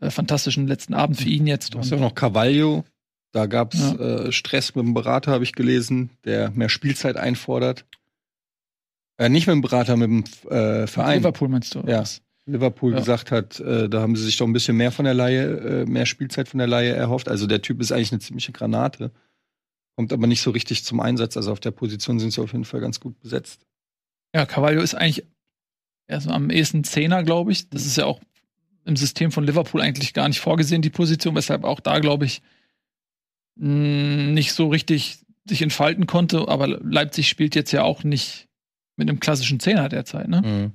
äh, fantastischen letzten Abend für ihn jetzt. Du hast ja auch noch Carvalho, da gab es ja. äh, Stress mit dem Berater, habe ich gelesen, der mehr Spielzeit einfordert. Äh, nicht mit dem Berater, mit dem äh, Verein. Liverpool meinst du? Ja. Liverpool ja. gesagt hat, äh, da haben sie sich doch ein bisschen mehr von der Laie, äh, mehr Spielzeit von der Laie erhofft. Also der Typ ist eigentlich eine ziemliche Granate. Kommt aber nicht so richtig zum Einsatz. Also auf der Position sind sie auf jeden Fall ganz gut besetzt. Ja, Carvalho ist eigentlich erst am ehesten Zehner, glaube ich. Das ist ja auch im System von Liverpool eigentlich gar nicht vorgesehen, die Position, weshalb auch da, glaube ich, nicht so richtig sich entfalten konnte. Aber Leipzig spielt jetzt ja auch nicht mit einem klassischen Zehner derzeit, ne? Mhm.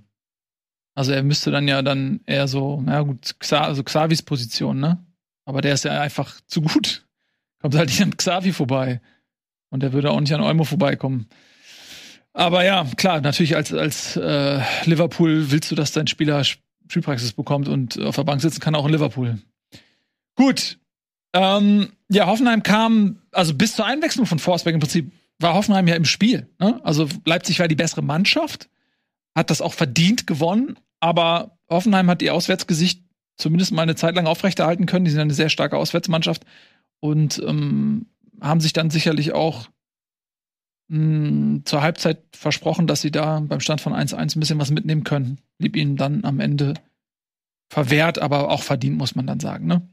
Also er müsste dann ja dann eher so, na gut, Xa, also Xavis Position, ne? Aber der ist ja einfach zu gut. [LAUGHS] Kommt halt nicht an Xavi vorbei. Und der würde auch nicht an Olmo vorbeikommen. Aber ja, klar, natürlich als, als äh, Liverpool willst du, dass dein Spieler Spielpraxis bekommt und auf der Bank sitzen kann, auch in Liverpool. Gut, ähm, ja, Hoffenheim kam, also bis zur Einwechslung von Forsberg im Prinzip war Hoffenheim ja im Spiel. Ne? Also Leipzig war die bessere Mannschaft, hat das auch verdient gewonnen, aber Hoffenheim hat ihr Auswärtsgesicht zumindest mal eine Zeit lang aufrechterhalten können. Die sind eine sehr starke Auswärtsmannschaft und ähm, haben sich dann sicherlich auch mh, hm, zur Halbzeit versprochen, dass sie da beim Stand von 1-1 ein bisschen was mitnehmen können. Blieb ihnen dann am Ende verwehrt, aber auch verdient, muss man dann sagen. Ne?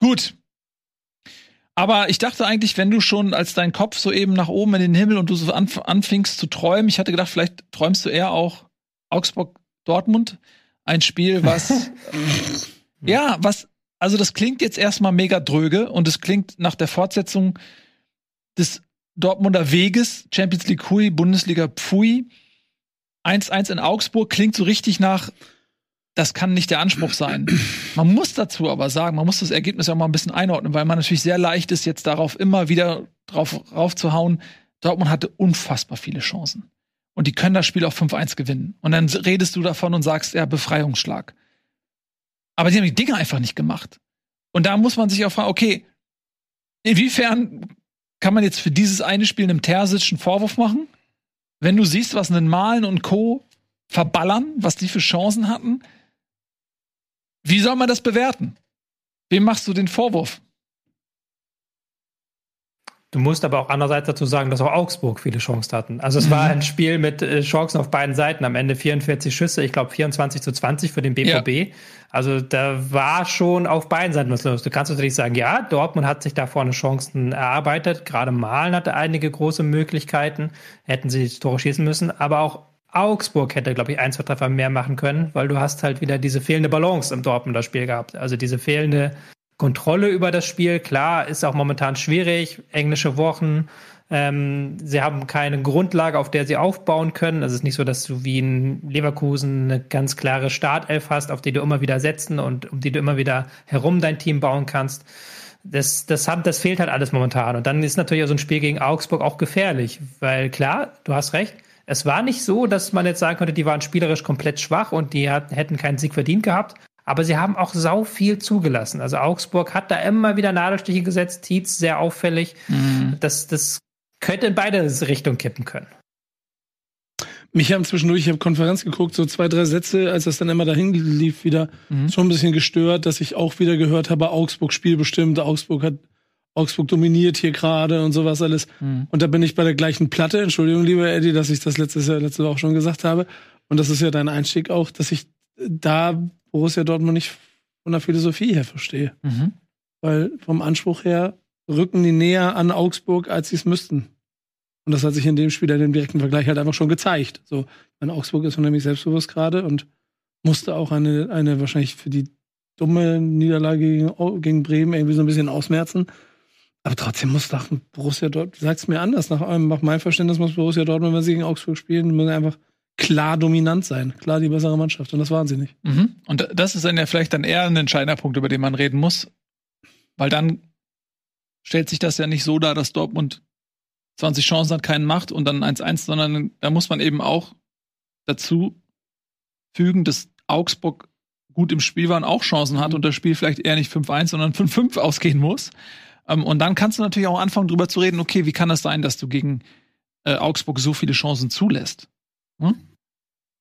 Gut. Aber ich dachte eigentlich, wenn du schon als dein Kopf so eben nach oben in den Himmel und du so anf anfingst zu träumen, ich hatte gedacht, vielleicht träumst du eher auch Augsburg-Dortmund. Ein Spiel, was, [LAUGHS] ja, was, also das klingt jetzt erstmal mega dröge und es klingt nach der Fortsetzung des Dortmunder Weges, Champions League Hui, Bundesliga Pfui. 1-1 in Augsburg klingt so richtig nach das kann nicht der Anspruch sein. Man muss dazu aber sagen, man muss das Ergebnis ja auch mal ein bisschen einordnen, weil man natürlich sehr leicht ist, jetzt darauf immer wieder drauf raufzuhauen. Dortmund hatte unfassbar viele Chancen. Und die können das Spiel auch 5-1 gewinnen. Und dann redest du davon und sagst, ja, Befreiungsschlag. Aber die haben die Dinge einfach nicht gemacht. Und da muss man sich auch fragen, okay, inwiefern kann man jetzt für dieses eine Spiel einem Terzic einen Vorwurf machen? Wenn du siehst, was einen Malen und Co. verballern, was die für Chancen hatten, wie soll man das bewerten? Wem machst du den Vorwurf? Du musst aber auch andererseits dazu sagen, dass auch Augsburg viele Chancen hatten. Also es war mhm. ein Spiel mit äh, Chancen auf beiden Seiten. Am Ende 44 Schüsse, ich glaube 24 zu 20 für den BVB. Ja. Also da war schon auf beiden Seiten was los. Du kannst natürlich sagen, ja, Dortmund hat sich da vorne Chancen erarbeitet. Gerade Malen hatte einige große Möglichkeiten. Hätten sie Tore schießen müssen. Aber auch Augsburg hätte, glaube ich, ein, zwei Treffer mehr machen können, weil du hast halt wieder diese fehlende Balance im Dortmunder Spiel gehabt. Also diese fehlende Kontrolle über das Spiel. Klar, ist auch momentan schwierig. Englische Wochen. Ähm, sie haben keine Grundlage, auf der sie aufbauen können. Also es ist nicht so, dass du wie in Leverkusen eine ganz klare Startelf hast, auf die du immer wieder setzen und um die du immer wieder herum dein Team bauen kannst. Das, das, hat, das fehlt halt alles momentan. Und dann ist natürlich auch so ein Spiel gegen Augsburg auch gefährlich, weil klar, du hast recht, es war nicht so, dass man jetzt sagen könnte, die waren spielerisch komplett schwach und die hat, hätten keinen Sieg verdient gehabt. Aber sie haben auch sau viel zugelassen. Also Augsburg hat da immer wieder Nadelstiche gesetzt, Tietz sehr auffällig. Mhm. Das, das könnte in beide Richtungen kippen können. Mich haben zwischendurch, ich habe Konferenz geguckt, so zwei, drei Sätze, als das dann immer dahin lief, wieder mhm. schon ein bisschen gestört, dass ich auch wieder gehört habe, Augsburg spielbestimmt, Augsburg hat Augsburg dominiert hier gerade und sowas alles. Mhm. Und da bin ich bei der gleichen Platte. Entschuldigung, lieber Eddie, dass ich das letztes Jahr, letzte Woche schon gesagt habe. Und das ist ja dein Einstieg auch, dass ich da Borussia Dortmund nicht von der Philosophie her verstehe. Mhm. Weil vom Anspruch her rücken die näher an Augsburg, als sie es müssten. Und das hat sich in dem Spiel, in dem direkten Vergleich halt einfach schon gezeigt. So, mein Augsburg ist unheimlich selbstbewusst gerade und musste auch eine, eine wahrscheinlich für die dumme Niederlage gegen, gegen Bremen irgendwie so ein bisschen ausmerzen. Aber trotzdem muss doch Borussia Dortmund, sag's mir anders, nach, nach meinem Verständnis muss Borussia Dortmund, wenn sie gegen Augsburg spielen, muss einfach klar dominant sein, klar die bessere Mannschaft. Und das waren sie nicht. Mhm. Und das ist dann ja vielleicht dann eher ein entscheidender Punkt, über den man reden muss. Weil dann stellt sich das ja nicht so dar, dass Dortmund 20 Chancen hat, keinen macht und dann 1-1, sondern da muss man eben auch dazu fügen, dass Augsburg gut im Spiel war und auch Chancen hat und das Spiel vielleicht eher nicht 5-1, sondern 5-5 ausgehen muss. Ähm, und dann kannst du natürlich auch anfangen, drüber zu reden, okay, wie kann das sein, dass du gegen äh, Augsburg so viele Chancen zulässt? Hm?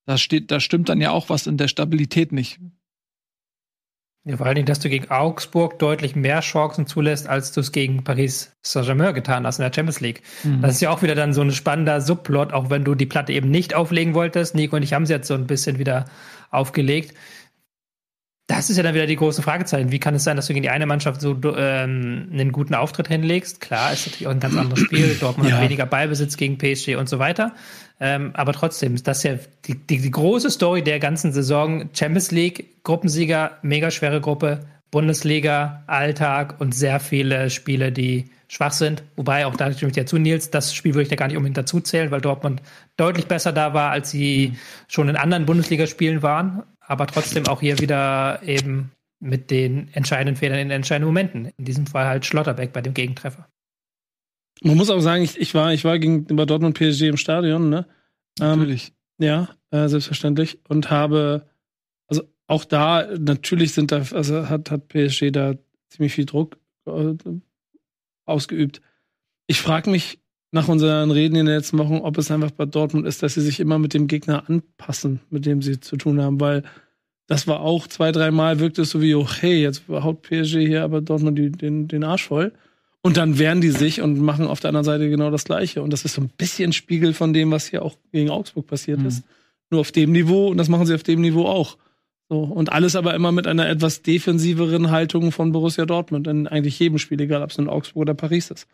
Da steht, da stimmt dann ja auch was in der Stabilität nicht. Ja, vor allen Dingen, dass du gegen Augsburg deutlich mehr Chancen zulässt, als du es gegen Paris Saint-Germain getan hast in der Champions League. Mhm. Das ist ja auch wieder dann so ein spannender Subplot, auch wenn du die Platte eben nicht auflegen wolltest. Nico und ich haben sie jetzt so ein bisschen wieder aufgelegt. Das ist ja dann wieder die große Fragezeichen. Wie kann es sein, dass du gegen die eine Mannschaft so ähm, einen guten Auftritt hinlegst? Klar, ist natürlich auch ein ganz anderes Spiel. [CLEARS THROAT] Dortmund ja. hat weniger Ballbesitz gegen PSG und so weiter. Ähm, aber trotzdem, das ist ja die, die, die große Story der ganzen Saison. Champions League, Gruppensieger, mega schwere Gruppe, Bundesliga, Alltag und sehr viele Spiele, die schwach sind. Wobei, auch da stimme ich dir zu, Nils, das Spiel würde ich da gar nicht unbedingt dazu zählen, weil Dortmund deutlich besser da war, als sie schon in anderen Bundesligaspielen waren aber trotzdem auch hier wieder eben mit den entscheidenden Fehlern in den entscheidenden Momenten. In diesem Fall halt Schlotterbeck bei dem Gegentreffer. Man muss auch sagen, ich, ich war, ich war gegenüber Dortmund PSG im Stadion, ne? Ähm, natürlich. Ähm, ja, äh, selbstverständlich. Und habe, also auch da, natürlich sind da, also hat, hat PSG da ziemlich viel Druck äh, ausgeübt. Ich frage mich nach unseren Reden in den letzten Wochen, ob es einfach bei Dortmund ist, dass sie sich immer mit dem Gegner anpassen, mit dem sie zu tun haben, weil das war auch zwei, dreimal wirkte es so wie, okay, jetzt haut PSG hier aber Dortmund die, den, den Arsch voll. Und dann wehren die sich und machen auf der anderen Seite genau das Gleiche. Und das ist so ein bisschen Spiegel von dem, was hier auch gegen Augsburg passiert mhm. ist. Nur auf dem Niveau und das machen sie auf dem Niveau auch. So, und alles aber immer mit einer etwas defensiveren Haltung von Borussia Dortmund in eigentlich jedem Spiel, egal ob es in Augsburg oder Paris ist.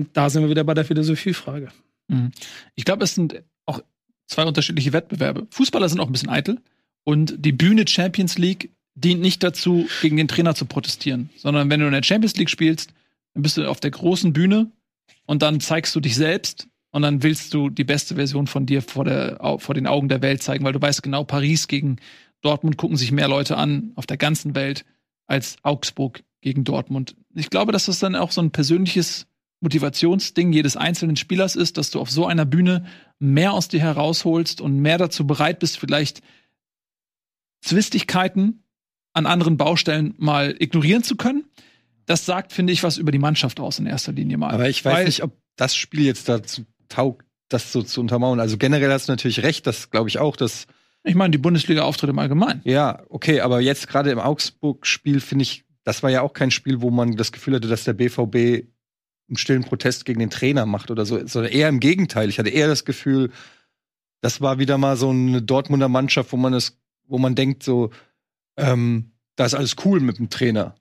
Und da sind wir wieder bei der Philosophiefrage. Mhm. Ich glaube, es sind auch zwei unterschiedliche Wettbewerbe. Fußballer sind auch ein bisschen eitel. Und die Bühne Champions League dient nicht dazu, gegen den Trainer zu protestieren, sondern wenn du in der Champions League spielst, dann bist du auf der großen Bühne und dann zeigst du dich selbst und dann willst du die beste Version von dir vor, der, vor den Augen der Welt zeigen, weil du weißt genau, Paris gegen Dortmund gucken sich mehr Leute an auf der ganzen Welt als Augsburg gegen Dortmund. Ich glaube, dass das dann auch so ein persönliches Motivationsding jedes einzelnen Spielers ist, dass du auf so einer Bühne mehr aus dir herausholst und mehr dazu bereit bist, vielleicht Zwistigkeiten an anderen Baustellen mal ignorieren zu können. Das sagt, finde ich, was über die Mannschaft aus in erster Linie mal. Aber ich weiß Weil, nicht, ob das Spiel jetzt dazu taugt, das so zu untermauern. Also generell hast du natürlich recht, das glaube ich auch, dass ich meine, die Bundesliga-Auftritte im Allgemeinen. Ja, okay, aber jetzt gerade im Augsburg-Spiel finde ich, das war ja auch kein Spiel, wo man das Gefühl hatte, dass der BVB einen stillen Protest gegen den Trainer macht oder so, sondern eher im Gegenteil. Ich hatte eher das Gefühl, das war wieder mal so eine Dortmunder Mannschaft, wo man es, wo man denkt so, ähm, da ist alles cool mit dem Trainer.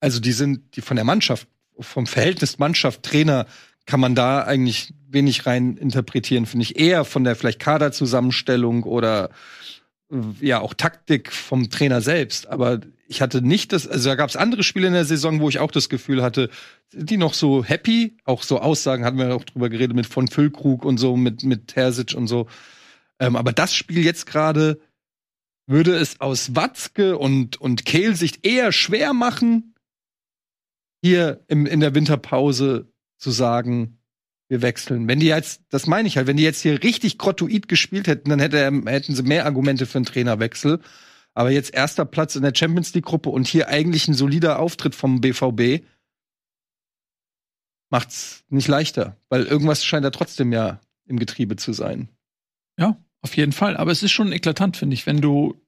Also die sind die von der Mannschaft, vom Verhältnis Mannschaft Trainer kann man da eigentlich wenig rein interpretieren, finde ich eher von der vielleicht Kaderzusammenstellung oder ja auch Taktik vom Trainer selbst. Aber ich hatte nicht das, also da gab es andere Spiele in der Saison, wo ich auch das Gefühl hatte, die noch so happy, auch so Aussagen hatten wir auch drüber geredet mit von Füllkrug und so, mit, mit Terzic und so. Ähm, aber das Spiel jetzt gerade würde es aus Watzke und, und Kehl-Sicht eher schwer machen, hier im, in der Winterpause zu sagen, wir wechseln. Wenn die jetzt, das meine ich halt, wenn die jetzt hier richtig grottoid gespielt hätten, dann hätte, hätten sie mehr Argumente für einen Trainerwechsel. Aber jetzt erster Platz in der Champions League Gruppe und hier eigentlich ein solider Auftritt vom BVB macht's nicht leichter, weil irgendwas scheint da trotzdem ja im Getriebe zu sein. Ja, auf jeden Fall. Aber es ist schon eklatant, finde ich, wenn du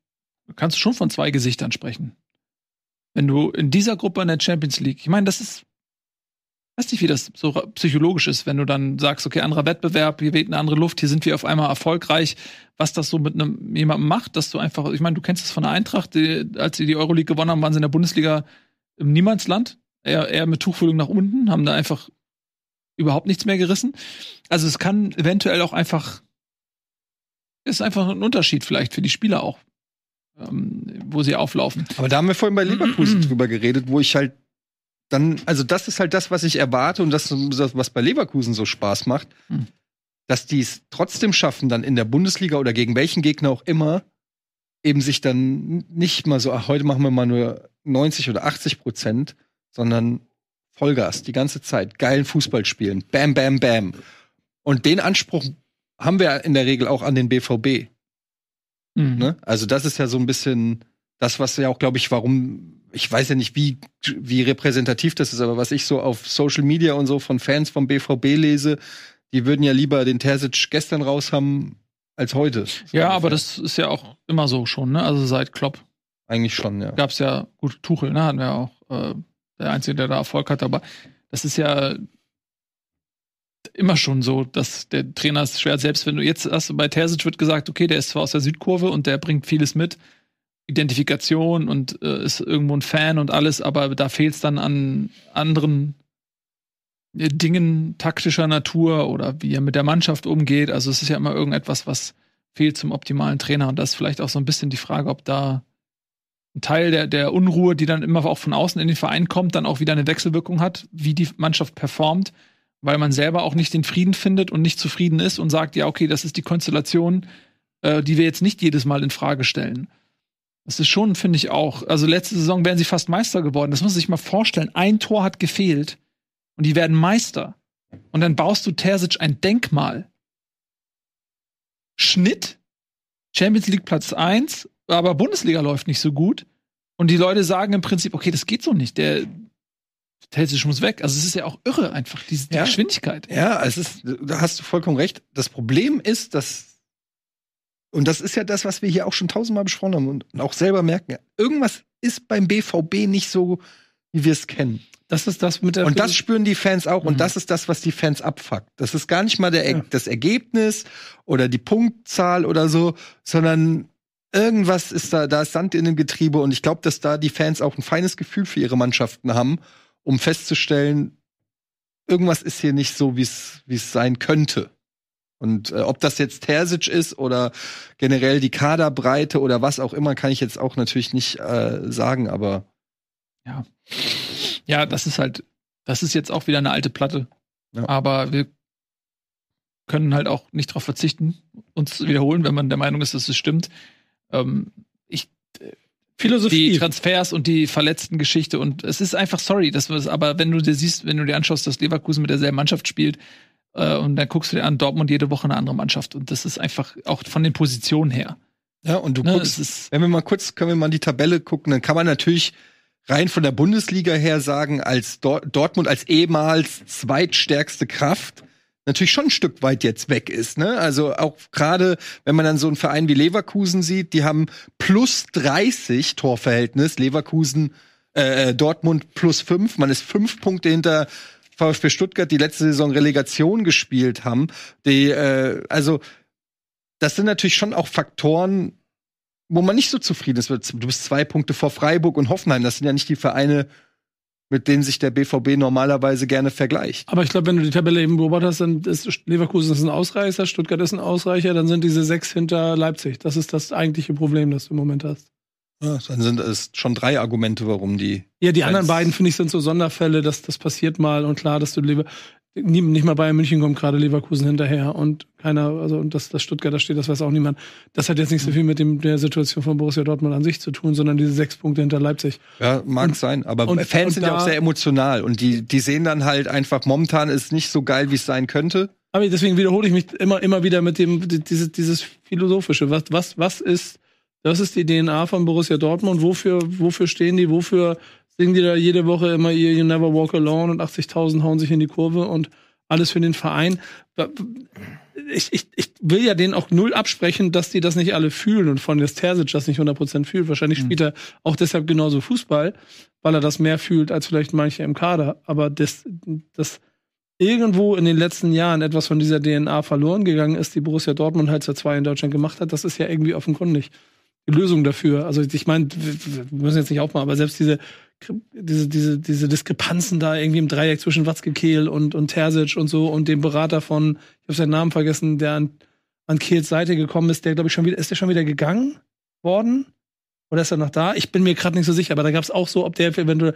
kannst schon von zwei Gesichtern sprechen. Wenn du in dieser Gruppe in der Champions League, ich meine, das ist weiß nicht, wie das so psychologisch ist, wenn du dann sagst, okay, anderer Wettbewerb, hier weht eine andere Luft, hier sind wir auf einmal erfolgreich, was das so mit einem jemandem macht, dass du einfach, ich meine, du kennst es von der Eintracht, die, als sie die Euroleague gewonnen haben, waren sie in der Bundesliga im Niemandsland, eher, eher mit Tuchfühlung nach unten, haben da einfach überhaupt nichts mehr gerissen. Also es kann eventuell auch einfach, ist einfach ein Unterschied vielleicht für die Spieler auch, ähm, wo sie auflaufen. Aber da haben wir vorhin bei Leverkusen [CLEARS THROAT] drüber geredet, wo ich halt dann, also das ist halt das, was ich erwarte und das, was bei Leverkusen so Spaß macht, hm. dass die es trotzdem schaffen, dann in der Bundesliga oder gegen welchen Gegner auch immer, eben sich dann nicht mal so, ach, heute machen wir mal nur 90 oder 80 Prozent, sondern Vollgas, die ganze Zeit, geilen Fußball spielen, bam, bam, bam. Und den Anspruch haben wir in der Regel auch an den BVB. Mhm. Ne? Also das ist ja so ein bisschen das, was ja auch, glaube ich, warum, ich weiß ja nicht, wie, wie repräsentativ das ist, aber was ich so auf Social Media und so von Fans vom BVB lese, die würden ja lieber den Terzic gestern raus haben als heute. Ja, aber das ist ja auch immer so schon, ne? Also seit Klopp. Eigentlich schon, ja. Gab's ja, gut, Tuchel, ne? Hatten wir auch, äh, der Einzige, der da Erfolg hat, aber das ist ja immer schon so, dass der Trainer es schwer, selbst wenn du jetzt hast, bei Terzic wird gesagt, okay, der ist zwar aus der Südkurve und der bringt vieles mit, Identifikation und äh, ist irgendwo ein Fan und alles, aber da fehlt es dann an anderen äh, Dingen taktischer Natur oder wie er mit der Mannschaft umgeht. Also es ist ja immer irgendetwas, was fehlt zum optimalen Trainer. Und das ist vielleicht auch so ein bisschen die Frage, ob da ein Teil der, der Unruhe, die dann immer auch von außen in den Verein kommt, dann auch wieder eine Wechselwirkung hat, wie die Mannschaft performt, weil man selber auch nicht den Frieden findet und nicht zufrieden ist und sagt, ja, okay, das ist die Konstellation, äh, die wir jetzt nicht jedes Mal in Frage stellen. Das ist schon, finde ich auch. Also letzte Saison wären sie fast Meister geworden. Das muss man sich mal vorstellen. Ein Tor hat gefehlt und die werden Meister. Und dann baust du Terzic ein Denkmal. Schnitt, Champions League Platz 1, aber Bundesliga läuft nicht so gut. Und die Leute sagen im Prinzip, okay, das geht so nicht. Der Terzic muss weg. Also es ist ja auch irre einfach, diese die ja. Geschwindigkeit. Ja, es ist, da hast du vollkommen recht. Das Problem ist, dass und das ist ja das, was wir hier auch schon tausendmal besprochen haben und auch selber merken. Irgendwas ist beim BVB nicht so, wie wir es kennen. Das ist das mit der. Und das spüren die Fans auch. Mhm. Und das ist das, was die Fans abfuckt. Das ist gar nicht mal der, ja. das Ergebnis oder die Punktzahl oder so, sondern irgendwas ist da, da ist Sand in dem Getriebe. Und ich glaube, dass da die Fans auch ein feines Gefühl für ihre Mannschaften haben, um festzustellen, irgendwas ist hier nicht so, wie es wie es sein könnte. Und äh, ob das jetzt Terzic ist oder generell die Kaderbreite oder was auch immer, kann ich jetzt auch natürlich nicht äh, sagen, aber ja. Ja, das ist halt, das ist jetzt auch wieder eine alte Platte. Ja. Aber wir können halt auch nicht darauf verzichten, uns zu wiederholen, wenn man der Meinung ist, dass es stimmt. Ähm, ich äh, Philosophie. Die Transfers und die verletzten Geschichte und es ist einfach sorry, das was, aber wenn du dir siehst, wenn du dir anschaust, dass Leverkusen mit derselben Mannschaft spielt, äh, und dann guckst du dir an, Dortmund jede Woche eine andere Mannschaft. Und das ist einfach auch von den Positionen her. Ja, und du ne, guckst, wenn wir mal kurz, können wir mal die Tabelle gucken, dann kann man natürlich rein von der Bundesliga her sagen, als Dor Dortmund als ehemals zweitstärkste Kraft natürlich schon ein Stück weit jetzt weg ist. Ne? Also auch gerade, wenn man dann so einen Verein wie Leverkusen sieht, die haben plus 30 Torverhältnis, Leverkusen, äh, Dortmund plus 5, man ist fünf Punkte hinter VfB Stuttgart, die letzte Saison Relegation gespielt haben. Die, äh, also, das sind natürlich schon auch Faktoren, wo man nicht so zufrieden ist. Du bist zwei Punkte vor Freiburg und Hoffenheim. Das sind ja nicht die Vereine, mit denen sich der BVB normalerweise gerne vergleicht. Aber ich glaube, wenn du die Tabelle eben beobachtest, dann ist Leverkusen ist ein Ausreißer, Stuttgart ist ein Ausreicher, dann sind diese sechs hinter Leipzig. Das ist das eigentliche Problem, das du im Moment hast. Ja, dann sind es schon drei Argumente, warum die. Ja, die anderen beiden finde ich sind so Sonderfälle, dass das passiert mal und klar, dass du lieber nicht mal Bayern München kommt gerade Leverkusen hinterher und keiner, also und dass das Stuttgarter steht, das weiß auch niemand. Das hat jetzt nicht so viel mit dem, der Situation von Borussia Dortmund an sich zu tun, sondern diese sechs Punkte hinter Leipzig. Ja, mag und, sein, aber und, Fans und sind ja auch sehr emotional und die, die sehen dann halt einfach, momentan ist nicht so geil, wie es sein könnte. Aber deswegen wiederhole ich mich immer, immer wieder mit dem, dieses, dieses philosophische. Was, was, was ist das ist die DNA von Borussia Dortmund. Wofür, wofür stehen die? Wofür singen die da jede Woche immer ihr You Never Walk Alone und 80.000 hauen sich in die Kurve und alles für den Verein? Ich, ich, ich will ja denen auch null absprechen, dass die das nicht alle fühlen und von Terzic das nicht 100% fühlt. Wahrscheinlich spielt er auch deshalb genauso Fußball, weil er das mehr fühlt als vielleicht manche im Kader. Aber das, das irgendwo in den letzten Jahren etwas von dieser DNA verloren gegangen ist, die Borussia Dortmund halt seit zwei in Deutschland gemacht hat, das ist ja irgendwie offenkundig. Lösung dafür. Also ich meine, wir müssen jetzt nicht aufmachen, aber selbst diese diese diese diese Diskrepanzen da irgendwie im Dreieck zwischen Watzke Kehl und und Terzic und so und dem Berater von ich habe seinen Namen vergessen, der an an Kehls Seite gekommen ist, der glaube ich schon wieder ist der schon wieder gegangen worden oder ist er noch da? Ich bin mir gerade nicht so sicher, aber da gab es auch so, ob der eventuell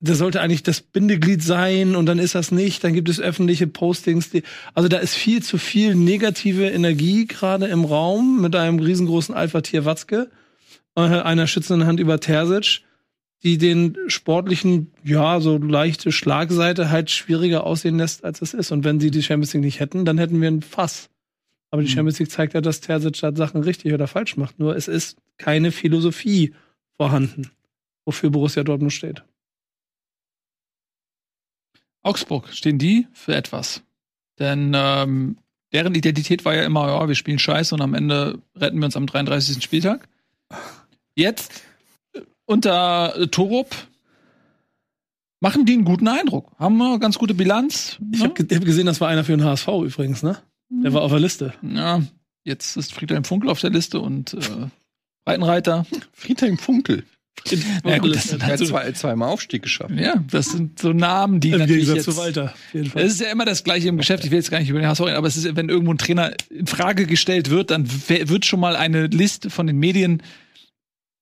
das sollte eigentlich das Bindeglied sein und dann ist das nicht. Dann gibt es öffentliche Postings. Die, also da ist viel zu viel negative Energie gerade im Raum mit einem riesengroßen Alpha-Tier Watzke, äh, einer schützenden Hand über Terzic. die den sportlichen, ja, so leichte Schlagseite halt schwieriger aussehen lässt, als es ist. Und wenn sie die Champions League nicht hätten, dann hätten wir ein Fass. Aber die mhm. Champions League zeigt ja, dass Terzic da Sachen richtig oder falsch macht. Nur es ist keine Philosophie vorhanden, wofür Borussia Dortmund steht. Augsburg, stehen die für etwas? Denn ähm, deren Identität war ja immer, ja, wir spielen Scheiße und am Ende retten wir uns am 33. Spieltag. Jetzt äh, unter äh, Torup machen die einen guten Eindruck. Haben eine ganz gute Bilanz. Ich habe ne? hab gesehen, das war einer für den HSV übrigens, ne? Der war auf der Liste. Ja, jetzt ist Friedhelm Funkel auf der Liste und äh, Breitenreiter. Friedhelm Funkel. [LAUGHS] Ja, gut, das sind halt so, zwei, zweimal Aufstieg geschafft. Ja, das sind so Namen, die Im natürlich jetzt, zu Walter. Es ist ja immer das Gleiche im Geschäft. Ich will jetzt gar nicht über den HSV reden, aber es ist, wenn irgendwo ein Trainer in Frage gestellt wird, dann wird schon mal eine Liste von den Medien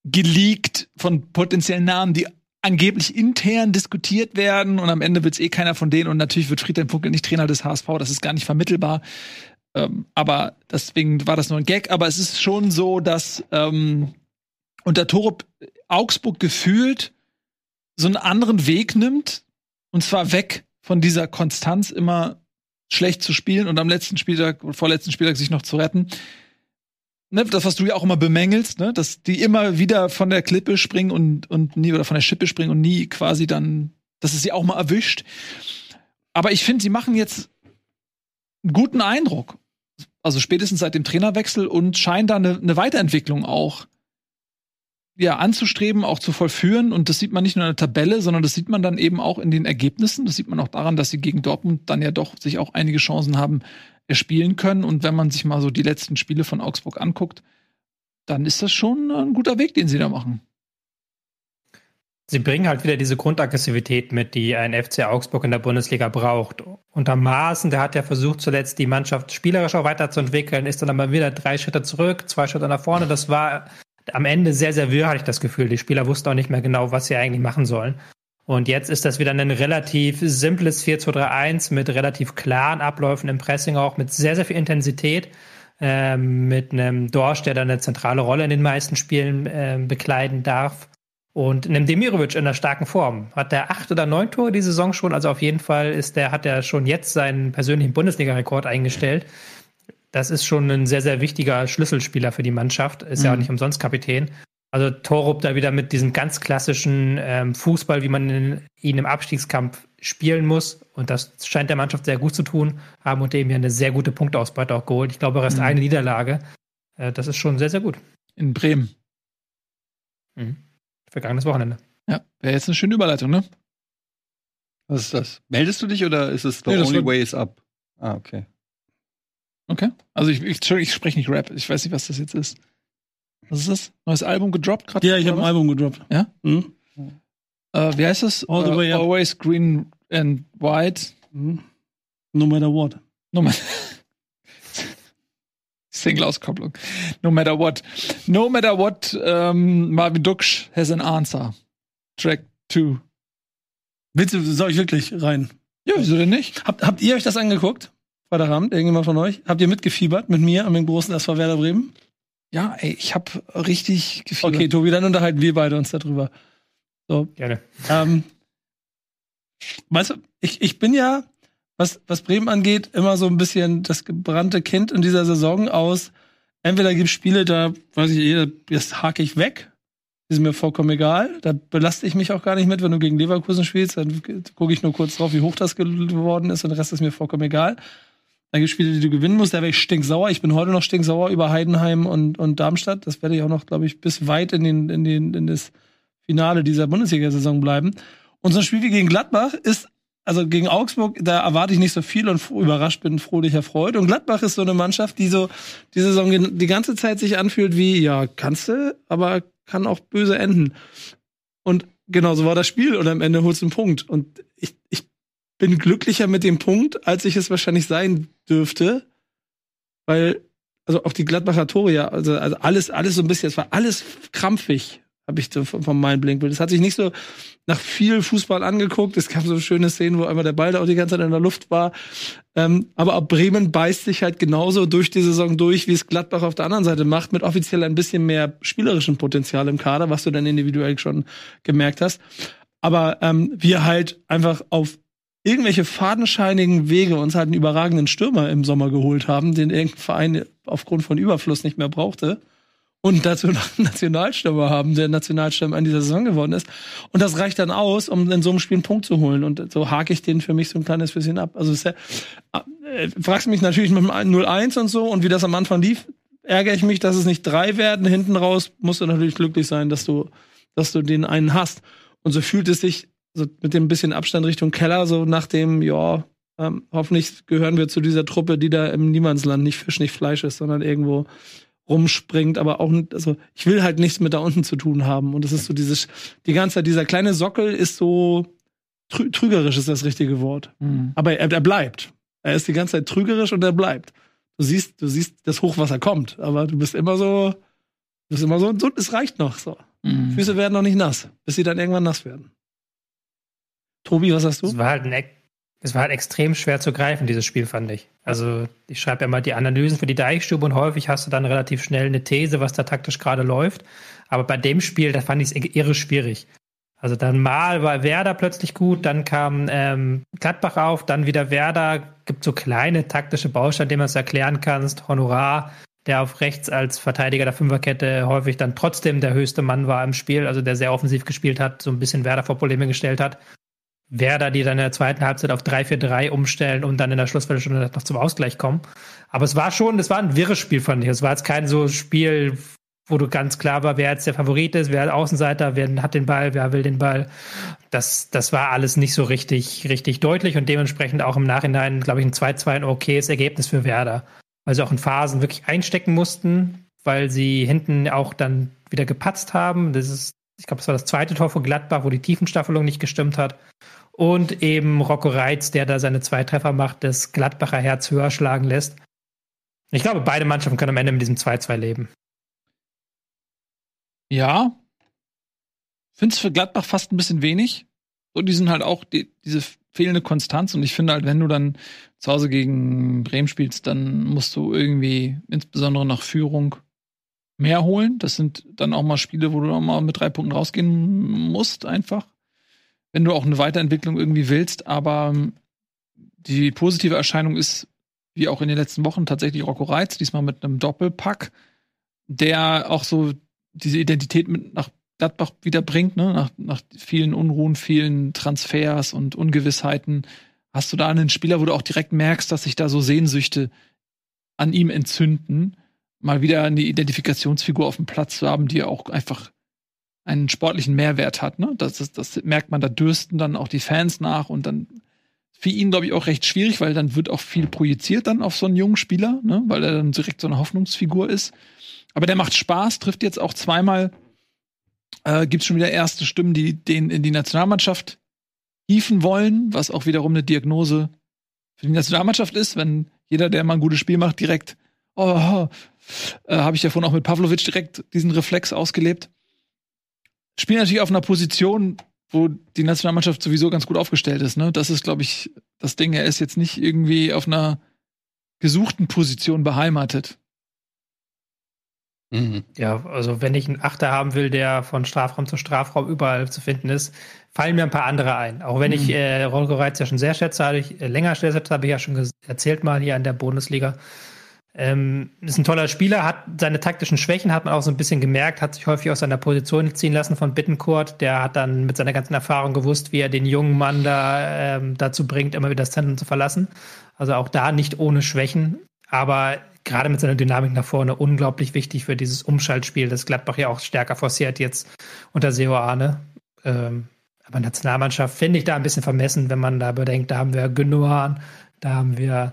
geleakt von potenziellen Namen, die angeblich intern diskutiert werden und am Ende wird es eh keiner von denen und natürlich wird Friedhelm Funkel nicht Trainer des HSV, das ist gar nicht vermittelbar. Ähm, aber deswegen war das nur ein Gag. Aber es ist schon so, dass ähm, unter Torup Augsburg gefühlt so einen anderen Weg nimmt und zwar weg von dieser Konstanz immer schlecht zu spielen und am letzten Spieltag, vorletzten Spieltag sich noch zu retten. Ne, das, was du ja auch immer bemängelst, ne, dass die immer wieder von der Klippe springen und, und nie oder von der Schippe springen und nie quasi dann, dass es sie auch mal erwischt. Aber ich finde, sie machen jetzt einen guten Eindruck. Also spätestens seit dem Trainerwechsel und scheinen da eine, eine Weiterentwicklung auch ja, anzustreben, auch zu vollführen. Und das sieht man nicht nur in der Tabelle, sondern das sieht man dann eben auch in den Ergebnissen. Das sieht man auch daran, dass sie gegen Dortmund dann ja doch sich auch einige Chancen haben erspielen können. Und wenn man sich mal so die letzten Spiele von Augsburg anguckt, dann ist das schon ein guter Weg, den sie da machen. Sie bringen halt wieder diese Grundaggressivität mit, die ein FC Augsburg in der Bundesliga braucht. Unter Maaßen, der hat ja versucht, zuletzt die Mannschaft spielerisch auch weiterzuentwickeln, ist dann aber wieder drei Schritte zurück, zwei Schritte nach vorne. Das war am Ende sehr, sehr wirr, hatte ich das Gefühl. Die Spieler wussten auch nicht mehr genau, was sie eigentlich machen sollen. Und jetzt ist das wieder ein relativ simples 4-2-3-1 mit relativ klaren Abläufen im Pressing auch, mit sehr, sehr viel Intensität, äh, mit einem Dorsch, der dann eine zentrale Rolle in den meisten Spielen äh, bekleiden darf. Und einem Demirovic in einer starken Form. Hat der acht oder neun Tore die Saison schon, also auf jeden Fall ist der, hat er schon jetzt seinen persönlichen Bundesliga-Rekord eingestellt das ist schon ein sehr, sehr wichtiger Schlüsselspieler für die Mannschaft. Ist mhm. ja auch nicht umsonst Kapitän. Also Torup da wieder mit diesem ganz klassischen ähm, Fußball, wie man in, ihn im Abstiegskampf spielen muss. Und das scheint der Mannschaft sehr gut zu tun. Haben und eben ja eine sehr gute Punktausbeute auch geholt. Ich glaube, erst mhm. eine Niederlage. Äh, das ist schon sehr, sehr gut. In Bremen. Mhm. Vergangenes Wochenende. Ja, wäre jetzt eine schöne Überleitung, ne? Was ist das? Meldest du dich oder ist es The nee, Only Way is Up? Ah, okay. Okay. Also ich, ich, ich spreche nicht Rap. Ich weiß nicht, was das jetzt ist. Was ist das? Neues Album gedroppt gerade? Ja, ich habe ein Album gedroppt. Ja? Mhm. Äh, wie heißt das? All the way uh, Always Green and White. Mhm. No matter what. No matter [LAUGHS] Single-Auskopplung. No matter what. No matter what, um, Marvin Duksch has an answer. Track 2. Willst du, soll ich wirklich rein? Ja, wieso denn nicht? Habt, habt ihr euch das angeguckt? Freitagabend, irgendjemand von euch? Habt ihr mitgefiebert mit mir am großen SV Werder Bremen? Ja, ey, ich hab richtig gefiebert. Okay, Tobi, dann unterhalten wir beide uns darüber. So. Gerne. Ähm, weißt du, ich, ich bin ja, was, was Bremen angeht, immer so ein bisschen das gebrannte Kind in dieser Saison aus. Entweder gibt es Spiele, da weiß ich, eh, das hake ich weg. Ist mir vollkommen egal. Da belaste ich mich auch gar nicht mit, wenn du gegen Leverkusen spielst. Dann gucke ich nur kurz drauf, wie hoch das geworden ist und der Rest ist mir vollkommen egal. Dann gibt es Spiele, die du gewinnen musst. Da wäre ich stinksauer. Ich bin heute noch stinksauer über Heidenheim und, und Darmstadt. Das werde ich auch noch, glaube ich, bis weit in, den, in, den, in das Finale dieser Bundesliga-Saison bleiben. Und so ein Spiel wie gegen Gladbach ist, also gegen Augsburg, da erwarte ich nicht so viel und überrascht bin, fröhlich erfreut. Und Gladbach ist so eine Mannschaft, die so die Saison die ganze Zeit sich anfühlt wie, ja, kannst du, aber kann auch böse enden. Und genau so war das Spiel und am Ende holst du einen Punkt. Und ich, ich bin glücklicher mit dem Punkt, als ich es wahrscheinlich sein dürfte, weil also auch die Gladbacher Tore ja, also, also alles alles so ein bisschen, es war alles krampfig, habe ich so vom meinem Blinkbild. Es hat sich nicht so nach viel Fußball angeguckt. Es gab so schöne Szenen, wo einmal der Ball da auch die ganze Zeit in der Luft war. Ähm, aber auch Bremen beißt sich halt genauso durch die Saison durch, wie es Gladbach auf der anderen Seite macht, mit offiziell ein bisschen mehr spielerischem Potenzial im Kader, was du dann individuell schon gemerkt hast. Aber ähm, wir halt einfach auf irgendwelche fadenscheinigen Wege uns halt einen überragenden Stürmer im Sommer geholt haben, den irgendein Verein aufgrund von Überfluss nicht mehr brauchte und dazu noch einen [LAUGHS] Nationalstürmer haben, der Nationalstürmer in dieser Saison geworden ist. Und das reicht dann aus, um in so einem Spiel einen Punkt zu holen. Und so hake ich den für mich so ein kleines bisschen ab. Also ja, äh, fragst mich natürlich mit dem 0-1 und so und wie das am Anfang lief, ärgere ich mich, dass es nicht drei werden. Hinten raus musst du natürlich glücklich sein, dass du, dass du den einen hast. Und so fühlt es sich so mit dem bisschen Abstand Richtung Keller, so nach dem, ja, ähm, hoffentlich gehören wir zu dieser Truppe, die da im Niemandsland nicht Fisch, nicht Fleisch ist, sondern irgendwo rumspringt, aber auch, also ich will halt nichts mit da unten zu tun haben. Und es ist so dieses, die ganze Zeit, dieser kleine Sockel ist so trü trügerisch ist das richtige Wort. Mhm. Aber er, er bleibt. Er ist die ganze Zeit trügerisch und er bleibt. Du siehst, du siehst, das Hochwasser kommt, aber du bist immer so, du bist immer so, so es reicht noch so. Mhm. Füße werden noch nicht nass, bis sie dann irgendwann nass werden. Tobi, was hast du? Es war halt ein es war halt extrem schwer zu greifen, dieses Spiel, fand ich. Also, ich schreibe ja mal die Analysen für die Deichstube und häufig hast du dann relativ schnell eine These, was da taktisch gerade läuft. Aber bei dem Spiel, da fand ich es irre schwierig. Also dann mal war Werder plötzlich gut, dann kam ähm, Gladbach auf, dann wieder Werder. Gibt so kleine taktische Bausteine, denen man es erklären kannst. Honorar, der auf rechts als Verteidiger der Fünferkette häufig dann trotzdem der höchste Mann war im Spiel, also der sehr offensiv gespielt hat, so ein bisschen Werder vor Probleme gestellt hat. Werder, die dann in der zweiten Halbzeit auf 3-4-3 umstellen und dann in der Schlussviertelstunde noch zum Ausgleich kommen. Aber es war schon, es war ein wirres Spiel, fand ich. Es war jetzt kein so Spiel, wo du ganz klar war, wer jetzt der Favorit ist, wer Außenseiter, wer hat den Ball, wer will den Ball. Das, das war alles nicht so richtig, richtig deutlich und dementsprechend auch im Nachhinein, glaube ich, ein 2-2 ein okayes Ergebnis für Werder. Weil sie auch in Phasen wirklich einstecken mussten, weil sie hinten auch dann wieder gepatzt haben. Das ist, ich glaube, das war das zweite Tor von Gladbach, wo die Tiefenstaffelung nicht gestimmt hat und eben Rocco Reitz, der da seine zwei Treffer macht, das Gladbacher Herz höher schlagen lässt. Ich glaube, beide Mannschaften können am Ende mit diesem 2-2 leben. Ja. Finde es für Gladbach fast ein bisschen wenig. Und die sind halt auch die, diese fehlende Konstanz. Und ich finde halt, wenn du dann zu Hause gegen Bremen spielst, dann musst du irgendwie insbesondere nach Führung mehr holen. Das sind dann auch mal Spiele, wo du auch mal mit drei Punkten rausgehen musst, einfach wenn du auch eine Weiterentwicklung irgendwie willst. Aber ähm, die positive Erscheinung ist, wie auch in den letzten Wochen, tatsächlich Rocco Reitz, diesmal mit einem Doppelpack, der auch so diese Identität mit nach Gladbach wieder bringt, ne? nach, nach vielen Unruhen, vielen Transfers und Ungewissheiten. Hast du da einen Spieler, wo du auch direkt merkst, dass sich da so Sehnsüchte an ihm entzünden, mal wieder eine Identifikationsfigur auf dem Platz zu haben, die auch einfach einen sportlichen Mehrwert hat. Ne? Das, das, das merkt man, da dürsten dann auch die Fans nach und dann für ihn, glaube ich, auch recht schwierig, weil dann wird auch viel projiziert dann auf so einen jungen Spieler, ne? weil er dann direkt so eine Hoffnungsfigur ist. Aber der macht Spaß, trifft jetzt auch zweimal, äh, gibt schon wieder erste Stimmen, die den in die Nationalmannschaft hieven wollen, was auch wiederum eine Diagnose für die Nationalmannschaft ist, wenn jeder, der mal ein gutes Spiel macht, direkt, oh, äh, habe ich ja vorhin auch mit Pavlovic direkt diesen Reflex ausgelebt spielen natürlich auf einer Position, wo die Nationalmannschaft sowieso ganz gut aufgestellt ist. Ne? Das ist, glaube ich, das Ding. Er ist jetzt nicht irgendwie auf einer gesuchten Position beheimatet. Mhm. Ja, also wenn ich einen Achter haben will, der von Strafraum zu Strafraum überall zu finden ist, fallen mir ein paar andere ein. Auch wenn mhm. ich äh, Rolko Reitz ja schon sehr schätze, habe ich äh, länger schätze, habe ich ja schon erzählt mal hier in der Bundesliga. Ähm, ist ein toller Spieler, hat seine taktischen Schwächen, hat man auch so ein bisschen gemerkt, hat sich häufig aus seiner Position ziehen lassen von Bittencourt. Der hat dann mit seiner ganzen Erfahrung gewusst, wie er den jungen Mann da ähm, dazu bringt, immer wieder das Zentrum zu verlassen. Also auch da nicht ohne Schwächen, aber gerade mit seiner Dynamik nach vorne unglaublich wichtig für dieses Umschaltspiel, das Gladbach ja auch stärker forciert jetzt unter Seo Arne. Ähm, aber Nationalmannschaft finde ich da ein bisschen vermessen, wenn man da bedenkt, da haben wir Gündogan, da haben wir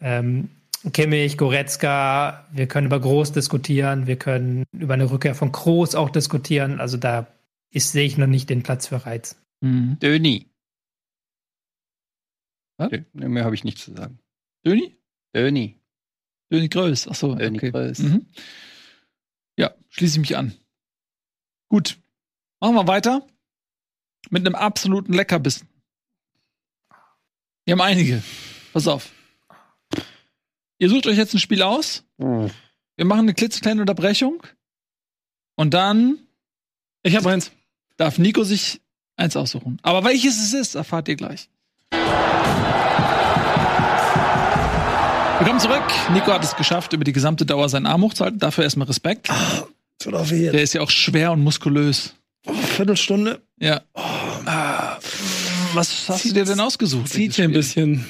ähm, Kimmich, Goretzka, wir können über Groß diskutieren, wir können über eine Rückkehr von Groß auch diskutieren. Also da ist, sehe ich noch nicht den Platz für Reiz. Mhm. Döni. Was? Mehr habe ich nicht zu sagen. Döni? Döni. Döni Größ, achso. Döni okay. Größ. Mhm. Ja, schließe ich mich an. Gut. Machen wir weiter. Mit einem absoluten Leckerbissen. Wir haben einige. Pass auf. Ihr sucht euch jetzt ein Spiel aus. Wir machen eine klitzekleine Unterbrechung. Und dann. Ich habe eins. Darf Nico sich eins aussuchen. Aber welches es ist, erfahrt ihr gleich. Willkommen zurück. Nico hat es geschafft, über die gesamte Dauer seinen Arm hochzuhalten. Dafür erstmal Respekt. Ah, Der ist ja auch schwer und muskulös. Oh, Viertelstunde. Ja. Oh. Ah. Was hast du dir denn ausgesucht? Zieht hier ein bisschen.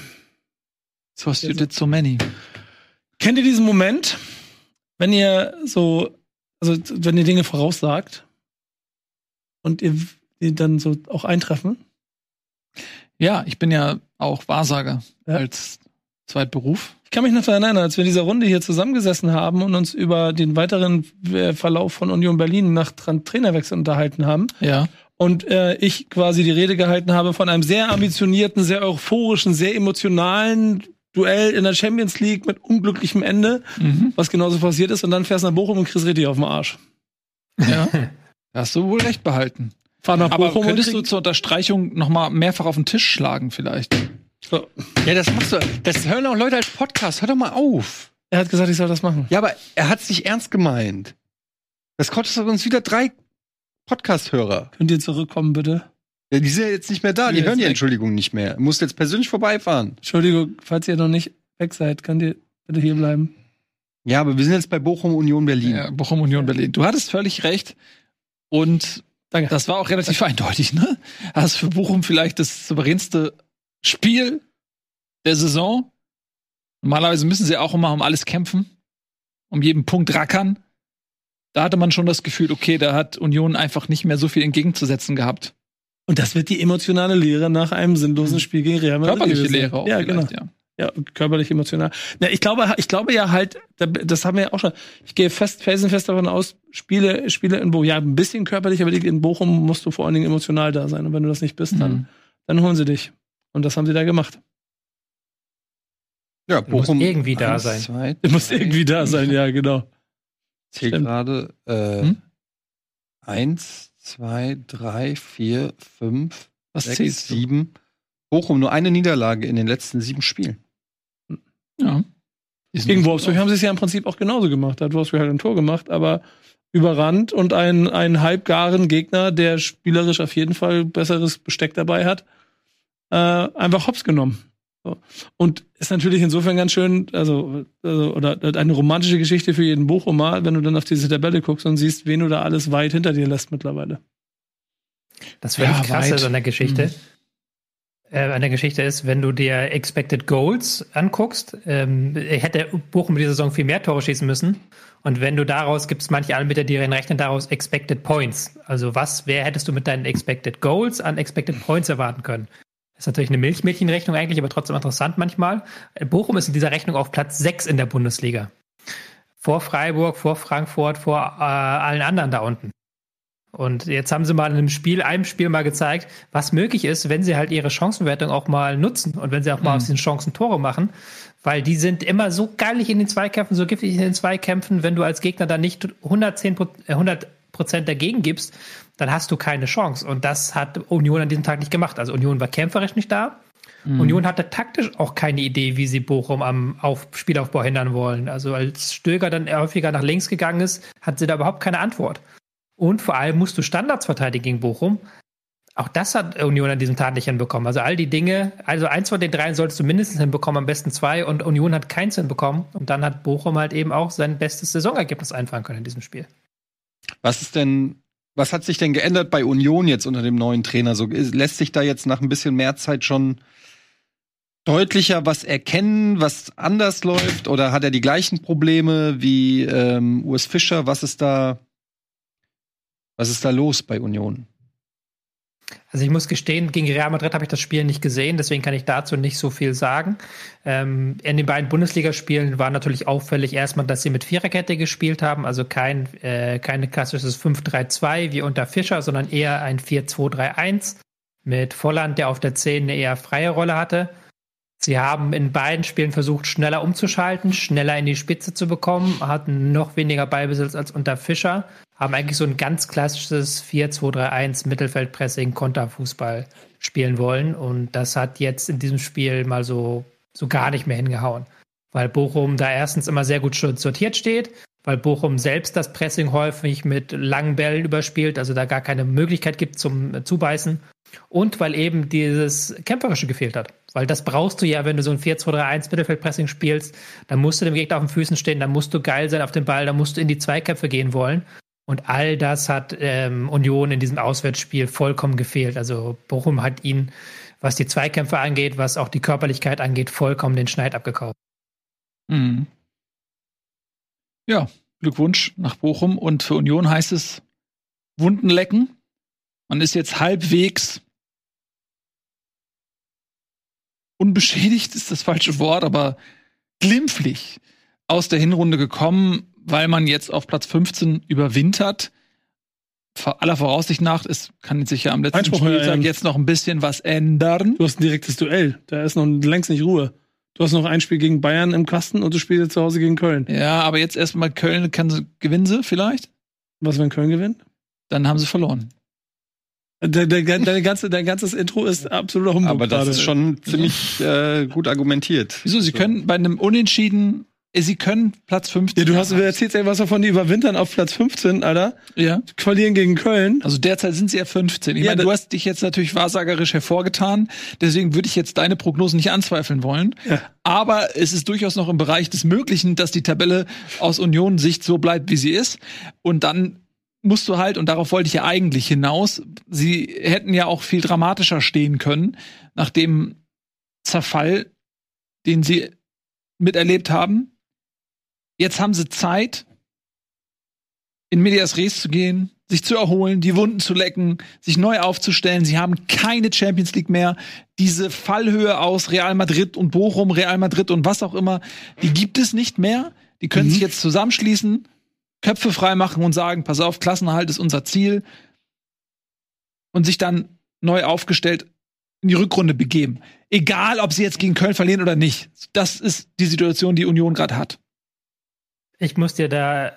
So hast du did so many. Kennt ihr diesen Moment, wenn ihr so, also wenn ihr Dinge voraussagt und ihr die dann so auch eintreffen? Ja, ich bin ja auch Wahrsager ja. als Zweitberuf. Ich kann mich noch daran erinnern, als wir in dieser Runde hier zusammengesessen haben und uns über den weiteren äh, Verlauf von Union Berlin nach Trainerwechsel unterhalten haben. Ja. Und äh, ich quasi die Rede gehalten habe von einem sehr ambitionierten, sehr euphorischen, sehr emotionalen Duell in der Champions League mit unglücklichem Ende, mhm. was genauso passiert ist. Und dann fährst du nach Bochum und kriegst richtig auf den Arsch. Ja. [LAUGHS] hast du wohl recht behalten. Fahr nach Aber Bochum könntest du zur Unterstreichung noch mal mehrfach auf den Tisch schlagen vielleicht? So. Ja, das machst du. Das hören auch Leute als Podcast. Hör doch mal auf. Er hat gesagt, ich soll das machen. Ja, aber er hat es nicht ernst gemeint. Das kostet uns wieder drei Podcast-Hörer. Könnt ihr zurückkommen, bitte? Die sind ja jetzt nicht mehr da. Die, die hören die Entschuldigung nicht mehr. Du musst jetzt persönlich vorbeifahren. Entschuldigung, falls ihr noch nicht weg seid, könnt ihr bitte hier bleiben. Ja, aber wir sind jetzt bei Bochum Union Berlin. Ja, Bochum Union Berlin. Du hattest völlig recht. Und Danke. das war auch relativ [LAUGHS] eindeutig, ne? Das ist für Bochum vielleicht das souveränste Spiel der Saison. Normalerweise müssen sie auch immer um alles kämpfen, um jeden Punkt rackern. Da hatte man schon das Gefühl, okay, da hat Union einfach nicht mehr so viel entgegenzusetzen gehabt. Und das wird die emotionale Lehre nach einem sinnlosen Spiel gegen Real Madrid. Körperliche Lehre auch. Ja, genau. Ja. ja, körperlich emotional. Ja, ich glaube, ich glaube ja halt, das haben wir ja auch schon. Ich gehe fest, felsenfest davon aus, Spiele, Spiele in Bochum, ja, ein bisschen körperlich, aber in Bochum musst du vor allen Dingen emotional da sein. Und wenn du das nicht bist, dann, mhm. dann holen sie dich. Und das haben sie da gemacht. Ja, Bochum. Du irgendwie da sein. Zwei, du musst irgendwie da sein, ja, genau. Zähl gerade äh, hm? eins, zwei, drei, vier, fünf, Was sechs, sieben. Bochum nur eine Niederlage in den letzten sieben Spielen. Ja. Gegen Wolfsburg haben sie es ja im Prinzip auch genauso gemacht. Da hat Wolfsburg halt ein Tor gemacht, aber überrannt und einen, einen halbgaren Gegner, der spielerisch auf jeden Fall besseres Besteck dabei hat, äh, einfach hops genommen. So. Und ist natürlich insofern ganz schön, also, also, oder eine romantische Geschichte für jeden Bochumer, wenn du dann auf diese Tabelle guckst und siehst, wen du da alles weit hinter dir lässt mittlerweile. Das wäre ja, krass an der Geschichte. Mhm. Äh, an der Geschichte ist, wenn du dir Expected Goals anguckst, ähm, hätte Bochum diese Saison viel mehr Tore schießen müssen. Und wenn du daraus gibst, manche Anbieter, die rechnen daraus Expected Points. Also was, wer hättest du mit deinen Expected Goals an Expected Points erwarten können? Das ist natürlich eine Milchmädchenrechnung eigentlich, aber trotzdem interessant manchmal. Bochum ist in dieser Rechnung auf Platz 6 in der Bundesliga. Vor Freiburg, vor Frankfurt, vor äh, allen anderen da unten. Und jetzt haben sie mal in einem Spiel, einem Spiel mal gezeigt, was möglich ist, wenn sie halt ihre Chancenwertung auch mal nutzen und wenn sie auch mal mhm. aus den Chancen Tore machen. Weil die sind immer so geilig in den Zweikämpfen, so giftig in den Zweikämpfen, wenn du als Gegner dann nicht 110, 100 Prozent dagegen gibst, dann hast du keine Chance. Und das hat Union an diesem Tag nicht gemacht. Also Union war kämpferisch nicht da. Mhm. Union hatte taktisch auch keine Idee, wie sie Bochum am Auf Spielaufbau hindern wollen. Also als Stöger dann häufiger nach links gegangen ist, hat sie da überhaupt keine Antwort. Und vor allem musst du Standards verteidigen gegen Bochum. Auch das hat Union an diesem Tag nicht hinbekommen. Also all die Dinge, also eins von den dreien solltest du mindestens hinbekommen, am besten zwei. Und Union hat keins hinbekommen. Und dann hat Bochum halt eben auch sein bestes Saisonergebnis einfahren können in diesem Spiel. Was ist denn, was hat sich denn geändert bei Union jetzt unter dem neuen Trainer? So lässt sich da jetzt nach ein bisschen mehr Zeit schon deutlicher was erkennen, was anders läuft? Oder hat er die gleichen Probleme wie ähm, Urs Fischer? Was ist da, was ist da los bei Union? Also ich muss gestehen, gegen Real Madrid habe ich das Spiel nicht gesehen, deswegen kann ich dazu nicht so viel sagen. Ähm, in den beiden Bundesligaspielen war natürlich auffällig erstmal, dass sie mit Viererkette gespielt haben, also kein äh, keine klassisches 5-3-2 wie unter Fischer, sondern eher ein 4-2-3-1 mit Volland, der auf der 10 eine eher freie Rolle hatte. Sie haben in beiden Spielen versucht, schneller umzuschalten, schneller in die Spitze zu bekommen, hatten noch weniger Ballbesitz als unter Fischer, haben eigentlich so ein ganz klassisches 4-2-3-1 Mittelfeldpressing, Konterfußball spielen wollen. Und das hat jetzt in diesem Spiel mal so, so gar nicht mehr hingehauen. Weil Bochum da erstens immer sehr gut sortiert steht, weil Bochum selbst das Pressing häufig mit langen Bällen überspielt, also da gar keine Möglichkeit gibt zum Zubeißen. Und weil eben dieses Kämpferische gefehlt hat. Weil das brauchst du ja, wenn du so ein 4-2-3-1 Mittelfeldpressing spielst, dann musst du dem Gegner auf den Füßen stehen, dann musst du geil sein auf dem Ball, dann musst du in die Zweikämpfe gehen wollen. Und all das hat ähm, Union in diesem Auswärtsspiel vollkommen gefehlt. Also Bochum hat ihn, was die Zweikämpfe angeht, was auch die Körperlichkeit angeht, vollkommen den Schneid abgekauft. Mhm. Ja, Glückwunsch nach Bochum. Und für Union heißt es Wunden lecken. Man ist jetzt halbwegs unbeschädigt, ist das falsche Wort, aber glimpflich aus der Hinrunde gekommen weil man jetzt auf Platz 15 überwintert. Aller Voraussicht nach, es kann sich ja am letzten Einspruch, Spieltag jetzt noch ein bisschen was ändern. Du hast ein direktes Duell. Da ist noch längst nicht Ruhe. Du hast noch ein Spiel gegen Bayern im Kasten und du spielst jetzt zu Hause gegen Köln. Ja, aber jetzt erstmal Köln, kann gewinnen sie vielleicht? Was, wenn Köln gewinnt? Dann haben sie verloren. Der, der, dein, ganze, dein ganzes Intro ist absoluter Humbug. Aber das gerade. ist schon ziemlich äh, gut argumentiert. Wieso? Sie können bei einem Unentschieden Sie können Platz 15. Ja, du hast du erzählst ja was davon, die überwintern auf Platz 15, Alter. Ja. Verlieren gegen Köln. Also derzeit sind sie ja 15. Ich ja, meine, du hast dich jetzt natürlich wahrsagerisch hervorgetan. Deswegen würde ich jetzt deine Prognosen nicht anzweifeln wollen. Ja. Aber es ist durchaus noch im Bereich des Möglichen, dass die Tabelle aus Union-Sicht so bleibt, wie sie ist. Und dann musst du halt, und darauf wollte ich ja eigentlich hinaus, sie hätten ja auch viel dramatischer stehen können, nach dem Zerfall, den sie miterlebt haben Jetzt haben sie Zeit, in Medias Res zu gehen, sich zu erholen, die Wunden zu lecken, sich neu aufzustellen. Sie haben keine Champions League mehr. Diese Fallhöhe aus Real Madrid und Bochum, Real Madrid und was auch immer, die gibt es nicht mehr. Die können mhm. sich jetzt zusammenschließen, Köpfe freimachen und sagen, pass auf, Klassenerhalt ist unser Ziel. Und sich dann neu aufgestellt in die Rückrunde begeben. Egal, ob sie jetzt gegen Köln verlieren oder nicht. Das ist die Situation, die Union gerade hat. Ich muss dir da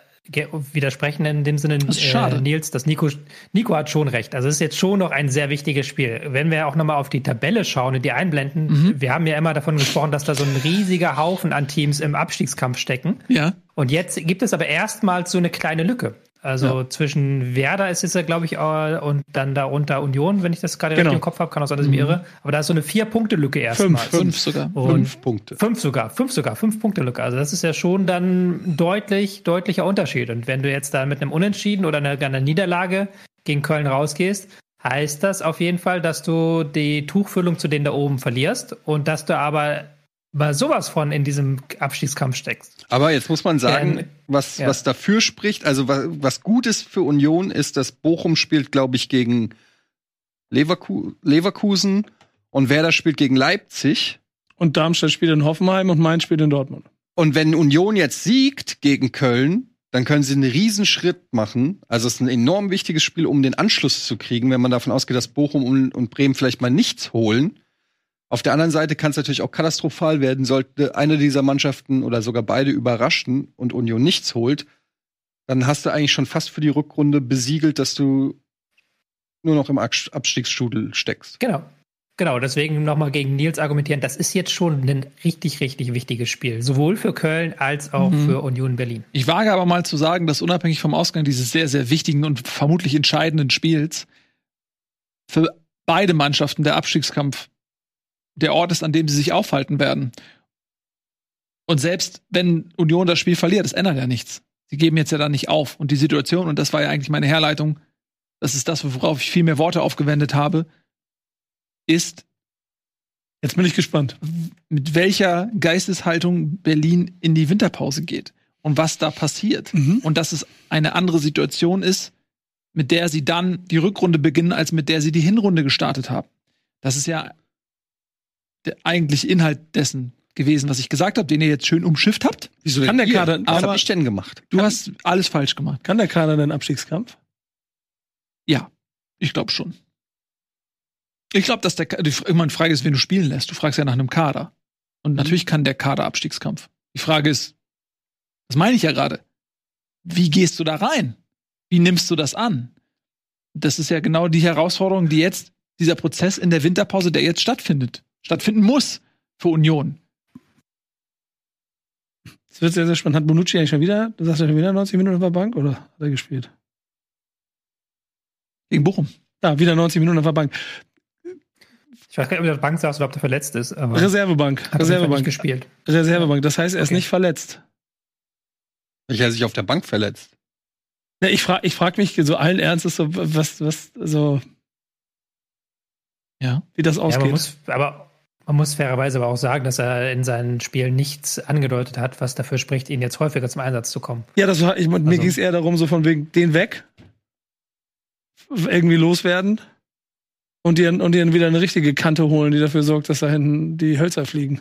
widersprechen in dem Sinne, das äh, Nils, dass Nico, Nico hat schon recht. Also es ist jetzt schon noch ein sehr wichtiges Spiel. Wenn wir auch nochmal auf die Tabelle schauen und die einblenden, mhm. wir haben ja immer davon gesprochen, dass da so ein riesiger Haufen an Teams im Abstiegskampf stecken. Ja. Und jetzt gibt es aber erstmals so eine kleine Lücke. Also ja. zwischen Werder ist es ja, glaube ich, und dann darunter Union, wenn ich das gerade genau. im Kopf habe, kann auch sein, dass ich mich mhm. irre. Aber da ist so eine Vier-Punkte-Lücke erstmal. Fünf, fünf sogar. Und fünf Punkte. Fünf sogar, fünf sogar, fünf Punkte-Lücke. Also das ist ja schon dann deutlich, deutlicher Unterschied. Und wenn du jetzt da mit einem Unentschieden oder einer, einer Niederlage gegen Köln rausgehst, heißt das auf jeden Fall, dass du die Tuchfüllung zu denen da oben verlierst und dass du aber mal sowas von in diesem Abstiegskampf steckst. Aber jetzt muss man sagen, ähm, was, ja. was dafür spricht, also was, was gut ist für Union, ist, dass Bochum spielt, glaube ich, gegen Leverku Leverkusen und Werder spielt gegen Leipzig. Und Darmstadt spielt in Hoffenheim und Mainz spielt in Dortmund. Und wenn Union jetzt siegt gegen Köln, dann können sie einen Riesenschritt machen. Also es ist ein enorm wichtiges Spiel, um den Anschluss zu kriegen, wenn man davon ausgeht, dass Bochum und Bremen vielleicht mal nichts holen auf der anderen Seite kann es natürlich auch katastrophal werden, sollte eine dieser Mannschaften oder sogar beide überraschen und Union nichts holt, dann hast du eigentlich schon fast für die Rückrunde besiegelt, dass du nur noch im Abstiegsstudel steckst. Genau. Genau, deswegen nochmal gegen Nils argumentieren, das ist jetzt schon ein richtig, richtig wichtiges Spiel. Sowohl für Köln als auch mhm. für Union Berlin. Ich wage aber mal zu sagen, dass unabhängig vom Ausgang dieses sehr, sehr wichtigen und vermutlich entscheidenden Spiels für beide Mannschaften der Abstiegskampf der Ort ist, an dem sie sich aufhalten werden. Und selbst wenn Union das Spiel verliert, das ändert ja nichts. Sie geben jetzt ja dann nicht auf. Und die Situation, und das war ja eigentlich meine Herleitung, das ist das, worauf ich viel mehr Worte aufgewendet habe, ist. Jetzt bin ich gespannt. Mit welcher Geisteshaltung Berlin in die Winterpause geht und was da passiert. Mhm. Und dass es eine andere Situation ist, mit der sie dann die Rückrunde beginnen, als mit der sie die Hinrunde gestartet haben. Das ist ja der eigentliche Inhalt dessen gewesen, was ich gesagt habe, den ihr jetzt schön umschifft habt. Wieso kann der Kader? Was habe ich denn gemacht? Du kann hast alles falsch gemacht. Kann der Kader denn Abstiegskampf? Ja, ich glaube schon. Ich glaube, dass der immer eine Frage ist, wen du spielen lässt. Du fragst ja nach einem Kader. Und mhm. natürlich kann der Kader Abstiegskampf. Die Frage ist, das meine ich ja gerade. Wie gehst du da rein? Wie nimmst du das an? Das ist ja genau die Herausforderung, die jetzt, dieser Prozess in der Winterpause, der jetzt stattfindet, stattfinden muss für Union. Es wird sehr, sehr spannend. Hat Bonucci eigentlich schon wieder, du sagst ja schon wieder 90 Minuten auf der Bank oder hat er gespielt? Gegen Bochum. Ja, wieder 90 Minuten auf der Bank. Ich weiß gar nicht, ob er auf der Bank saß oder ob er verletzt ist. Aber Reservebank. Hat Reservebank. gespielt. Reservebank. Das heißt, er ist okay. nicht verletzt. Ich er sich auf der Bank verletzt. Ja, ich frage ich frag mich so allen Ernstes, so, was, was, so. Ja, wie das ausgeht. Ja, muss, aber man muss fairerweise aber auch sagen, dass er in seinen Spielen nichts angedeutet hat, was dafür spricht, ihn jetzt häufiger zum Einsatz zu kommen. Ja, das war, ich, also, mir ging es eher darum, so von wegen den weg, irgendwie loswerden und dir, und dir wieder eine richtige Kante holen, die dafür sorgt, dass da hinten die Hölzer fliegen.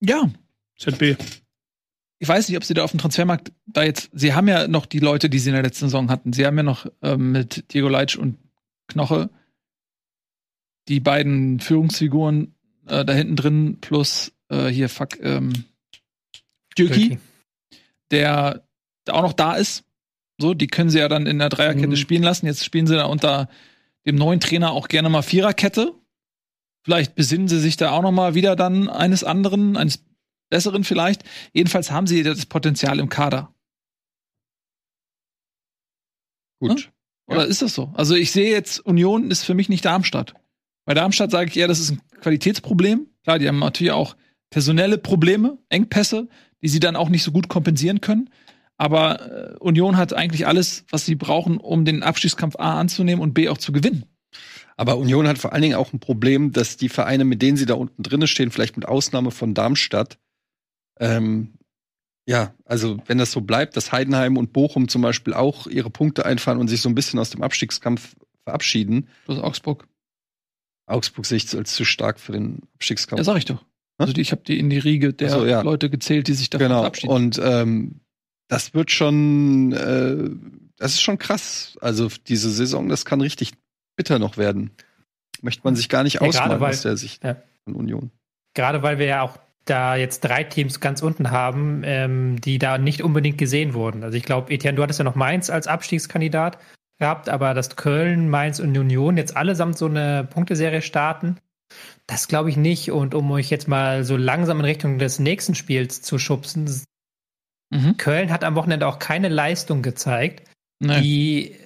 Ja. ZB. Ich weiß nicht, ob sie da auf dem Transfermarkt da jetzt, sie haben ja noch die Leute, die sie in der letzten Saison hatten. Sie haben ja noch ähm, mit Diego Leitsch und Knoche die beiden Führungsfiguren äh, da hinten drin plus äh, hier fuck ähm, Dürki, der, der auch noch da ist so, die können sie ja dann in der Dreierkette mhm. spielen lassen. Jetzt spielen sie da unter dem neuen Trainer auch gerne mal Viererkette. Vielleicht besinnen sie sich da auch noch mal wieder dann eines anderen, eines besseren vielleicht. Jedenfalls haben sie das Potenzial im Kader. Gut. Hm? Oder ja. ist das so? Also ich sehe jetzt, Union ist für mich nicht Darmstadt. Bei Darmstadt sage ich eher, das ist ein Qualitätsproblem. Klar, die haben natürlich auch personelle Probleme, Engpässe, die sie dann auch nicht so gut kompensieren können. Aber äh, Union hat eigentlich alles, was sie brauchen, um den Abstiegskampf A anzunehmen und B auch zu gewinnen. Aber Union hat vor allen Dingen auch ein Problem, dass die Vereine, mit denen sie da unten drinnen stehen, vielleicht mit Ausnahme von Darmstadt, ähm, ja, also wenn das so bleibt, dass Heidenheim und Bochum zum Beispiel auch ihre Punkte einfahren und sich so ein bisschen aus dem Abstiegskampf verabschieden. Ist Augsburg. Augsburg sehe ich als zu stark für den Abstiegskampf. Ja, sag ich doch. Also die, ich habe die in die Riege der so, ja. Leute gezählt, die sich davon genau. verabschieden. Und ähm, das wird schon, äh, das ist schon krass. Also diese Saison, das kann richtig bitter noch werden. Möchte man sich gar nicht ja, ausmalen weil, aus der Sicht ja. von Union. Gerade weil wir ja auch da jetzt drei Teams ganz unten haben, ähm, die da nicht unbedingt gesehen wurden. Also ich glaube, Etienne, du hattest ja noch Mainz als Abstiegskandidat gehabt, aber dass Köln, Mainz und Union jetzt allesamt so eine Punkteserie starten, das glaube ich nicht. Und um euch jetzt mal so langsam in Richtung des nächsten Spiels zu schubsen, Mhm. Köln hat am Wochenende auch keine Leistung gezeigt, nee. die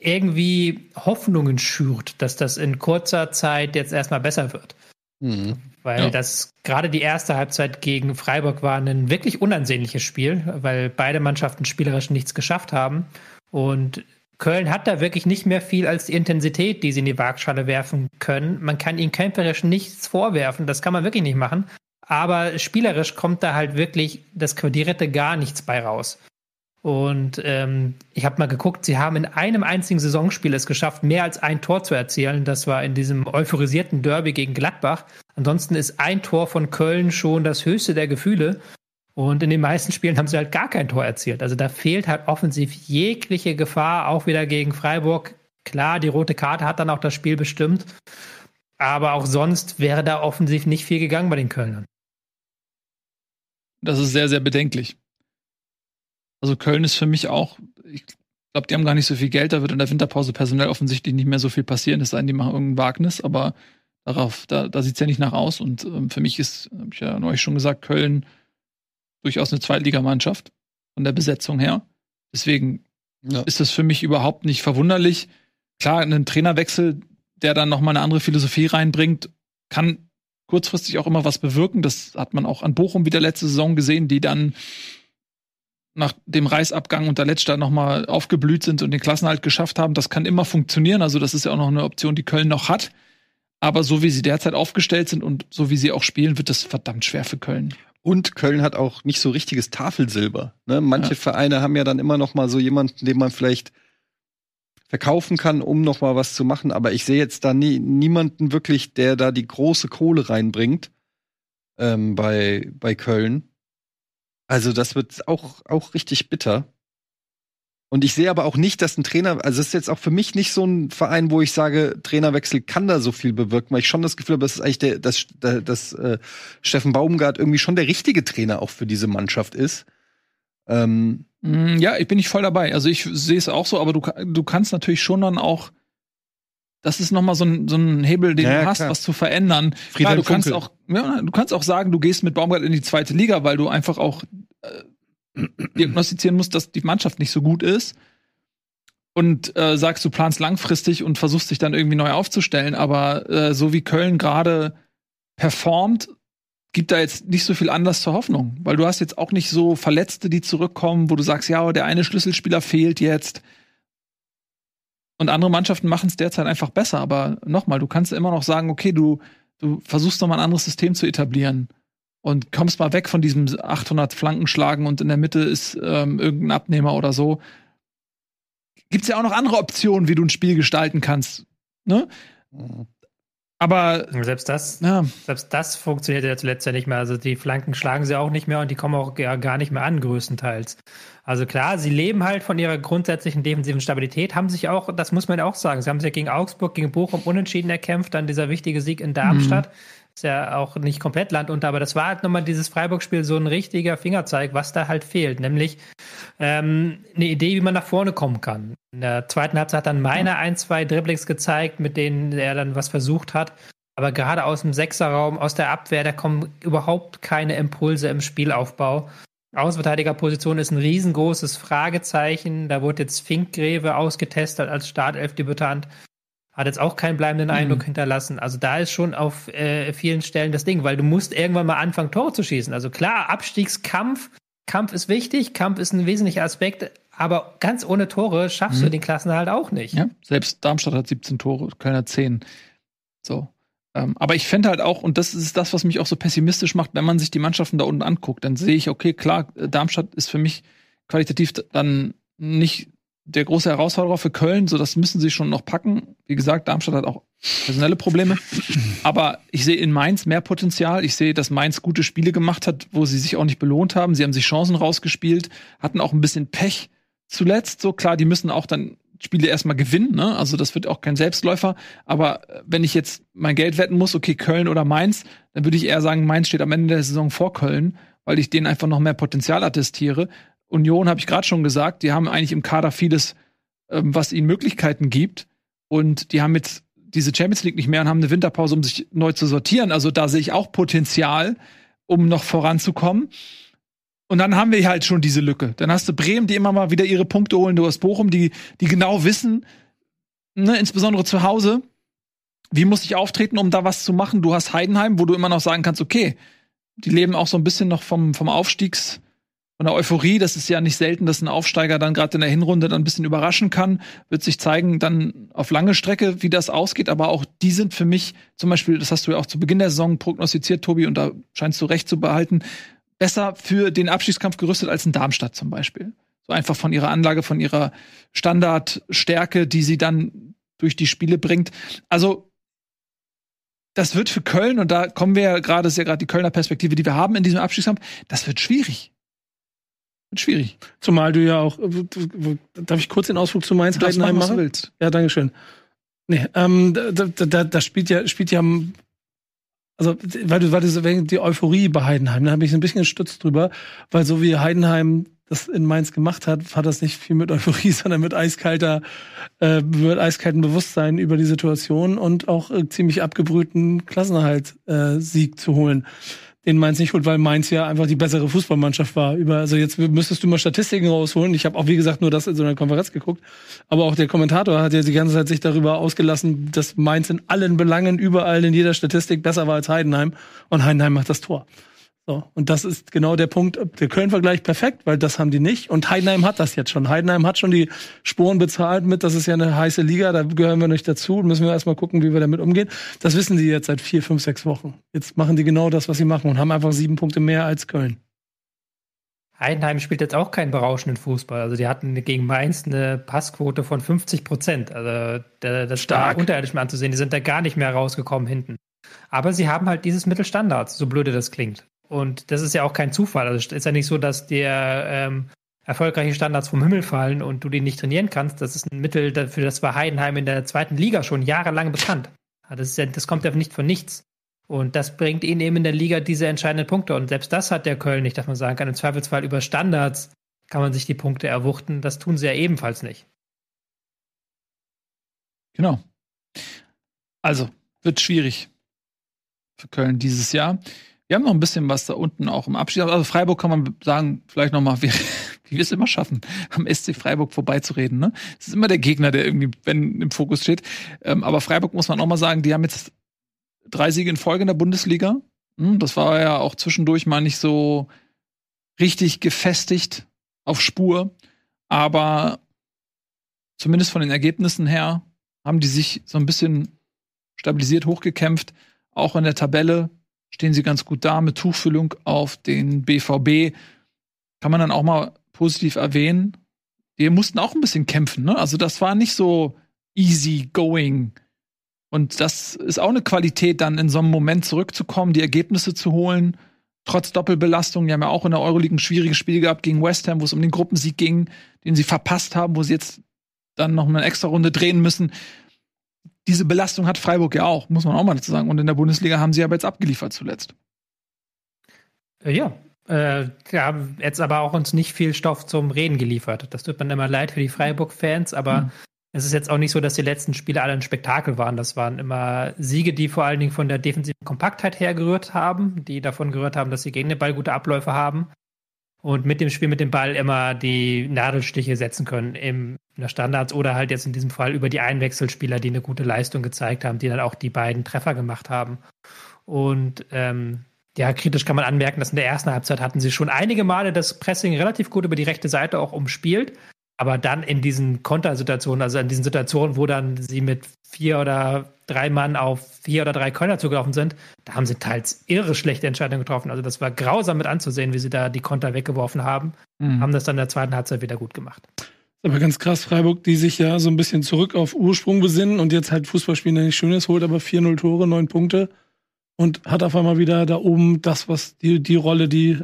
irgendwie Hoffnungen schürt, dass das in kurzer Zeit jetzt erstmal besser wird. Mhm. Weil ja. das gerade die erste Halbzeit gegen Freiburg war ein wirklich unansehnliches Spiel, weil beide Mannschaften spielerisch nichts geschafft haben. Und Köln hat da wirklich nicht mehr viel als die Intensität, die sie in die Waagschale werfen können. Man kann ihnen kämpferisch nichts vorwerfen, das kann man wirklich nicht machen. Aber spielerisch kommt da halt wirklich das Quadrierte gar nichts bei raus. Und ähm, ich habe mal geguckt, sie haben in einem einzigen Saisonspiel es geschafft, mehr als ein Tor zu erzielen. Das war in diesem euphorisierten Derby gegen Gladbach. Ansonsten ist ein Tor von Köln schon das höchste der Gefühle. Und in den meisten Spielen haben sie halt gar kein Tor erzielt. Also da fehlt halt offensiv jegliche Gefahr, auch wieder gegen Freiburg. Klar, die rote Karte hat dann auch das Spiel bestimmt. Aber auch sonst wäre da offensiv nicht viel gegangen bei den Kölnern. Das ist sehr, sehr bedenklich. Also Köln ist für mich auch, ich glaube, die haben gar nicht so viel Geld, da wird in der Winterpause personell offensichtlich nicht mehr so viel passieren, es sei denn, die machen irgendein Wagnis, aber darauf, da, da sieht es ja nicht nach aus. Und ähm, für mich ist, habe ich ja neulich schon gesagt, Köln durchaus eine Zweitligamannschaft von der Besetzung her. Deswegen ja. ist das für mich überhaupt nicht verwunderlich. Klar, ein Trainerwechsel, der dann nochmal eine andere Philosophie reinbringt, kann kurzfristig auch immer was bewirken. Das hat man auch an Bochum wieder letzte Saison gesehen, die dann nach dem Reisabgang unter Letzter nochmal aufgeblüht sind und den Klassenhalt geschafft haben. Das kann immer funktionieren. Also das ist ja auch noch eine Option, die Köln noch hat. Aber so wie sie derzeit aufgestellt sind und so wie sie auch spielen, wird das verdammt schwer für Köln. Und Köln hat auch nicht so richtiges Tafelsilber. Ne? Manche ja. Vereine haben ja dann immer noch mal so jemanden, den man vielleicht verkaufen kann, um noch mal was zu machen. Aber ich sehe jetzt da nie, niemanden wirklich, der da die große Kohle reinbringt ähm, bei, bei Köln. Also das wird auch, auch richtig bitter. Und ich sehe aber auch nicht, dass ein Trainer, also es ist jetzt auch für mich nicht so ein Verein, wo ich sage, Trainerwechsel kann da so viel bewirken, weil ich schon das Gefühl habe, das ist eigentlich der, dass, dass äh, Steffen Baumgart irgendwie schon der richtige Trainer auch für diese Mannschaft ist. Ähm, mm, ja, ich bin nicht voll dabei. Also ich sehe es auch so, aber du, du kannst natürlich schon dann auch das ist nochmal so ein, so ein Hebel, den ja, du hast, klar. was zu verändern. Klar, du kannst auch, ja, du kannst auch sagen, du gehst mit Baumgart in die zweite Liga, weil du einfach auch äh, diagnostizieren musst, dass die Mannschaft nicht so gut ist. Und äh, sagst, du planst langfristig und versuchst dich dann irgendwie neu aufzustellen. Aber äh, so wie Köln gerade performt, gibt da jetzt nicht so viel Anlass zur Hoffnung. Weil du hast jetzt auch nicht so Verletzte, die zurückkommen, wo du sagst, ja, der eine Schlüsselspieler fehlt jetzt. Und andere Mannschaften machen es derzeit einfach besser. Aber nochmal, du kannst immer noch sagen, okay, du, du versuchst noch mal ein anderes System zu etablieren und kommst mal weg von diesem 800 Flankenschlagen und in der Mitte ist ähm, irgendein Abnehmer oder so. Gibt's ja auch noch andere Optionen, wie du ein Spiel gestalten kannst. Ne? Aber selbst das, ja. selbst das funktioniert ja zuletzt ja nicht mehr. Also die Flanken schlagen sie auch nicht mehr und die kommen auch gar nicht mehr an, größtenteils. Also klar, sie leben halt von ihrer grundsätzlichen defensiven Stabilität, haben sich auch, das muss man ja auch sagen, sie haben sich ja gegen Augsburg, gegen Bochum unentschieden erkämpft, dann dieser wichtige Sieg in Darmstadt. Mhm. Ist ja auch nicht komplett Land unter, aber das war halt nochmal dieses Freiburg-Spiel so ein richtiger Fingerzeig, was da halt fehlt, nämlich ähm, eine Idee, wie man nach vorne kommen kann. In der zweiten Halbzeit hat dann meine ein, zwei Dribblings gezeigt, mit denen er dann was versucht hat. Aber gerade aus dem Sechserraum, aus der Abwehr, da kommen überhaupt keine Impulse im Spielaufbau. Außenverteidigerposition ist ein riesengroßes Fragezeichen. Da wurde jetzt Finkgräve ausgetestet als Startelf-Debütant. Hat jetzt auch keinen bleibenden Eindruck mhm. hinterlassen. Also da ist schon auf äh, vielen Stellen das Ding, weil du musst irgendwann mal anfangen, Tore zu schießen. Also klar, Abstiegskampf, Kampf ist wichtig, Kampf ist ein wesentlicher Aspekt, aber ganz ohne Tore schaffst mhm. du den Klassen halt auch nicht. Ja, selbst Darmstadt hat 17 Tore, Kölner 10. So. Ähm, aber ich fände halt auch, und das ist das, was mich auch so pessimistisch macht, wenn man sich die Mannschaften da unten anguckt, dann sehe ich, okay, klar, Darmstadt ist für mich qualitativ dann nicht der große Herausforderer für Köln, so das müssen sie schon noch packen. Wie gesagt, Darmstadt hat auch personelle Probleme. Aber ich sehe in Mainz mehr Potenzial. Ich sehe, dass Mainz gute Spiele gemacht hat, wo sie sich auch nicht belohnt haben. Sie haben sich Chancen rausgespielt, hatten auch ein bisschen Pech zuletzt. So klar, die müssen auch dann Spiele erstmal gewinnen, ne? Also das wird auch kein Selbstläufer. Aber äh, wenn ich jetzt mein Geld wetten muss, okay, Köln oder Mainz, dann würde ich eher sagen, Mainz steht am Ende der Saison vor Köln, weil ich denen einfach noch mehr Potenzial attestiere. Union habe ich gerade schon gesagt, die haben eigentlich im Kader vieles, ähm, was ihnen Möglichkeiten gibt. Und die haben jetzt diese Champions League nicht mehr und haben eine Winterpause, um sich neu zu sortieren. Also da sehe ich auch Potenzial, um noch voranzukommen. Und dann haben wir halt schon diese Lücke. Dann hast du Bremen, die immer mal wieder ihre Punkte holen. Du hast Bochum, die, die genau wissen, ne, insbesondere zu Hause, wie muss ich auftreten, um da was zu machen. Du hast Heidenheim, wo du immer noch sagen kannst, okay, die leben auch so ein bisschen noch vom, vom Aufstiegs, von der Euphorie. Das ist ja nicht selten, dass ein Aufsteiger dann gerade in der Hinrunde dann ein bisschen überraschen kann. Wird sich zeigen dann auf lange Strecke, wie das ausgeht. Aber auch die sind für mich zum Beispiel, das hast du ja auch zu Beginn der Saison prognostiziert, Tobi, und da scheinst du recht zu behalten, besser für den Abschiedskampf gerüstet als in Darmstadt zum Beispiel. So einfach von ihrer Anlage, von ihrer Standardstärke, die sie dann durch die Spiele bringt. Also das wird für Köln, und da kommen wir ja gerade, ist ja gerade die Kölner Perspektive, die wir haben in diesem Abschiedskampf, das wird schwierig. Wird schwierig. Zumal du ja auch, darf ich kurz den Ausflug zu Mainz Heidenheim machen? Was du willst. Ja, danke schön. Nee, ähm, da, da, da, da spielt ja, spielt ja also, weil du, weil du so wegen die Euphorie bei Heidenheim, da habe ich ein bisschen gestützt drüber, weil so wie Heidenheim das in Mainz gemacht hat, hat das nicht viel mit Euphorie, [LAUGHS] sondern mit eiskalter, äh, mit eiskaltem Bewusstsein über die Situation und auch äh, ziemlich abgebrühten Klassenerhalt-Sieg äh, zu holen den Mainz nicht holt, weil Mainz ja einfach die bessere Fußballmannschaft war. Über, also jetzt müsstest du mal Statistiken rausholen. Ich habe auch, wie gesagt, nur das in so einer Konferenz geguckt. Aber auch der Kommentator hat ja die ganze Zeit sich darüber ausgelassen, dass Mainz in allen Belangen, überall in jeder Statistik besser war als Heidenheim. Und Heidenheim macht das Tor. So, und das ist genau der Punkt. Der Köln-Vergleich perfekt, weil das haben die nicht. Und Heidenheim hat das jetzt schon. Heidenheim hat schon die Sporen bezahlt mit, das ist ja eine heiße Liga, da gehören wir nicht dazu. Müssen wir erstmal gucken, wie wir damit umgehen. Das wissen die jetzt seit vier, fünf, sechs Wochen. Jetzt machen die genau das, was sie machen und haben einfach sieben Punkte mehr als Köln. Heidenheim spielt jetzt auch keinen berauschenden Fußball. Also die hatten gegen Mainz eine Passquote von 50 Prozent. Also das ist Stark. unterirdisch mal anzusehen. Die sind da gar nicht mehr rausgekommen hinten. Aber sie haben halt dieses Mittelstandards, so blöde das klingt. Und das ist ja auch kein Zufall. Also es ist ja nicht so, dass dir ähm, erfolgreiche Standards vom Himmel fallen und du die nicht trainieren kannst. Das ist ein Mittel, dafür das war Heidenheim in der zweiten Liga schon jahrelang bekannt. Das, ja, das kommt ja nicht von nichts. Und das bringt ihnen eben in der Liga diese entscheidenden Punkte. Und selbst das hat der Köln nicht, dass man sagen kann, im Zweifelsfall über Standards kann man sich die Punkte erwuchten. Das tun sie ja ebenfalls nicht. Genau. Also, wird schwierig für Köln dieses Jahr. Wir haben noch ein bisschen was da unten auch im Abschied. Also Freiburg kann man sagen, vielleicht noch mal, wie, [LAUGHS] wie wir es immer schaffen, am SC Freiburg vorbeizureden. Ne? Es ist immer der Gegner, der irgendwie wenn, im Fokus steht. Ähm, aber Freiburg muss man auch mal sagen, die haben jetzt drei Siege in Folge in der Bundesliga. Hm, das war ja auch zwischendurch mal nicht so richtig gefestigt auf Spur. Aber zumindest von den Ergebnissen her haben die sich so ein bisschen stabilisiert hochgekämpft. Auch in der Tabelle stehen sie ganz gut da mit Tuchfüllung auf den BVB. Kann man dann auch mal positiv erwähnen. Die mussten auch ein bisschen kämpfen, ne? Also das war nicht so easy going. Und das ist auch eine Qualität, dann in so einem Moment zurückzukommen, die Ergebnisse zu holen, trotz Doppelbelastung. Die haben ja auch in der Euroleague ein schwieriges Spiel gehabt gegen West Ham, wo es um den Gruppensieg ging, den sie verpasst haben, wo sie jetzt dann noch eine extra Runde drehen müssen diese Belastung hat Freiburg ja auch, muss man auch mal dazu sagen. Und in der Bundesliga haben sie aber jetzt abgeliefert zuletzt. Äh, ja, äh, haben jetzt aber auch uns nicht viel Stoff zum Reden geliefert. Das tut mir immer leid für die Freiburg-Fans, aber mhm. es ist jetzt auch nicht so, dass die letzten Spiele alle ein Spektakel waren. Das waren immer Siege, die vor allen Dingen von der defensiven Kompaktheit hergerührt haben, die davon gerührt haben, dass sie gegen den Ball gute Abläufe haben und mit dem Spiel mit dem Ball immer die Nadelstiche setzen können im, in der Standards oder halt jetzt in diesem Fall über die Einwechselspieler, die eine gute Leistung gezeigt haben, die dann auch die beiden Treffer gemacht haben. Und ähm, ja, kritisch kann man anmerken, dass in der ersten Halbzeit hatten sie schon einige Male das Pressing relativ gut über die rechte Seite auch umspielt. Aber dann in diesen Kontersituationen, also in diesen Situationen, wo dann sie mit vier oder drei Mann auf vier oder drei Kölner zugelaufen sind, da haben sie teils irre schlechte Entscheidungen getroffen. Also das war grausam mit anzusehen, wie sie da die Konter weggeworfen haben. Mhm. Haben das dann in der zweiten Halbzeit wieder gut gemacht. Aber ganz krass, Freiburg, die sich ja so ein bisschen zurück auf Ursprung besinnen und jetzt halt Fußballspielen, der nicht schön ist, holt aber 4-0 Tore, 9 Punkte und hat auf einmal wieder da oben das, was die, die Rolle, die,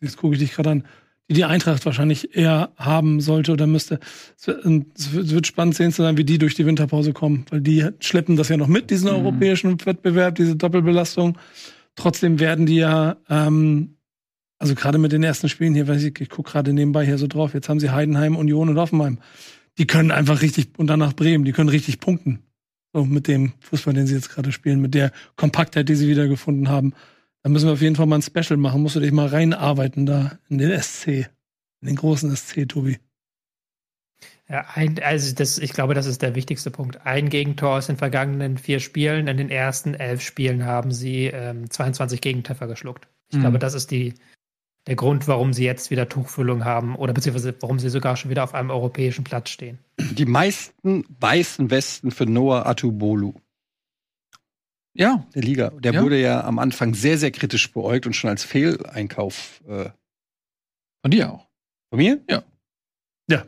jetzt gucke ich dich gerade an, die die Eintracht wahrscheinlich eher haben sollte oder müsste. Es wird spannend sehen zu sein, wie die durch die Winterpause kommen, weil die schleppen das ja noch mit, diesen mhm. europäischen Wettbewerb, diese Doppelbelastung. Trotzdem werden die ja, ähm, also gerade mit den ersten Spielen hier, weiß ich, ich gucke gerade nebenbei hier so drauf, jetzt haben sie Heidenheim, Union und Offenheim. Die können einfach richtig, und danach Bremen, die können richtig punkten. So mit dem Fußball, den sie jetzt gerade spielen, mit der Kompaktheit, die sie wiedergefunden haben. Da müssen wir auf jeden Fall mal ein Special machen. Musst du dich mal reinarbeiten da in den SC. In den großen SC, Tobi. Ja, ein, also das, ich glaube, das ist der wichtigste Punkt. Ein Gegentor aus den vergangenen vier Spielen. In den ersten elf Spielen haben sie ähm, 22 Gegentreffer geschluckt. Ich mhm. glaube, das ist die, der Grund, warum sie jetzt wieder Tuchfüllung haben oder beziehungsweise warum sie sogar schon wieder auf einem europäischen Platz stehen. Die meisten weißen Westen für Noah Atubolu. Ja. Der Liga. Der ja. wurde ja am Anfang sehr, sehr kritisch beäugt und schon als Fehleinkauf. Äh Von dir auch. Von mir? Ja. Ja.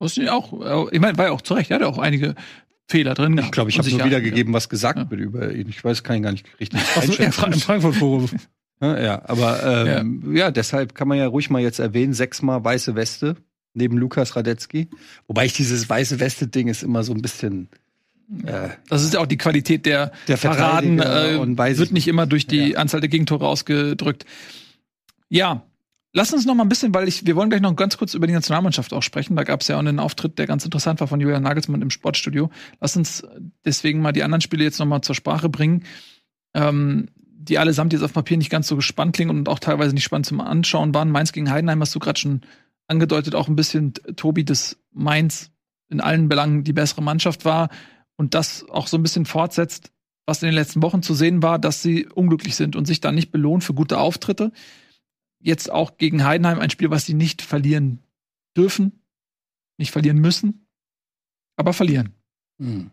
Wusste ich auch. Ich meine, war ja auch zurecht. Er hatte auch einige Fehler drin. Ich glaube, ich habe nur wiedergegeben, was gesagt ja. wird über ihn. Ich weiß, kann ich gar nicht richtig Achso, im Frankfurt-Forum. [LAUGHS] ja, ja, aber ähm, ja. ja. deshalb kann man ja ruhig mal jetzt erwähnen, sechsmal weiße Weste neben Lukas Radetzky. Wobei ich dieses weiße Weste-Ding ist immer so ein bisschen ja. Das ist ja auch die Qualität der, der Paraden, äh, wird nicht immer durch die ja. Anzahl der Gegentore ausgedrückt. Ja, lass uns noch mal ein bisschen, weil ich, wir wollen gleich noch ganz kurz über die Nationalmannschaft auch sprechen. Da gab es ja auch einen Auftritt, der ganz interessant war von Julian Nagelsmann im Sportstudio. Lass uns deswegen mal die anderen Spiele jetzt noch mal zur Sprache bringen, ähm, die allesamt jetzt auf Papier nicht ganz so gespannt klingen und auch teilweise nicht spannend zum Anschauen waren. Mainz gegen Heidenheim hast du gerade schon angedeutet, auch ein bisschen Tobi, dass Mainz in allen Belangen die bessere Mannschaft war und das auch so ein bisschen fortsetzt, was in den letzten Wochen zu sehen war, dass sie unglücklich sind und sich dann nicht belohnt für gute Auftritte. Jetzt auch gegen Heidenheim ein Spiel, was sie nicht verlieren dürfen, nicht verlieren müssen, aber verlieren. Hm.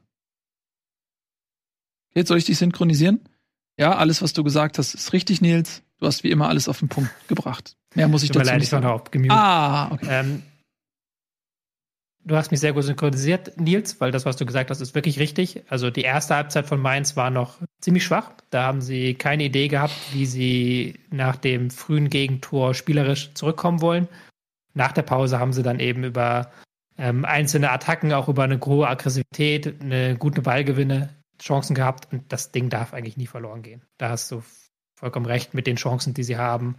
Jetzt soll ich dich synchronisieren? Ja, alles, was du gesagt hast, ist richtig, Nils. Du hast wie immer alles auf den Punkt gebracht. Mehr muss ich Tut dazu leid, nicht sagen. Ah, okay. Ähm, Du hast mich sehr gut synchronisiert, Nils, weil das, was du gesagt hast, ist wirklich richtig. Also die erste Halbzeit von Mainz war noch ziemlich schwach. Da haben sie keine Idee gehabt, wie sie nach dem frühen Gegentor spielerisch zurückkommen wollen. Nach der Pause haben sie dann eben über ähm, einzelne Attacken, auch über eine hohe Aggressivität, eine gute Ballgewinne, Chancen gehabt. Und das Ding darf eigentlich nie verloren gehen. Da hast du vollkommen recht mit den Chancen, die sie haben.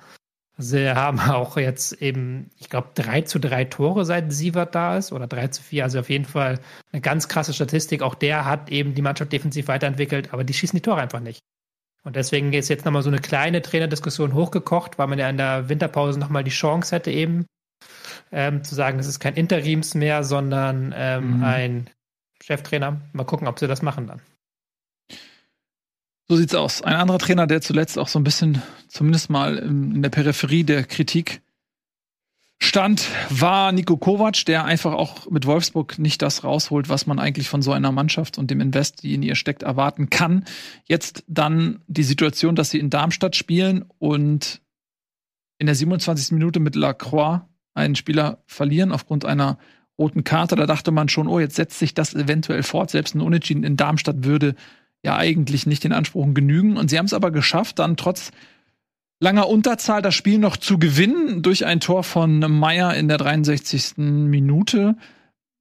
Sie haben [LAUGHS] auch jetzt eben, ich glaube, 3 zu 3 Tore, seit Sievert da ist, oder 3 zu 4. Also auf jeden Fall eine ganz krasse Statistik. Auch der hat eben die Mannschaft defensiv weiterentwickelt, aber die schießen die Tore einfach nicht. Und deswegen ist jetzt nochmal so eine kleine Trainerdiskussion hochgekocht, weil man ja in der Winterpause nochmal die Chance hätte, eben ähm, zu sagen, es ist kein Interims mehr, sondern ähm, mhm. ein Cheftrainer. Mal gucken, ob sie das machen dann. So sieht's aus. Ein anderer Trainer, der zuletzt auch so ein bisschen, zumindest mal in der Peripherie der Kritik stand, war Nico Kovac, der einfach auch mit Wolfsburg nicht das rausholt, was man eigentlich von so einer Mannschaft und dem Invest, die in ihr steckt, erwarten kann. Jetzt dann die Situation, dass sie in Darmstadt spielen und in der 27. Minute mit Lacroix einen Spieler verlieren aufgrund einer roten Karte. Da dachte man schon, oh, jetzt setzt sich das eventuell fort. Selbst ein Unentschieden in Darmstadt würde ja eigentlich nicht den Ansprüchen genügen. Und sie haben es aber geschafft, dann trotz langer Unterzahl das Spiel noch zu gewinnen durch ein Tor von Meyer in der 63. Minute.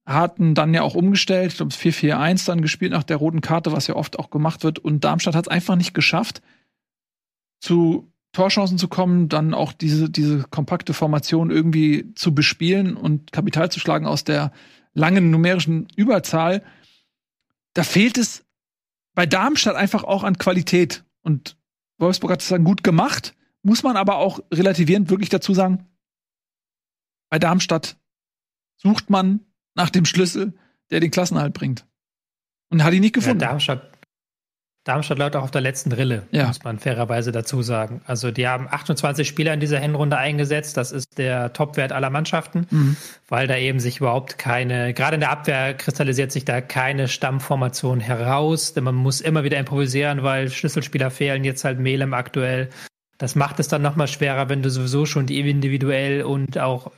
Hatten dann ja auch umgestellt, ich glaube 4-4-1 dann gespielt nach der roten Karte, was ja oft auch gemacht wird. Und Darmstadt hat es einfach nicht geschafft, zu Torchancen zu kommen, dann auch diese, diese kompakte Formation irgendwie zu bespielen und Kapital zu schlagen aus der langen numerischen Überzahl. Da fehlt es bei Darmstadt einfach auch an Qualität. Und Wolfsburg hat es dann gut gemacht, muss man aber auch relativierend wirklich dazu sagen, bei Darmstadt sucht man nach dem Schlüssel, der den Klassenhalt bringt. Und hat ihn nicht gefunden. Ja, Darmstadt, Darmstadt läuft auch auf der letzten Rille, ja. muss man fairerweise dazu sagen. Also die haben 28 Spieler in dieser Hinrunde eingesetzt. Das ist der Topwert aller Mannschaften, mhm. weil da eben sich überhaupt keine, gerade in der Abwehr kristallisiert sich da keine Stammformation heraus. Denn man muss immer wieder improvisieren, weil Schlüsselspieler fehlen. Jetzt halt Melem aktuell. Das macht es dann nochmal schwerer, wenn du sowieso schon die individuell und auch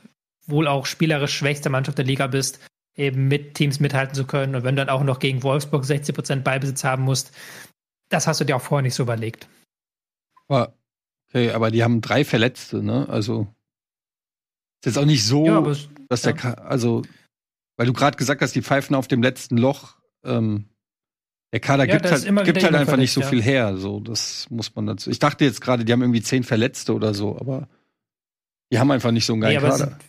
wohl auch spielerisch schwächste Mannschaft der Liga bist, eben mit Teams mithalten zu können. Und wenn du dann auch noch gegen Wolfsburg 60 Prozent Beibesitz haben musst, das hast du dir auch vorher nicht so überlegt. Okay, aber die haben drei Verletzte, ne? Also ist jetzt auch nicht so, ja, aber, dass der, ja. also, weil du gerade gesagt hast, die pfeifen auf dem letzten Loch. Ähm, der Kader ja, gibt halt, gibt halt einfach nicht so viel her. So, das muss man dazu. Ich dachte jetzt gerade, die haben irgendwie zehn Verletzte oder so, aber die haben einfach nicht so einen geilen Kader.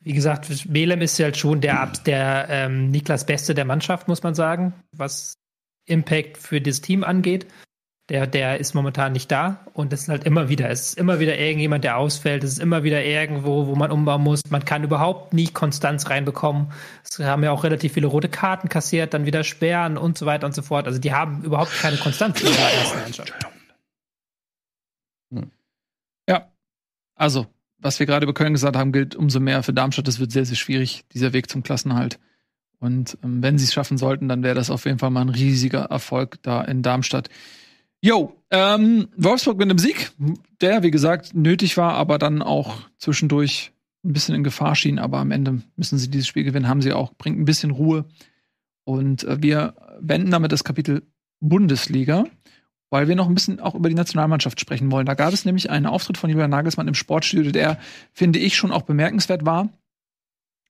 wie gesagt, Melem ist ja halt schon der, der ähm, Niklas Beste der Mannschaft, muss man sagen, was Impact für das Team angeht. Der, der ist momentan nicht da und es ist halt immer wieder, es ist immer wieder irgendjemand, der ausfällt, es ist immer wieder irgendwo, wo man umbauen muss. Man kann überhaupt nie Konstanz reinbekommen. Es haben ja auch relativ viele rote Karten kassiert, dann wieder Sperren und so weiter und so fort. Also die haben überhaupt keine Konstanz in der ersten Mannschaft. Ja, also, was wir gerade über Köln gesagt haben, gilt umso mehr für Darmstadt. Es wird sehr, sehr schwierig, dieser Weg zum Klassenhalt. Und ähm, wenn sie es schaffen sollten, dann wäre das auf jeden Fall mal ein riesiger Erfolg da in Darmstadt. Jo, ähm, Wolfsburg mit einem Sieg, der, wie gesagt, nötig war, aber dann auch zwischendurch ein bisschen in Gefahr schien. Aber am Ende müssen sie dieses Spiel gewinnen, haben sie auch, bringt ein bisschen Ruhe. Und äh, wir wenden damit das Kapitel Bundesliga, weil wir noch ein bisschen auch über die Nationalmannschaft sprechen wollen. Da gab es nämlich einen Auftritt von Julian Nagelsmann im Sportstudio, der, finde ich, schon auch bemerkenswert war,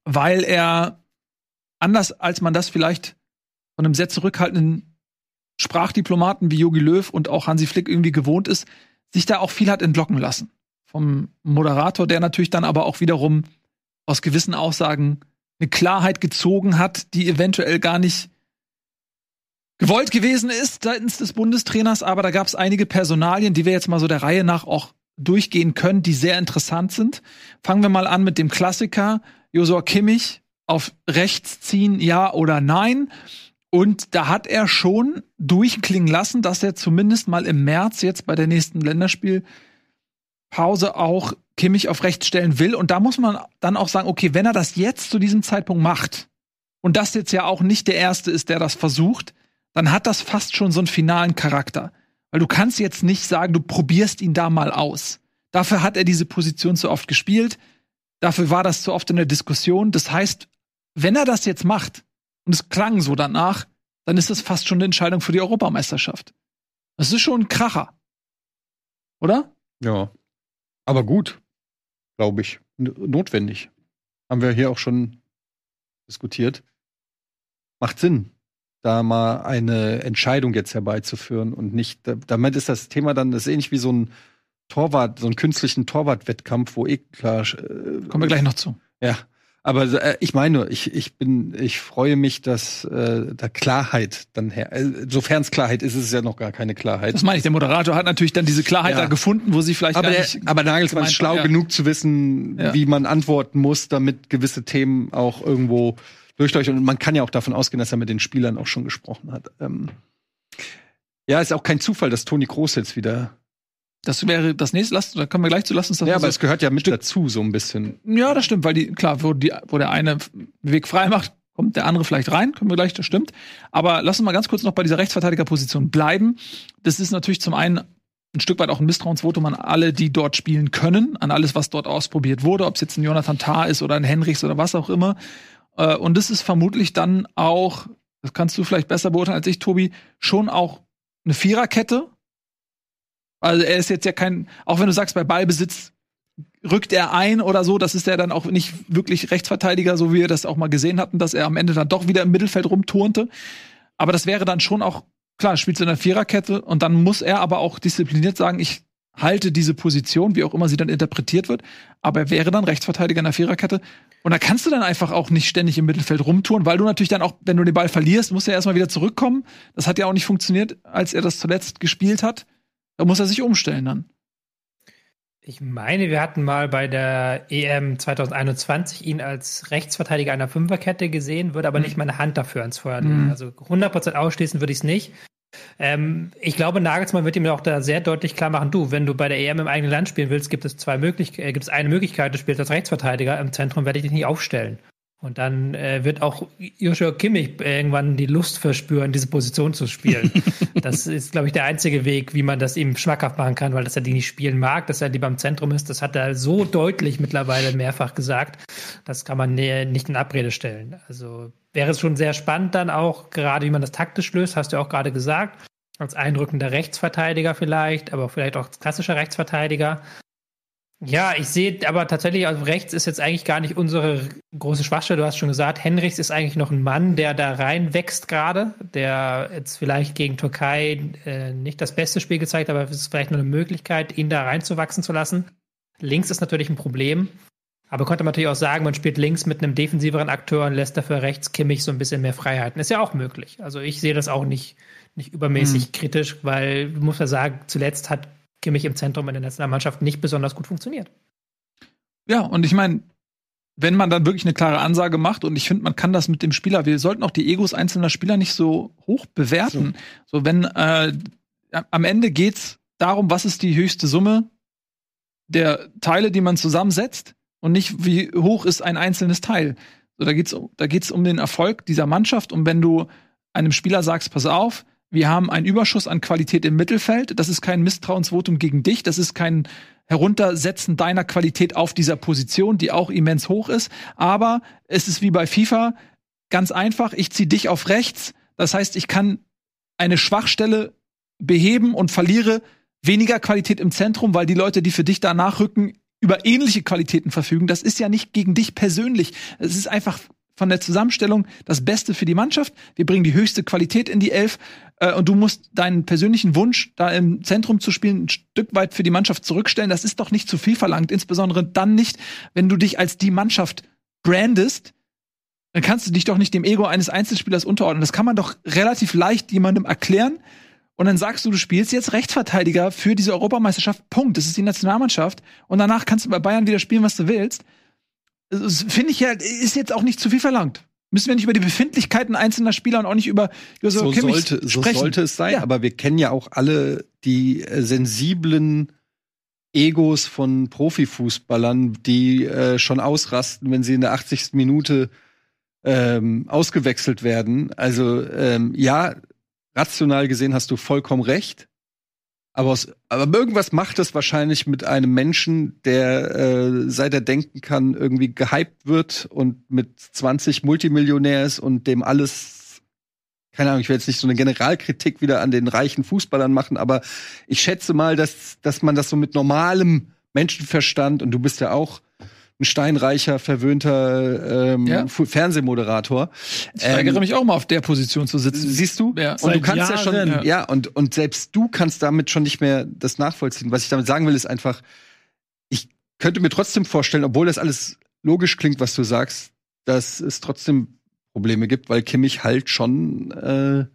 weil er anders als man das vielleicht von einem sehr zurückhaltenden Sprachdiplomaten wie Jogi Löw und auch Hansi Flick irgendwie gewohnt ist, sich da auch viel hat entlocken lassen. Vom Moderator, der natürlich dann aber auch wiederum aus gewissen Aussagen eine Klarheit gezogen hat, die eventuell gar nicht gewollt gewesen ist seitens des Bundestrainers, aber da gab es einige Personalien, die wir jetzt mal so der Reihe nach auch durchgehen können, die sehr interessant sind. Fangen wir mal an mit dem Klassiker Josua Kimmich, auf rechts ziehen, ja oder nein. Und da hat er schon durchklingen lassen, dass er zumindest mal im März jetzt bei der nächsten Länderspielpause auch Kimmich auf rechts stellen will. Und da muss man dann auch sagen, okay, wenn er das jetzt zu diesem Zeitpunkt macht und das jetzt ja auch nicht der Erste ist, der das versucht, dann hat das fast schon so einen finalen Charakter. Weil du kannst jetzt nicht sagen, du probierst ihn da mal aus. Dafür hat er diese Position zu oft gespielt. Dafür war das zu oft in der Diskussion. Das heißt, wenn er das jetzt macht, und es klang so danach, dann ist das fast schon eine Entscheidung für die Europameisterschaft. Das ist schon ein Kracher. Oder? Ja. Aber gut, glaube ich. Notwendig. Haben wir hier auch schon diskutiert. Macht Sinn, da mal eine Entscheidung jetzt herbeizuführen und nicht, damit ist das Thema dann, das ist ähnlich wie so ein Torwart, so einen künstlichen Torwartwettkampf, wo eh klar. Äh, Kommen wir gleich noch zu. Ja. Aber äh, ich meine, ich, ich bin, ich freue mich, dass äh, da Klarheit dann her. Äh, Sofern es Klarheit ist, ist es ja noch gar keine Klarheit. Das meine ich. Der Moderator hat natürlich dann diese Klarheit ja. da gefunden, wo sie vielleicht. Aber, der, aber Nagelsmann ist schlau ja. genug zu wissen, ja. wie man antworten muss, damit gewisse Themen auch irgendwo durchleuchten. Und man kann ja auch davon ausgehen, dass er mit den Spielern auch schon gesprochen hat. Ähm, ja, ist auch kein Zufall, dass Toni Kroos jetzt wieder das wäre das nächste, lass, da kommen wir gleich zu, lass uns das Ja, aber es gehört ja mit Stück. dazu, so ein bisschen. Ja, das stimmt, weil die, klar, wo, die, wo der eine Weg frei macht, kommt der andere vielleicht rein, können wir gleich, das stimmt. Aber lass uns mal ganz kurz noch bei dieser Rechtsverteidigerposition bleiben. Das ist natürlich zum einen ein Stück weit auch ein Misstrauensvotum an alle, die dort spielen können, an alles, was dort ausprobiert wurde, ob es jetzt ein Jonathan Tah ist oder ein Henrichs oder was auch immer. Äh, und das ist vermutlich dann auch, das kannst du vielleicht besser beurteilen als ich, Tobi, schon auch eine Viererkette, also er ist jetzt ja kein, auch wenn du sagst, bei Ballbesitz rückt er ein oder so, das ist er dann auch nicht wirklich Rechtsverteidiger, so wie wir das auch mal gesehen hatten, dass er am Ende dann doch wieder im Mittelfeld rumturnte. Aber das wäre dann schon auch, klar, spielt in der Viererkette und dann muss er aber auch diszipliniert sagen, ich halte diese Position, wie auch immer sie dann interpretiert wird, aber er wäre dann Rechtsverteidiger in der Viererkette. Und da kannst du dann einfach auch nicht ständig im Mittelfeld rumtouren, weil du natürlich dann auch, wenn du den Ball verlierst, musst du ja erstmal wieder zurückkommen. Das hat ja auch nicht funktioniert, als er das zuletzt gespielt hat. Da muss er sich umstellen dann. Ich meine, wir hatten mal bei der EM 2021 ihn als Rechtsverteidiger einer Fünferkette gesehen, würde aber mhm. nicht meine Hand dafür ans Feuer legen. Mhm. Also 100% ausschließen würde ich es nicht. Ähm, ich glaube, Nagelsmann wird ihm auch da sehr deutlich klar machen, du, wenn du bei der EM im eigenen Land spielen willst, gibt es zwei Möglichkeiten, äh, gibt es eine Möglichkeit, du spielst als Rechtsverteidiger, im Zentrum werde ich dich nicht aufstellen. Und dann äh, wird auch Joshua Kimmich irgendwann die Lust verspüren, diese Position zu spielen. [LAUGHS] das ist, glaube ich, der einzige Weg, wie man das ihm schmackhaft machen kann, weil dass er die nicht spielen mag, dass er lieber im Zentrum ist. Das hat er so deutlich mittlerweile mehrfach gesagt. Das kann man nicht in Abrede stellen. Also wäre es schon sehr spannend dann auch, gerade wie man das taktisch löst, hast du auch gerade gesagt. Als einrückender Rechtsverteidiger vielleicht, aber vielleicht auch als klassischer Rechtsverteidiger. Ja, ich sehe aber tatsächlich, also rechts ist jetzt eigentlich gar nicht unsere große Schwachstelle. Du hast schon gesagt, Henrichs ist eigentlich noch ein Mann, der da reinwächst gerade, der jetzt vielleicht gegen Türkei äh, nicht das beste Spiel gezeigt hat, aber es ist vielleicht nur eine Möglichkeit, ihn da reinzuwachsen zu lassen. Links ist natürlich ein Problem. Aber konnte man natürlich auch sagen, man spielt links mit einem defensiveren Akteur und lässt dafür rechts Kimmich so ein bisschen mehr Freiheiten. Ist ja auch möglich. Also ich sehe das auch nicht, nicht übermäßig hm. kritisch, weil, muss ja sagen, zuletzt hat Kimmich im Zentrum in der Nationalmannschaft nicht besonders gut funktioniert. Ja, und ich meine, wenn man dann wirklich eine klare Ansage macht, und ich finde, man kann das mit dem Spieler, wir sollten auch die Egos einzelner Spieler nicht so hoch bewerten. So, so wenn äh, am Ende geht's darum, was ist die höchste Summe der Teile, die man zusammensetzt, und nicht, wie hoch ist ein einzelnes Teil. So, da geht's, da geht's um den Erfolg dieser Mannschaft. Und wenn du einem Spieler sagst, pass auf, wir haben einen Überschuss an Qualität im Mittelfeld. Das ist kein Misstrauensvotum gegen dich. Das ist kein Heruntersetzen deiner Qualität auf dieser Position, die auch immens hoch ist. Aber es ist wie bei FIFA ganz einfach. Ich ziehe dich auf rechts. Das heißt, ich kann eine Schwachstelle beheben und verliere weniger Qualität im Zentrum, weil die Leute, die für dich da nachrücken, über ähnliche Qualitäten verfügen. Das ist ja nicht gegen dich persönlich. Es ist einfach von der Zusammenstellung das Beste für die Mannschaft. Wir bringen die höchste Qualität in die Elf äh, und du musst deinen persönlichen Wunsch, da im Zentrum zu spielen, ein Stück weit für die Mannschaft zurückstellen. Das ist doch nicht zu viel verlangt, insbesondere dann nicht, wenn du dich als die Mannschaft brandest. Dann kannst du dich doch nicht dem Ego eines Einzelspielers unterordnen. Das kann man doch relativ leicht jemandem erklären. Und dann sagst du, du spielst jetzt Rechtsverteidiger für diese Europameisterschaft. Punkt. Das ist die Nationalmannschaft. Und danach kannst du bei Bayern wieder spielen, was du willst finde ich ja, ist jetzt auch nicht zu viel verlangt. Müssen wir nicht über die Befindlichkeiten einzelner Spieler und auch nicht über, über so, so sollte, so sollte es sein, ja. aber wir kennen ja auch alle die äh, sensiblen Egos von Profifußballern, die äh, schon ausrasten, wenn sie in der 80. Minute ähm, ausgewechselt werden. Also ähm, ja, rational gesehen hast du vollkommen recht. Aber, aus, aber irgendwas macht es wahrscheinlich mit einem Menschen, der äh, seit er denken kann, irgendwie gehypt wird und mit 20 Multimillionär ist und dem alles, keine Ahnung, ich will jetzt nicht so eine Generalkritik wieder an den reichen Fußballern machen, aber ich schätze mal, dass, dass man das so mit normalem Menschenverstand, und du bist ja auch ein steinreicher, verwöhnter ähm, ja. Fernsehmoderator. Ich weigere ähm, mich auch mal auf der Position zu sitzen. Siehst du? Ja. Und du kannst Jahren. ja schon, ja. ja, und, und selbst du kannst damit schon nicht mehr das nachvollziehen. Was ich damit sagen will, ist einfach, ich könnte mir trotzdem vorstellen, obwohl das alles logisch klingt, was du sagst, dass es trotzdem Probleme gibt, weil Kimmich halt schon, äh,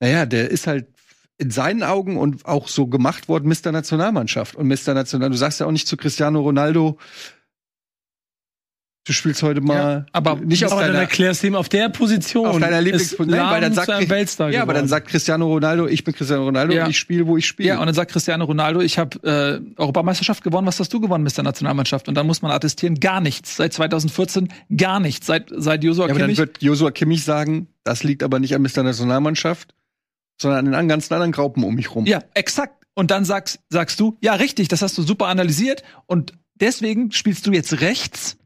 naja, der ist halt in seinen Augen und auch so gemacht worden, Mr. Nationalmannschaft. Und Mr. National, du sagst ja auch nicht zu Cristiano Ronaldo, du spielst heute mal ja, aber nicht auf aber deiner, dann erklärst du ihm auf der Position auf deiner Lieblingsposition weil dann sagt ja geworden. aber dann sagt Cristiano Ronaldo ich bin Cristiano Ronaldo ja. und ich spiele wo ich spiele ja und dann sagt Cristiano Ronaldo ich habe äh, Europameisterschaft gewonnen was hast du gewonnen Mr. Nationalmannschaft und dann muss man attestieren gar nichts seit 2014 gar nichts seit seit Joshua ja, aber Kimmich dann wird Joshua Kimmich sagen das liegt aber nicht an Mr. Nationalmannschaft sondern an den ganzen anderen Graupen um mich rum. Ja, exakt. Und dann sagst, sagst du, ja, richtig, das hast du super analysiert und deswegen spielst du jetzt rechts,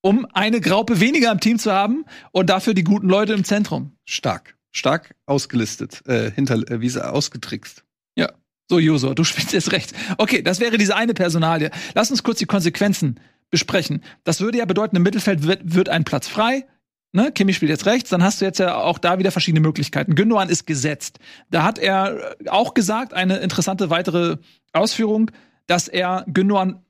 um eine Graupe weniger im Team zu haben und dafür die guten Leute im Zentrum. Stark. Stark ausgelistet, äh, hinter, äh, wie sie ausgetrickst. Ja. So, Joso, du [LAUGHS] spielst jetzt rechts. Okay, das wäre diese eine Personalie. Lass uns kurz die Konsequenzen besprechen. Das würde ja bedeuten, im Mittelfeld wird, wird ein Platz frei ne, Kimi spielt jetzt rechts, dann hast du jetzt ja auch da wieder verschiedene Möglichkeiten. Gündogan ist gesetzt. Da hat er auch gesagt, eine interessante weitere Ausführung, dass er Gündogan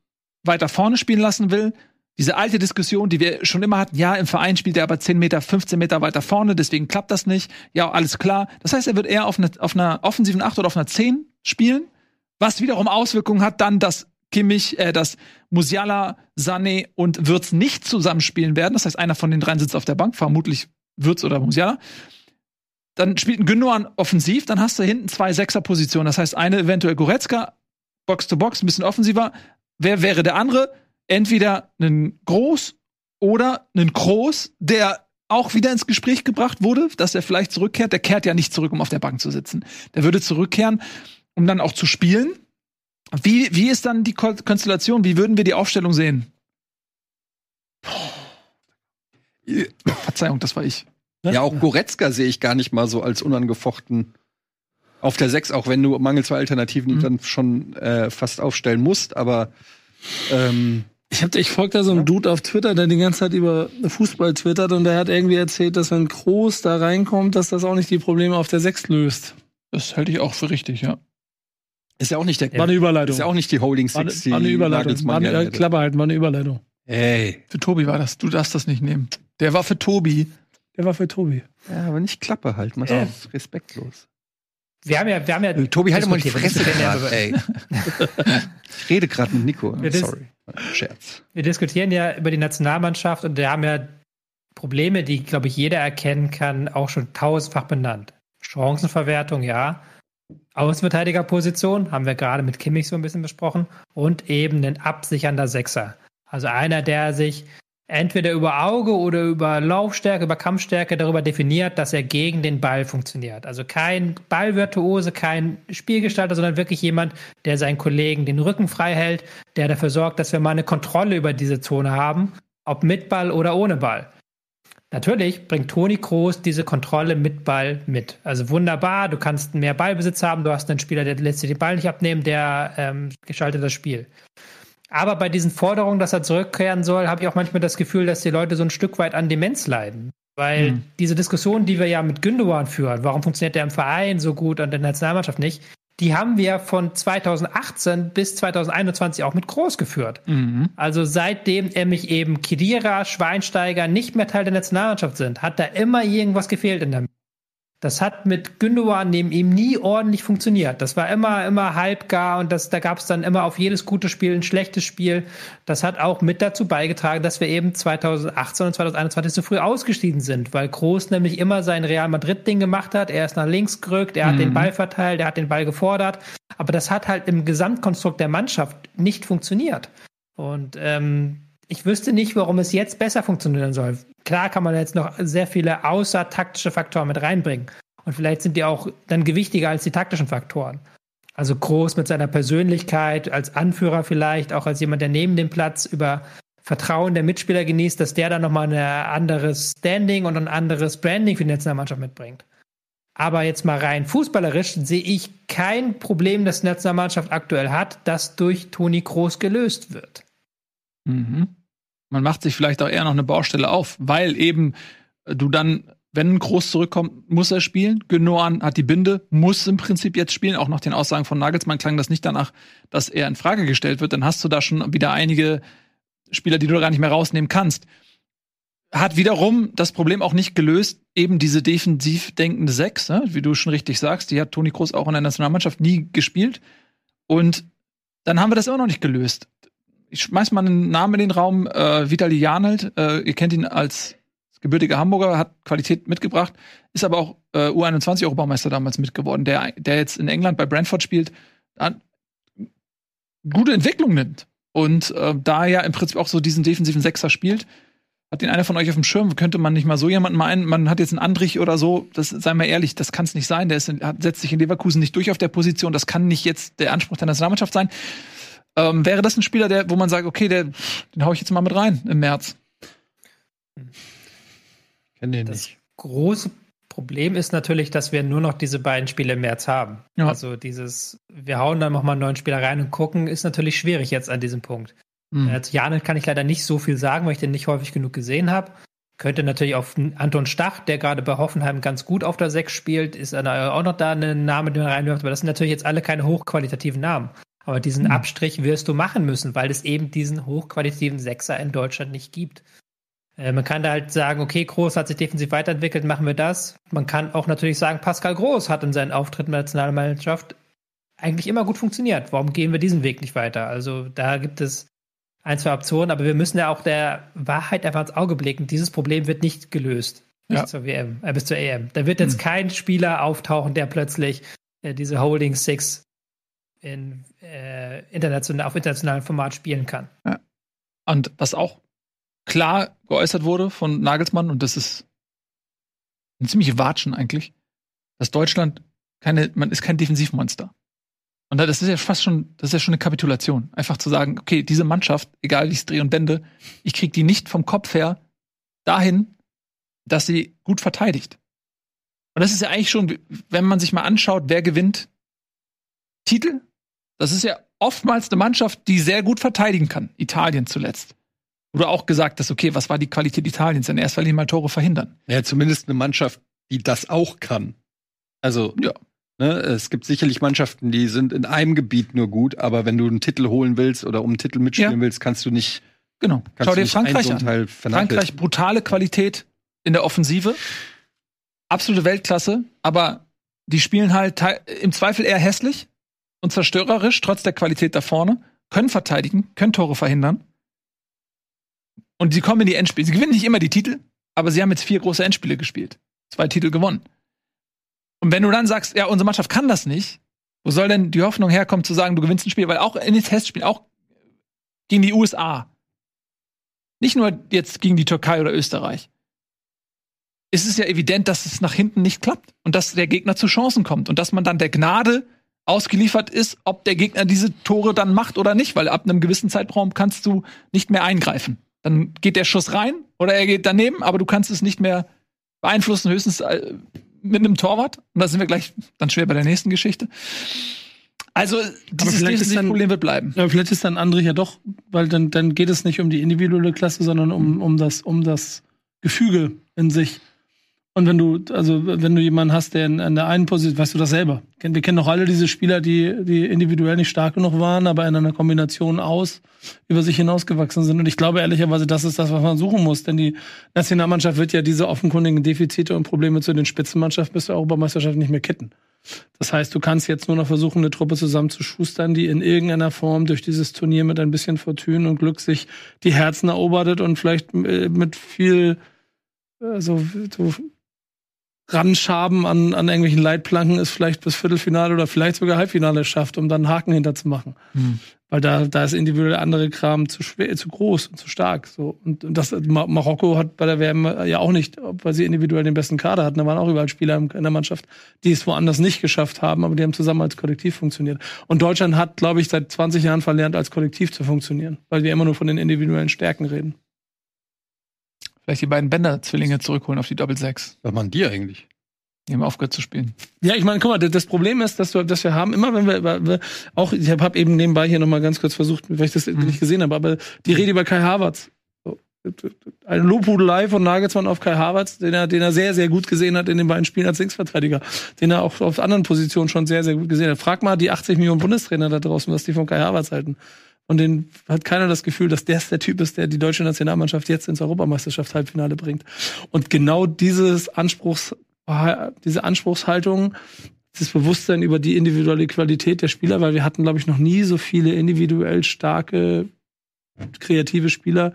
weiter vorne spielen lassen will. Diese alte Diskussion, die wir schon immer hatten, ja, im Verein spielt er aber 10 Meter, 15 Meter weiter vorne, deswegen klappt das nicht. Ja, alles klar. Das heißt, er wird eher auf, eine, auf einer offensiven 8 oder auf einer 10 spielen, was wiederum Auswirkungen hat dann, dass Kimmich, äh, dass Musiala, Sané und Wirtz nicht zusammenspielen werden. Das heißt, einer von den dreien sitzt auf der Bank, vermutlich Wirtz oder Musiala. Dann spielt ein Gündogan offensiv, dann hast du hinten zwei Sechserpositionen. Das heißt, eine eventuell Goretzka, Box to Box, ein bisschen offensiver. Wer wäre der andere? Entweder ein Groß oder ein Groß, der auch wieder ins Gespräch gebracht wurde, dass er vielleicht zurückkehrt. Der kehrt ja nicht zurück, um auf der Bank zu sitzen. Der würde zurückkehren, um dann auch zu spielen. Wie, wie ist dann die Konstellation? Wie würden wir die Aufstellung sehen? Verzeihung, das war ich. Ja, auch Goretzka sehe ich gar nicht mal so als unangefochten auf der 6, auch wenn du mangels zwei Alternativen mhm. dann schon äh, fast aufstellen musst, aber ähm, ich, hab, ich folge da so einem Dude auf Twitter, der die ganze Zeit über Fußball twittert und der hat irgendwie erzählt, dass wenn Kroos da reinkommt, dass das auch nicht die Probleme auf der 6 löst. Das halte ich auch für richtig, ja. Ist ja auch nicht der. War eine Überleitung. Ist ja auch nicht die Holding Six. War, war eine Überleitung. War eine, Klappe halten, war eine Überleitung. Ey. Für Tobi war das. Du darfst das nicht nehmen. Der war für Tobi. Der war für Tobi. Ja, aber nicht Klappe halten. Äh. ist respektlos. Wir haben ja, wir haben ja. Tobi, halt mal die Fresse grad, ey. ich rede gerade mit Nico. Sorry. Scherz. Wir diskutieren ja über die Nationalmannschaft und wir haben ja Probleme, die, glaube ich, jeder erkennen kann, auch schon tausendfach benannt. Chancenverwertung, ja. Außenverteidigerposition, haben wir gerade mit Kimmich so ein bisschen besprochen, und eben ein absichernder Sechser. Also einer, der sich entweder über Auge oder über Laufstärke, über Kampfstärke darüber definiert, dass er gegen den Ball funktioniert. Also kein Ballvirtuose, kein Spielgestalter, sondern wirklich jemand, der seinen Kollegen den Rücken frei hält, der dafür sorgt, dass wir mal eine Kontrolle über diese Zone haben, ob mit Ball oder ohne Ball. Natürlich bringt Toni Kroos diese Kontrolle mit Ball mit. Also wunderbar, du kannst mehr Ballbesitz haben, du hast einen Spieler, der lässt dir den Ball nicht abnehmen, der ähm, gestaltet das Spiel. Aber bei diesen Forderungen, dass er zurückkehren soll, habe ich auch manchmal das Gefühl, dass die Leute so ein Stück weit an Demenz leiden. Weil mhm. diese Diskussion, die wir ja mit Gündogan führen, warum funktioniert der im Verein so gut und in der Nationalmannschaft nicht, die haben wir von 2018 bis 2021 auch mit groß geführt. Mhm. Also seitdem er mich eben Kedira, Schweinsteiger nicht mehr Teil der Nationalmannschaft sind, hat da immer irgendwas gefehlt in der das hat mit Gündogan neben ihm nie ordentlich funktioniert. Das war immer, immer halbgar und das, da gab es dann immer auf jedes gute Spiel ein schlechtes Spiel. Das hat auch mit dazu beigetragen, dass wir eben 2018 und 2021 so früh ausgestiegen sind, weil Groß nämlich immer sein Real Madrid-Ding gemacht hat. Er ist nach links gerückt, er hat mhm. den Ball verteilt, er hat den Ball gefordert. Aber das hat halt im Gesamtkonstrukt der Mannschaft nicht funktioniert. Und ähm, ich wüsste nicht, warum es jetzt besser funktionieren soll. Klar kann man jetzt noch sehr viele außertaktische Faktoren mit reinbringen. Und vielleicht sind die auch dann gewichtiger als die taktischen Faktoren. Also groß mit seiner Persönlichkeit, als Anführer vielleicht, auch als jemand, der neben dem Platz über Vertrauen der Mitspieler genießt, dass der dann nochmal ein anderes Standing und ein anderes Branding für die Nationalmannschaft mitbringt. Aber jetzt mal rein fußballerisch sehe ich kein Problem, das die Nationalmannschaft aktuell hat, das durch Toni Kroos gelöst wird. Mhm. Man macht sich vielleicht auch eher noch eine Baustelle auf, weil eben du dann, wenn ein Groß zurückkommt, muss er spielen. Genoan hat die Binde, muss im Prinzip jetzt spielen. Auch nach den Aussagen von Nagelsmann klang das nicht danach, dass er in Frage gestellt wird. Dann hast du da schon wieder einige Spieler, die du gar nicht mehr rausnehmen kannst. Hat wiederum das Problem auch nicht gelöst, eben diese defensiv denkende Sechs, ne? wie du schon richtig sagst, die hat Toni Kroos auch in der Nationalmannschaft nie gespielt. Und dann haben wir das immer noch nicht gelöst. Ich schmeiß mal einen Namen in den Raum, äh, Vitali Janelt, äh, ihr kennt ihn als gebürtiger Hamburger, hat Qualität mitgebracht, ist aber auch äh, U21-Europameister damals mitgeworden, der, der jetzt in England bei Brentford spielt, gute Entwicklung nimmt. Und äh, da er im Prinzip auch so diesen defensiven Sechser spielt, hat den einer von euch auf dem Schirm? Könnte man nicht mal so jemanden meinen? Man hat jetzt einen Andrich oder so. Das, sei mal ehrlich, das kann es nicht sein. Der ist, hat, setzt sich in Leverkusen nicht durch auf der Position. Das kann nicht jetzt der Anspruch der Nationalmannschaft sein. Ähm, wäre das ein Spieler, der, wo man sagt, okay, der, den hau ich jetzt mal mit rein im März? Kenn den das nicht. große Problem ist natürlich, dass wir nur noch diese beiden Spiele im März haben. Ja. Also dieses, wir hauen dann nochmal einen neuen Spieler rein und gucken, ist natürlich schwierig jetzt an diesem Punkt. Mhm. Äh, zu Janet kann ich leider nicht so viel sagen, weil ich den nicht häufig genug gesehen habe. Könnte natürlich auf Anton Stach, der gerade bei Hoffenheim ganz gut auf der 6 spielt, ist auch noch da ein Name, den man reinwirft, aber das sind natürlich jetzt alle keine hochqualitativen Namen. Aber diesen mhm. Abstrich wirst du machen müssen, weil es eben diesen hochqualitativen Sechser in Deutschland nicht gibt. Äh, man kann da halt sagen, okay, Groß hat sich defensiv weiterentwickelt, machen wir das. Man kann auch natürlich sagen, Pascal Groß hat in seinen Auftritten der Nationalmannschaft eigentlich immer gut funktioniert. Warum gehen wir diesen Weg nicht weiter? Also da gibt es ein, zwei Optionen, aber wir müssen ja auch der Wahrheit einfach ins Auge blicken. Dieses Problem wird nicht gelöst bis ja. zur WM, äh, bis zur EM. Da wird jetzt hm. kein Spieler auftauchen, der plötzlich äh, diese Holding Six in, äh, international, auf internationalem Format spielen kann. Ja. Und was auch klar geäußert wurde von Nagelsmann, und das ist ein ziemliche Watschen eigentlich, dass Deutschland keine, man ist kein Defensivmonster. Und das ist ja fast schon, das ist ja schon eine Kapitulation. Einfach zu sagen, okay, diese Mannschaft, egal wie ich es drehe und bände, ich krieg die nicht vom Kopf her dahin, dass sie gut verteidigt. Und das ist ja eigentlich schon, wenn man sich mal anschaut, wer gewinnt Titel, das ist ja oftmals eine Mannschaft, die sehr gut verteidigen kann. Italien zuletzt. Oder auch gesagt hast, okay, was war die Qualität Italiens? Dann erst, weil die mal Tore verhindern. Ja, zumindest eine Mannschaft, die das auch kann. Also, ja. Ne, es gibt sicherlich Mannschaften, die sind in einem Gebiet nur gut, aber wenn du einen Titel holen willst oder um einen Titel mitspielen ja. willst, kannst du nicht. Genau. Schau dir Frankreich an. Frankreich, brutale Qualität in der Offensive. Absolute Weltklasse, aber die spielen halt im Zweifel eher hässlich und zerstörerisch, trotz der Qualität da vorne, können verteidigen, können Tore verhindern. Und sie kommen in die Endspiele. Sie gewinnen nicht immer die Titel, aber sie haben jetzt vier große Endspiele gespielt. Zwei Titel gewonnen. Und wenn du dann sagst, ja, unsere Mannschaft kann das nicht, wo soll denn die Hoffnung herkommen zu sagen, du gewinnst ein Spiel? Weil auch in den Testspielen, auch gegen die USA, nicht nur jetzt gegen die Türkei oder Österreich, ist es ja evident, dass es nach hinten nicht klappt und dass der Gegner zu Chancen kommt und dass man dann der Gnade ausgeliefert ist, ob der Gegner diese Tore dann macht oder nicht, weil ab einem gewissen Zeitraum kannst du nicht mehr eingreifen. Dann geht der Schuss rein oder er geht daneben, aber du kannst es nicht mehr beeinflussen, höchstens äh, mit einem Torwart. Und da sind wir gleich dann schwer bei der nächsten Geschichte. Also dieses Defensivproblem wird bleiben. Ja, vielleicht ist dann André ja doch, weil dann, dann geht es nicht um die individuelle Klasse, sondern um, um, das, um das Gefüge in sich. Und wenn du, also wenn du jemanden hast, der in, in der einen Position, weißt du das selber. Wir kennen doch alle diese Spieler, die, die individuell nicht stark genug waren, aber in einer Kombination aus über sich hinausgewachsen sind. Und ich glaube ehrlicherweise, das ist das, was man suchen muss. Denn die Nationalmannschaft wird ja diese offenkundigen Defizite und Probleme zu den Spitzenmannschaften bis zur Europameisterschaft nicht mehr kitten. Das heißt, du kannst jetzt nur noch versuchen, eine Truppe zusammenzuschustern, die in irgendeiner Form durch dieses Turnier mit ein bisschen Fortune und Glück sich die Herzen erobert und vielleicht äh, mit viel äh, so, so Ranschaben an, an irgendwelchen Leitplanken es vielleicht bis Viertelfinale oder vielleicht sogar Halbfinale schafft, um dann einen Haken hinterzumachen. Hm. Weil da, da ist individuell andere Kram zu schwer, zu groß und zu stark. So. Und, und das Marokko hat bei der WM ja auch nicht, weil sie individuell den besten Kader hatten. Da waren auch überall Spieler in der Mannschaft, die es woanders nicht geschafft haben, aber die haben zusammen als Kollektiv funktioniert. Und Deutschland hat, glaube ich, seit 20 Jahren verlernt, als Kollektiv zu funktionieren, weil wir immer nur von den individuellen Stärken reden. Vielleicht die beiden Bänder-Zwillinge zurückholen auf die Doppel-Sechs. Was machen die eigentlich? Die haben aufgehört zu spielen. Ja, ich meine, guck mal, das Problem ist, dass, du, dass wir haben, immer wenn wir über, auch, ich habe hab eben nebenbei hier nochmal ganz kurz versucht, weil ich das mhm. nicht gesehen habe, aber die Rede über Kai Havertz. Eine Lobhudelei von Nagelsmann auf Kai Havertz, den er, den er sehr, sehr gut gesehen hat in den beiden Spielen als Linksverteidiger, den er auch auf anderen Positionen schon sehr, sehr gut gesehen hat. Frag mal die 80 Millionen Bundestrainer da draußen, was die von Kai Havertz halten. Und den hat keiner das Gefühl, dass der der Typ ist, der die deutsche Nationalmannschaft jetzt ins Europameisterschaft Halbfinale bringt. Und genau dieses Anspruchs, diese Anspruchshaltung, dieses Bewusstsein über die individuelle Qualität der Spieler, weil wir hatten, glaube ich, noch nie so viele individuell starke, kreative Spieler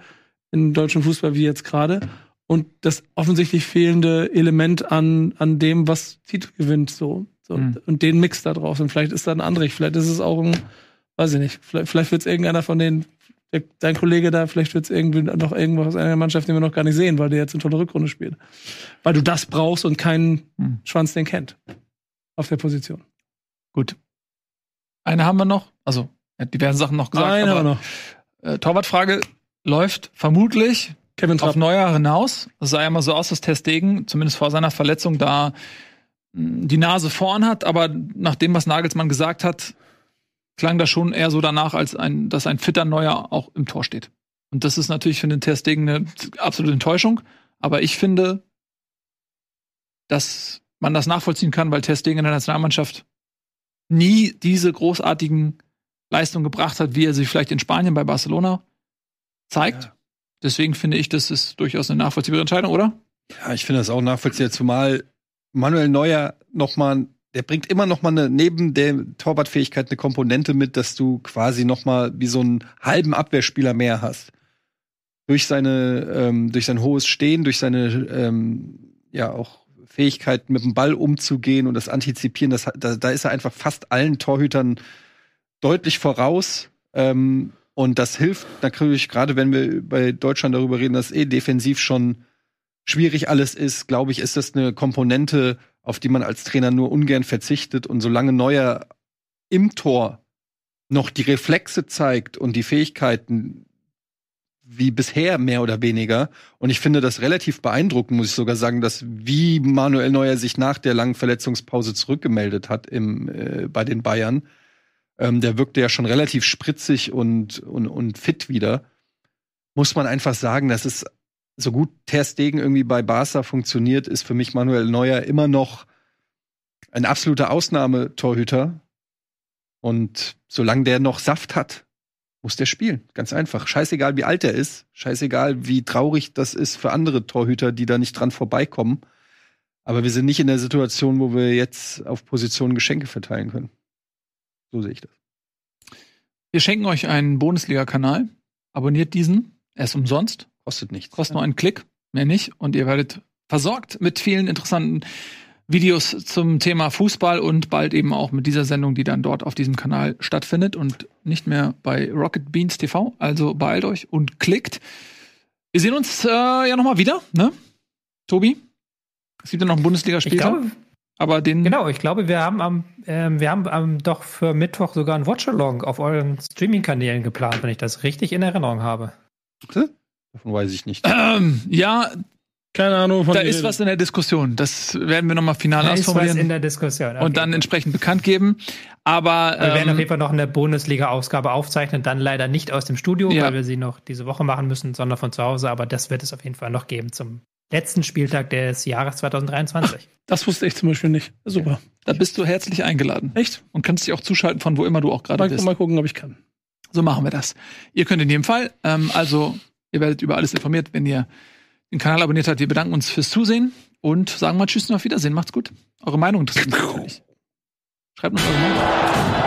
im deutschen Fußball wie jetzt gerade. Und das offensichtlich fehlende Element an, an dem, was Titel gewinnt, so. so. Mhm. Und den Mix da drauf. Und vielleicht ist da ein Andrich, vielleicht ist es auch ein weiß ich nicht, vielleicht, vielleicht wird es irgendeiner von denen, dein Kollege da, vielleicht wird es irgendwie noch irgendwas aus einer Mannschaft, den wir noch gar nicht sehen, weil der jetzt eine tolle Rückrunde spielt. Weil du das brauchst und keinen hm. Schwanz den kennt. Auf der Position. Gut. Eine haben wir noch. Also, er hat diverse Sachen noch gesagt. Eine aber, haben wir noch. Äh, Torwartfrage läuft vermutlich Kevin Trapp. auf Neujahr hinaus. Es sah ja mal so aus, dass Testegen, zumindest vor seiner Verletzung, da hm, die Nase vorn hat, aber nach dem, was Nagelsmann gesagt hat, klang das schon eher so danach, als ein, dass ein fitter Neuer auch im Tor steht. Und das ist natürlich für den Testegen eine absolute Enttäuschung. Aber ich finde, dass man das nachvollziehen kann, weil Testegen in der Nationalmannschaft nie diese großartigen Leistungen gebracht hat, wie er sich vielleicht in Spanien bei Barcelona zeigt. Ja. Deswegen finde ich, das ist durchaus eine nachvollziehbare Entscheidung, oder? Ja, ich finde das auch nachvollziehbar, zumal Manuel Neuer noch mal der bringt immer noch mal eine, neben der Torwartfähigkeit eine Komponente mit, dass du quasi noch mal wie so einen halben Abwehrspieler mehr hast. Durch seine, ähm, durch sein hohes Stehen, durch seine, ähm, ja auch Fähigkeit mit dem Ball umzugehen und das Antizipieren, das, da, da ist er einfach fast allen Torhütern deutlich voraus. Ähm, und das hilft natürlich, gerade wenn wir bei Deutschland darüber reden, dass eh defensiv schon schwierig alles ist, glaube ich, ist das eine Komponente, auf die man als Trainer nur ungern verzichtet. Und solange Neuer im Tor noch die Reflexe zeigt und die Fähigkeiten wie bisher mehr oder weniger. Und ich finde das relativ beeindruckend, muss ich sogar sagen, dass wie Manuel Neuer sich nach der langen Verletzungspause zurückgemeldet hat im, äh, bei den Bayern. Ähm, der wirkte ja schon relativ spritzig und, und, und fit wieder. Muss man einfach sagen, das ist so gut Ter Stegen irgendwie bei Barca funktioniert, ist für mich Manuel Neuer immer noch ein absoluter Ausnahmetorhüter. Und solange der noch Saft hat, muss der spielen. Ganz einfach. Scheißegal, wie alt er ist. Scheißegal, wie traurig das ist für andere Torhüter, die da nicht dran vorbeikommen. Aber wir sind nicht in der Situation, wo wir jetzt auf Positionen Geschenke verteilen können. So sehe ich das. Wir schenken euch einen Bundesliga-Kanal. Abonniert diesen. Er ist umsonst. Kostet nichts. Kostet nur einen Klick, mehr nicht. Und ihr werdet versorgt mit vielen interessanten Videos zum Thema Fußball und bald eben auch mit dieser Sendung, die dann dort auf diesem Kanal stattfindet und nicht mehr bei Rocket Beans TV. Also beeilt euch und klickt. Wir sehen uns äh, ja nochmal wieder, ne? Tobi? Es gibt ja noch einen Bundesligaspieltag. Aber den. Genau, ich glaube, wir haben am, ähm, wir haben am, doch für Mittwoch sogar ein Watchalong auf euren Streaming-Kanälen geplant, wenn ich das richtig in Erinnerung habe. Bitte? Davon weiß ich nicht. Ähm, ja, keine Ahnung. Von da ist was in der Diskussion. Das werden wir nochmal final da ausformulieren. Ist was in der Diskussion. Okay. Und dann entsprechend bekannt geben. Aber wir werden ähm, auf jeden Fall noch eine Bundesliga-Ausgabe aufzeichnen. Dann leider nicht aus dem Studio, ja. weil wir sie noch diese Woche machen müssen, sondern von zu Hause. Aber das wird es auf jeden Fall noch geben zum letzten Spieltag des Jahres 2023. Ach, das wusste ich zum Beispiel nicht. Super. Da bist du herzlich eingeladen. Echt? Und kannst dich auch zuschalten von wo immer du auch gerade bist. Mal gucken, ob ich kann. So machen wir das. Ihr könnt in jedem Fall, ähm, also Ihr werdet über alles informiert, wenn ihr den Kanal abonniert habt. Wir bedanken uns fürs Zusehen und sagen mal Tschüss und auf Wiedersehen. Macht's gut. Eure Meinung interessiert mich natürlich. Schreibt uns eure Meinung.